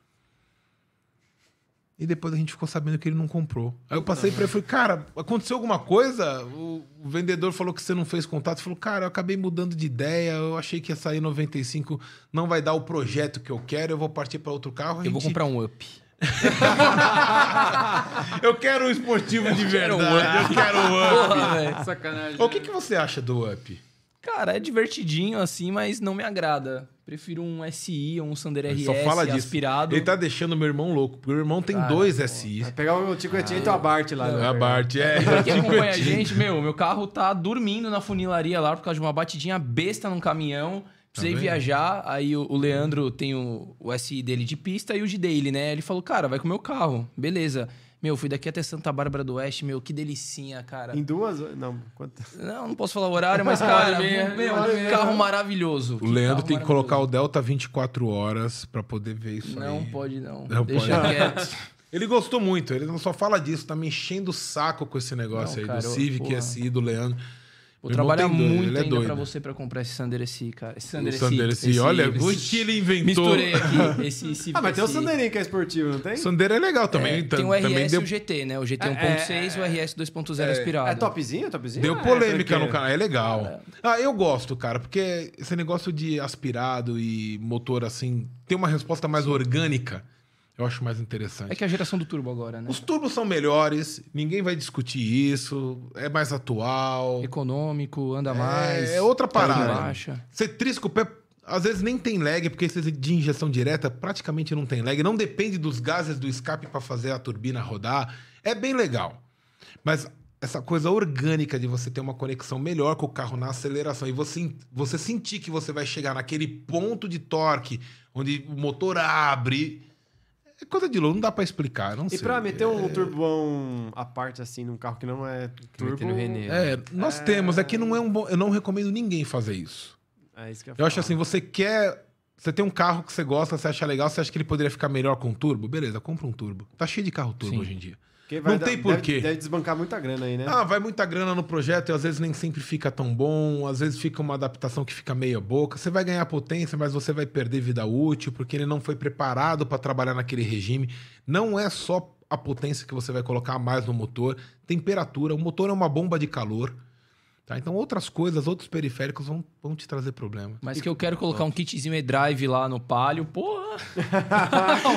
E depois a gente ficou sabendo que ele não comprou. Aí eu passei pra ele e falei, cara, aconteceu alguma coisa? O, o vendedor falou que você não fez contato. Falou, cara, eu acabei mudando de ideia. Eu achei que ia sair 95, não vai dar o projeto que eu quero, eu vou partir pra outro carro. Eu vou gente- comprar um up. Eu quero um esportivo de quero um verdade. Eu quero um up. Porra. Sacanagem. O que, que você acha do up? Cara, é divertidinho assim, mas não me agrada. Prefiro um SI ou um Sander RS só fala disso. aspirado. Ele tá deixando meu irmão louco, porque o meu irmão tem Cara, dois pô. SI. Vai pegar o Ticoetinho e o Abart lá. É né? a Bart, é. Pra quem acompanha a gente, meu, meu carro tá dormindo na funilaria lá por causa de uma batidinha besta num caminhão. Precisei Tá viajar, aí o, o Leandro tem o, o SI dele de pista e o de daily, né? Ele falou, cara, vai com o meu carro. Beleza. Meu, fui daqui até Santa Bárbara do Oeste, meu, que delicinha, cara. Em duas... Não, quanto... Não, não posso falar o horário, mas, cara, meia, meu, meia. carro maravilhoso. O Leandro tem que colocar o. Delta 24 horas pra poder ver isso Não aí. pode, não. Não Deixa pode. quieto. Ele gostou muito, ele não só fala disso, tá me enchendo o saco com esse negócio Não, aí cara, do eu- Civic porra. SI do Leandro. Vou Meu trabalhar muito é ainda doido. pra você pra comprar esse Sander SI, cara. Esse Sander O SI. Sander SI, esse- olha, esse- o que ele inventou. Misturei aqui. Esse, esse Ah, mas tem o esse- Sandeirinho que é esportivo, não tem? O Sander é legal também. É, tam- tem o também RS deu, e o GT, né? O GT É, 1.6 e o RS 2.0 aspirado. É topzinho, topzinho? deu Ah, é polêmica no canal, é legal. Ah, eu gosto, cara, porque esse negócio de aspirado e motor assim, tem uma resposta mais orgânica, eu acho mais interessante. É que é a geração do turbo agora, né? Os turbos são melhores, ninguém vai discutir isso, é mais atual. Econômico, anda mais. É outra carga parada. Você trisca o pé, às vezes nem tem lag, porque esse de injeção direta praticamente não tem lag. Não depende dos gases do escape para fazer a turbina rodar. É bem legal. Mas essa coisa orgânica de você ter uma conexão melhor com o carro na aceleração e você, você sentir que você vai chegar naquele ponto de torque onde o motor abre. É coisa de louco, não dá para explicar. Não E sei. pra meter um turbão à parte, assim, num carro que não é turbo... Metendo René. É, nós temos. É que não é um bom. Eu não recomendo ninguém fazer isso. É isso que eu, Eu acho falo. assim, você quer. Você tem um carro que você gosta, você acha legal, você acha que ele poderia ficar melhor com turbo? Beleza, compra um turbo. Tá cheio de carro turbo Sim. hoje em dia. Não dar- tem deve- porquê. Deve desbancar muita grana aí, né? Ah, vai muita grana no projeto e às vezes nem sempre fica tão bom, às vezes fica uma adaptação que fica meia boca. Você vai ganhar potência, mas você vai perder vida útil porque ele não foi preparado para trabalhar naquele regime. Não é só a potência que você vai colocar mais no motor, temperatura. O motor é uma bomba de calor. Tá? Então outras coisas, outros periféricos vão, vão te trazer problema. Mas que eu quero colocar um kitzinho e-drive lá no Palio, porra!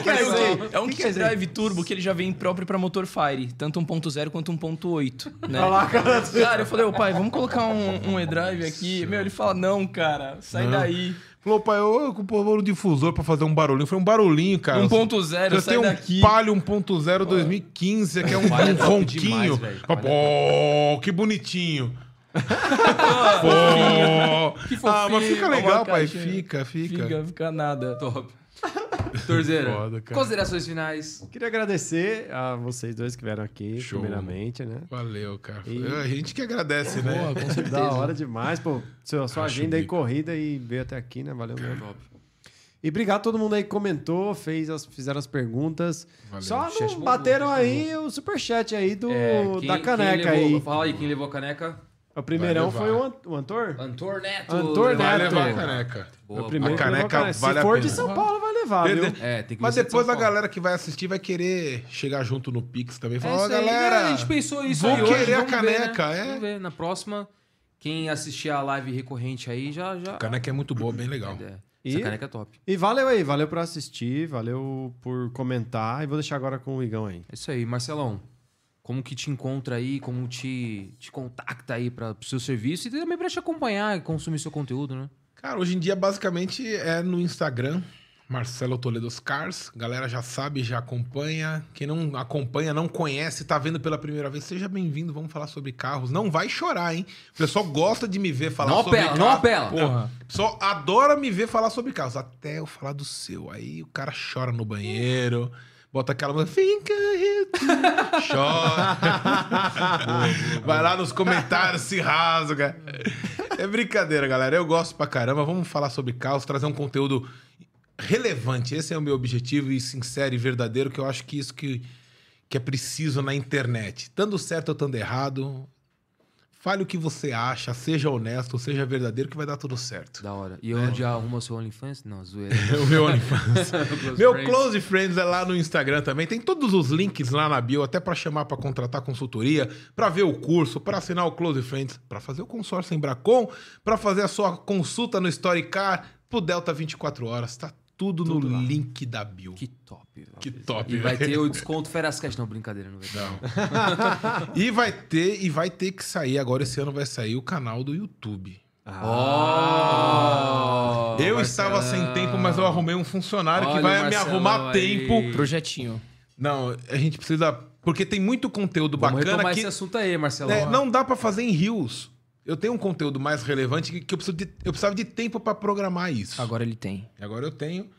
É? É um kit que é turbo que ele já vem próprio pra motor Fire, tanto 1.0 quanto 1.8, né? Cara. Cara, eu falei, ô pai, vamos colocar um, um e-drive aqui. Meu, ele fala, não, cara, sai Não. daí. Falou, pai, eu comprei um difusor pra fazer um barulhinho. Foi um barulhinho, cara. 1.0, Você tem um daqui. Palio 1.0 2015, que é um, é um ronquinho. demais. Pô, que bonitinho. Pô. Que Ah, mas fofinho, fica legal, pai. caixinha. Fica, fica. Fica, fica nada. Top. Torzeira, Foda, considerações finais. Queria agradecer a vocês dois que vieram aqui, Show. primeiramente, né? Valeu, cara. E- A gente que agradece, né? Boa, com certeza. Da hora demais, pô. Sua, sua agenda aí corrida e veio até aqui, né? Valeu mesmo. Top. E obrigado a todo mundo aí que comentou, fez as, fizeram as perguntas. Valeu. Só não bateram aí o superchat aí do, É, quem- da quem caneca levou- aí. Fala aí, quem levou a caneca? O primeirão foi o, Ant- o Antor? Antor Neto. Antor Vai Neto. levar a caneca. Boa, o primeiro a caneca caneca. vale Se a for pena. de São Paulo, vai levar, viu? É, tem que Mas ver se é de depois São a Paulo. galera que vai assistir vai querer chegar junto no Pix também. É Falar, ó, isso aí, galera. né? A gente pensou isso vou aí hoje, querer a vamos ver, caneca, né? é. Vamos ver. Na próxima, quem assistir a live recorrente aí já... já... A caneca é muito boa, bem legal. É, E- Essa caneca é top. E valeu aí, valeu por assistir, valeu por comentar. E vou deixar agora com o Igão aí. É isso aí. Marcelão, como que te encontra aí, como te, te contacta aí para o seu serviço e também para te acompanhar e consumir seu conteúdo, né? Cara, hoje em dia, basicamente, é no Instagram, Marcelo Toledo Cars. Galera já sabe, já acompanha. Quem não acompanha, não conhece, tá vendo pela primeira vez, seja bem-vindo. Vamos falar sobre carros. Não vai chorar, hein? O pessoal gosta de me ver falar Não sobre apela, carros. não apela. Porra. O pessoal adora me ver falar sobre carros, até eu falar do seu. Aí o cara chora no banheiro. Bota aquela música, fica aí, tu", chora. Vai lá nos comentários, se rasga. É brincadeira, galera. Eu gosto pra caramba. Vamos falar sobre carros, trazer um conteúdo relevante. Esse é o meu objetivo e sincero e verdadeiro, que eu acho que isso que, que é preciso na internet. Tanto certo ou estando errado, fale o que você acha, seja honesto, seja verdadeiro, que vai dar tudo certo. Da hora. E onde arruma seu OnlyFans? Não, zoeira. o meu OnlyFans. Meu friends. Close Friends é lá no Instagram também. Tem todos os links lá na bio, até pra chamar pra contratar consultoria, pra ver o curso, pra assinar o Close Friends, pra fazer o consórcio em Bracon, pra fazer a sua consulta no Storycar, pro Delta 24 horas. Tá tudo, no link da bio. Que top. velho. Que top, E vai velho. ter o desconto Ferascast. Não, brincadeira, não vai ter. Não. e vai ter e vai ter que sair agora esse ano vai sair o canal do YouTube. Oh, eu estava sem tempo, mas eu arrumei um funcionário que Olha vai o me arrumar aí. tempo. Projetinho. Não, a gente precisa porque tem muito conteúdo Vamos bacana que esse assunto aí, Marcelo. É, não dá pra fazer em rios. Eu tenho um conteúdo mais relevante que, que eu, preciso de, eu precisava de tempo pra programar isso. Agora ele tem. E agora eu tenho.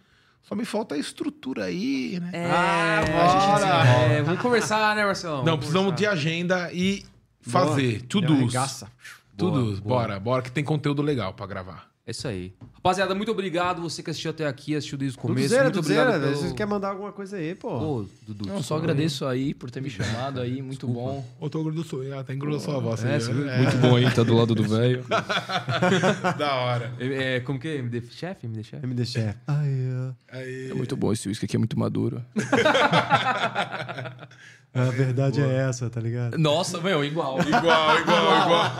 Só me falta a estrutura aí, né? É, Ah, a gente bora. desenrola. É, vamos conversar, né, Marcelão? Não, Vamos precisamos de conversar. agenda e fazer. Tudo. Arregaça. Tudo. Boa, boa. Bora, bora, que tem conteúdo legal pra gravar. É isso aí. Rapaziada, muito obrigado. Você que assistiu até aqui, assistiu desde o começo. Duduzeira, muito Duduzeira, obrigado pelo... você quer mandar alguma coisa aí, pô? Pô, Dudu. Não, só desculpa. agradeço aí por ter me chamado aí, muito bom. Ô, tô sou eu, tem grosso sua voz. É, aí? É, Muito bom aí, tá do lado do velho. da hora. É, é, como que é? MD Chef? MD Chef? MD Chef. Aí, Aí. É muito bom esse uísque aqui, é muito maduro. a verdade é essa, tá ligado? Nossa, meu, igual. Igual, igual, igual.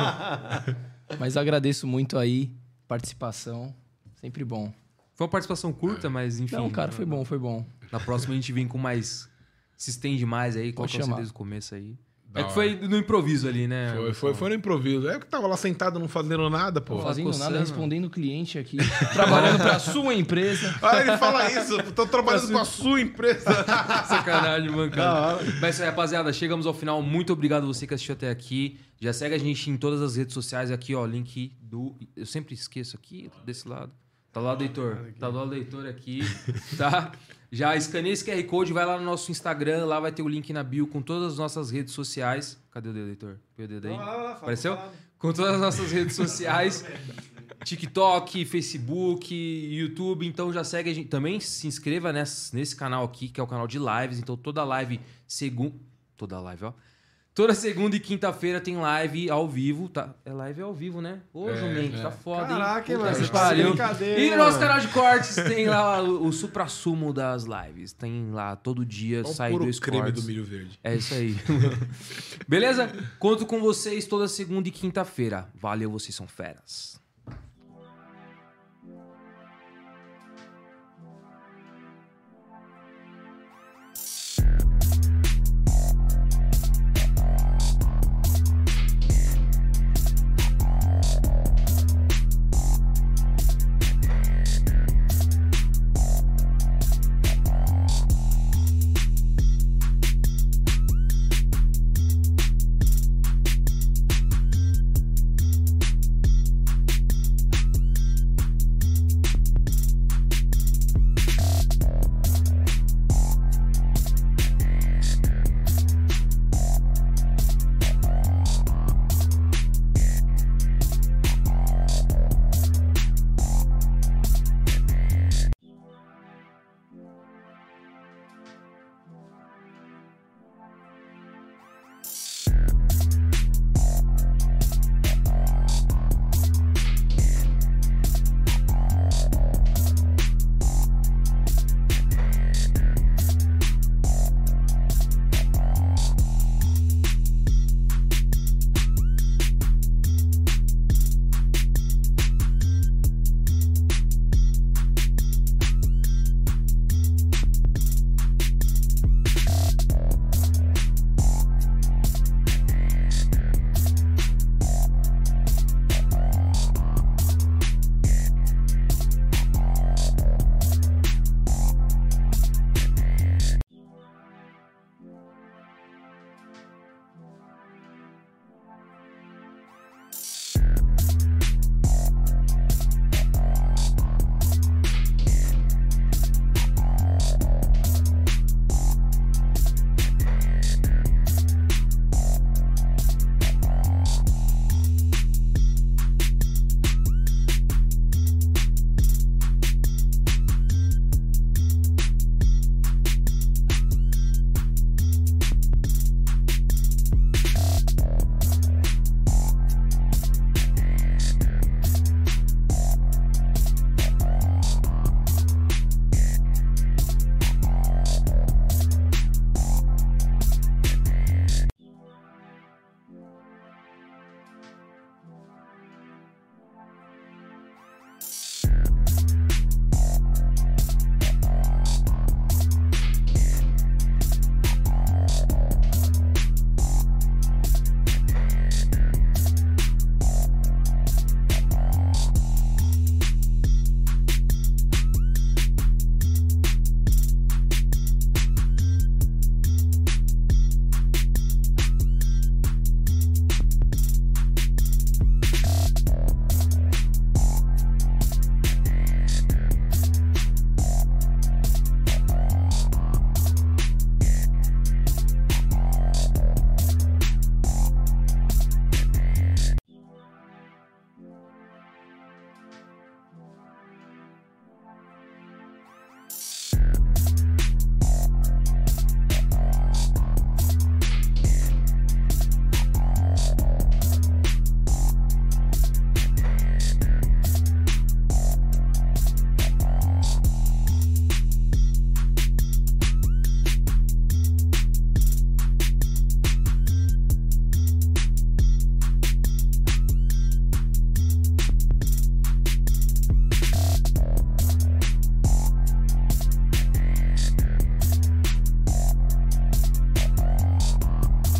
Mas agradeço muito aí, participação. Sempre bom. Foi uma participação curta, mas enfim. Não, cara, foi bom, foi bom. Na próxima a gente vem com mais. Se estende mais aí, Pode coloca você chamar. desde o começo aí. Da é que hora. foi no improviso ali, né? Foi, foi, foi no improviso. É que tava lá sentado não fazendo nada, pô. Fazendo coçando. nada, respondendo o cliente aqui, trabalhando pra sua empresa. Ah, ele fala isso. Tô trabalhando com a sua empresa. Sacanagem, mancada. Mas isso aí, rapaziada, chegamos ao final. Muito obrigado você que assistiu até aqui. Já segue a gente em todas as redes sociais aqui, ó. Link do. Eu sempre esqueço aqui, desse lado. Tá do lado do Heitor. Tá do lado do Heitor aqui, tá? Já escaneia esse QR Code, vai lá no nosso Instagram, lá vai ter o link na bio com todas as nossas redes sociais. Cadê o dedo, Heitor? Põe o dedo aí. Apareceu? Com todas as nossas redes sociais. TikTok, Facebook, YouTube. Então já segue a gente. Também se inscreva nesse, nesse canal aqui, que é o canal de lives. Então toda live, segunda. Toda live, ó. Toda segunda e quinta-feira tem live ao vivo, tá? É live ao vivo, né? Ô, Jumento, tá foda, Caraca, hein? hein, mano? De pariu. brincadeira, E no nosso canal de cortes tem lá o, o supra-sumo das lives. Tem lá todo dia, Olha o sai puro dois creme cortes. do milho verde. É isso aí. Beleza? Conto com vocês toda segunda e quinta-feira. Valeu, vocês são feras.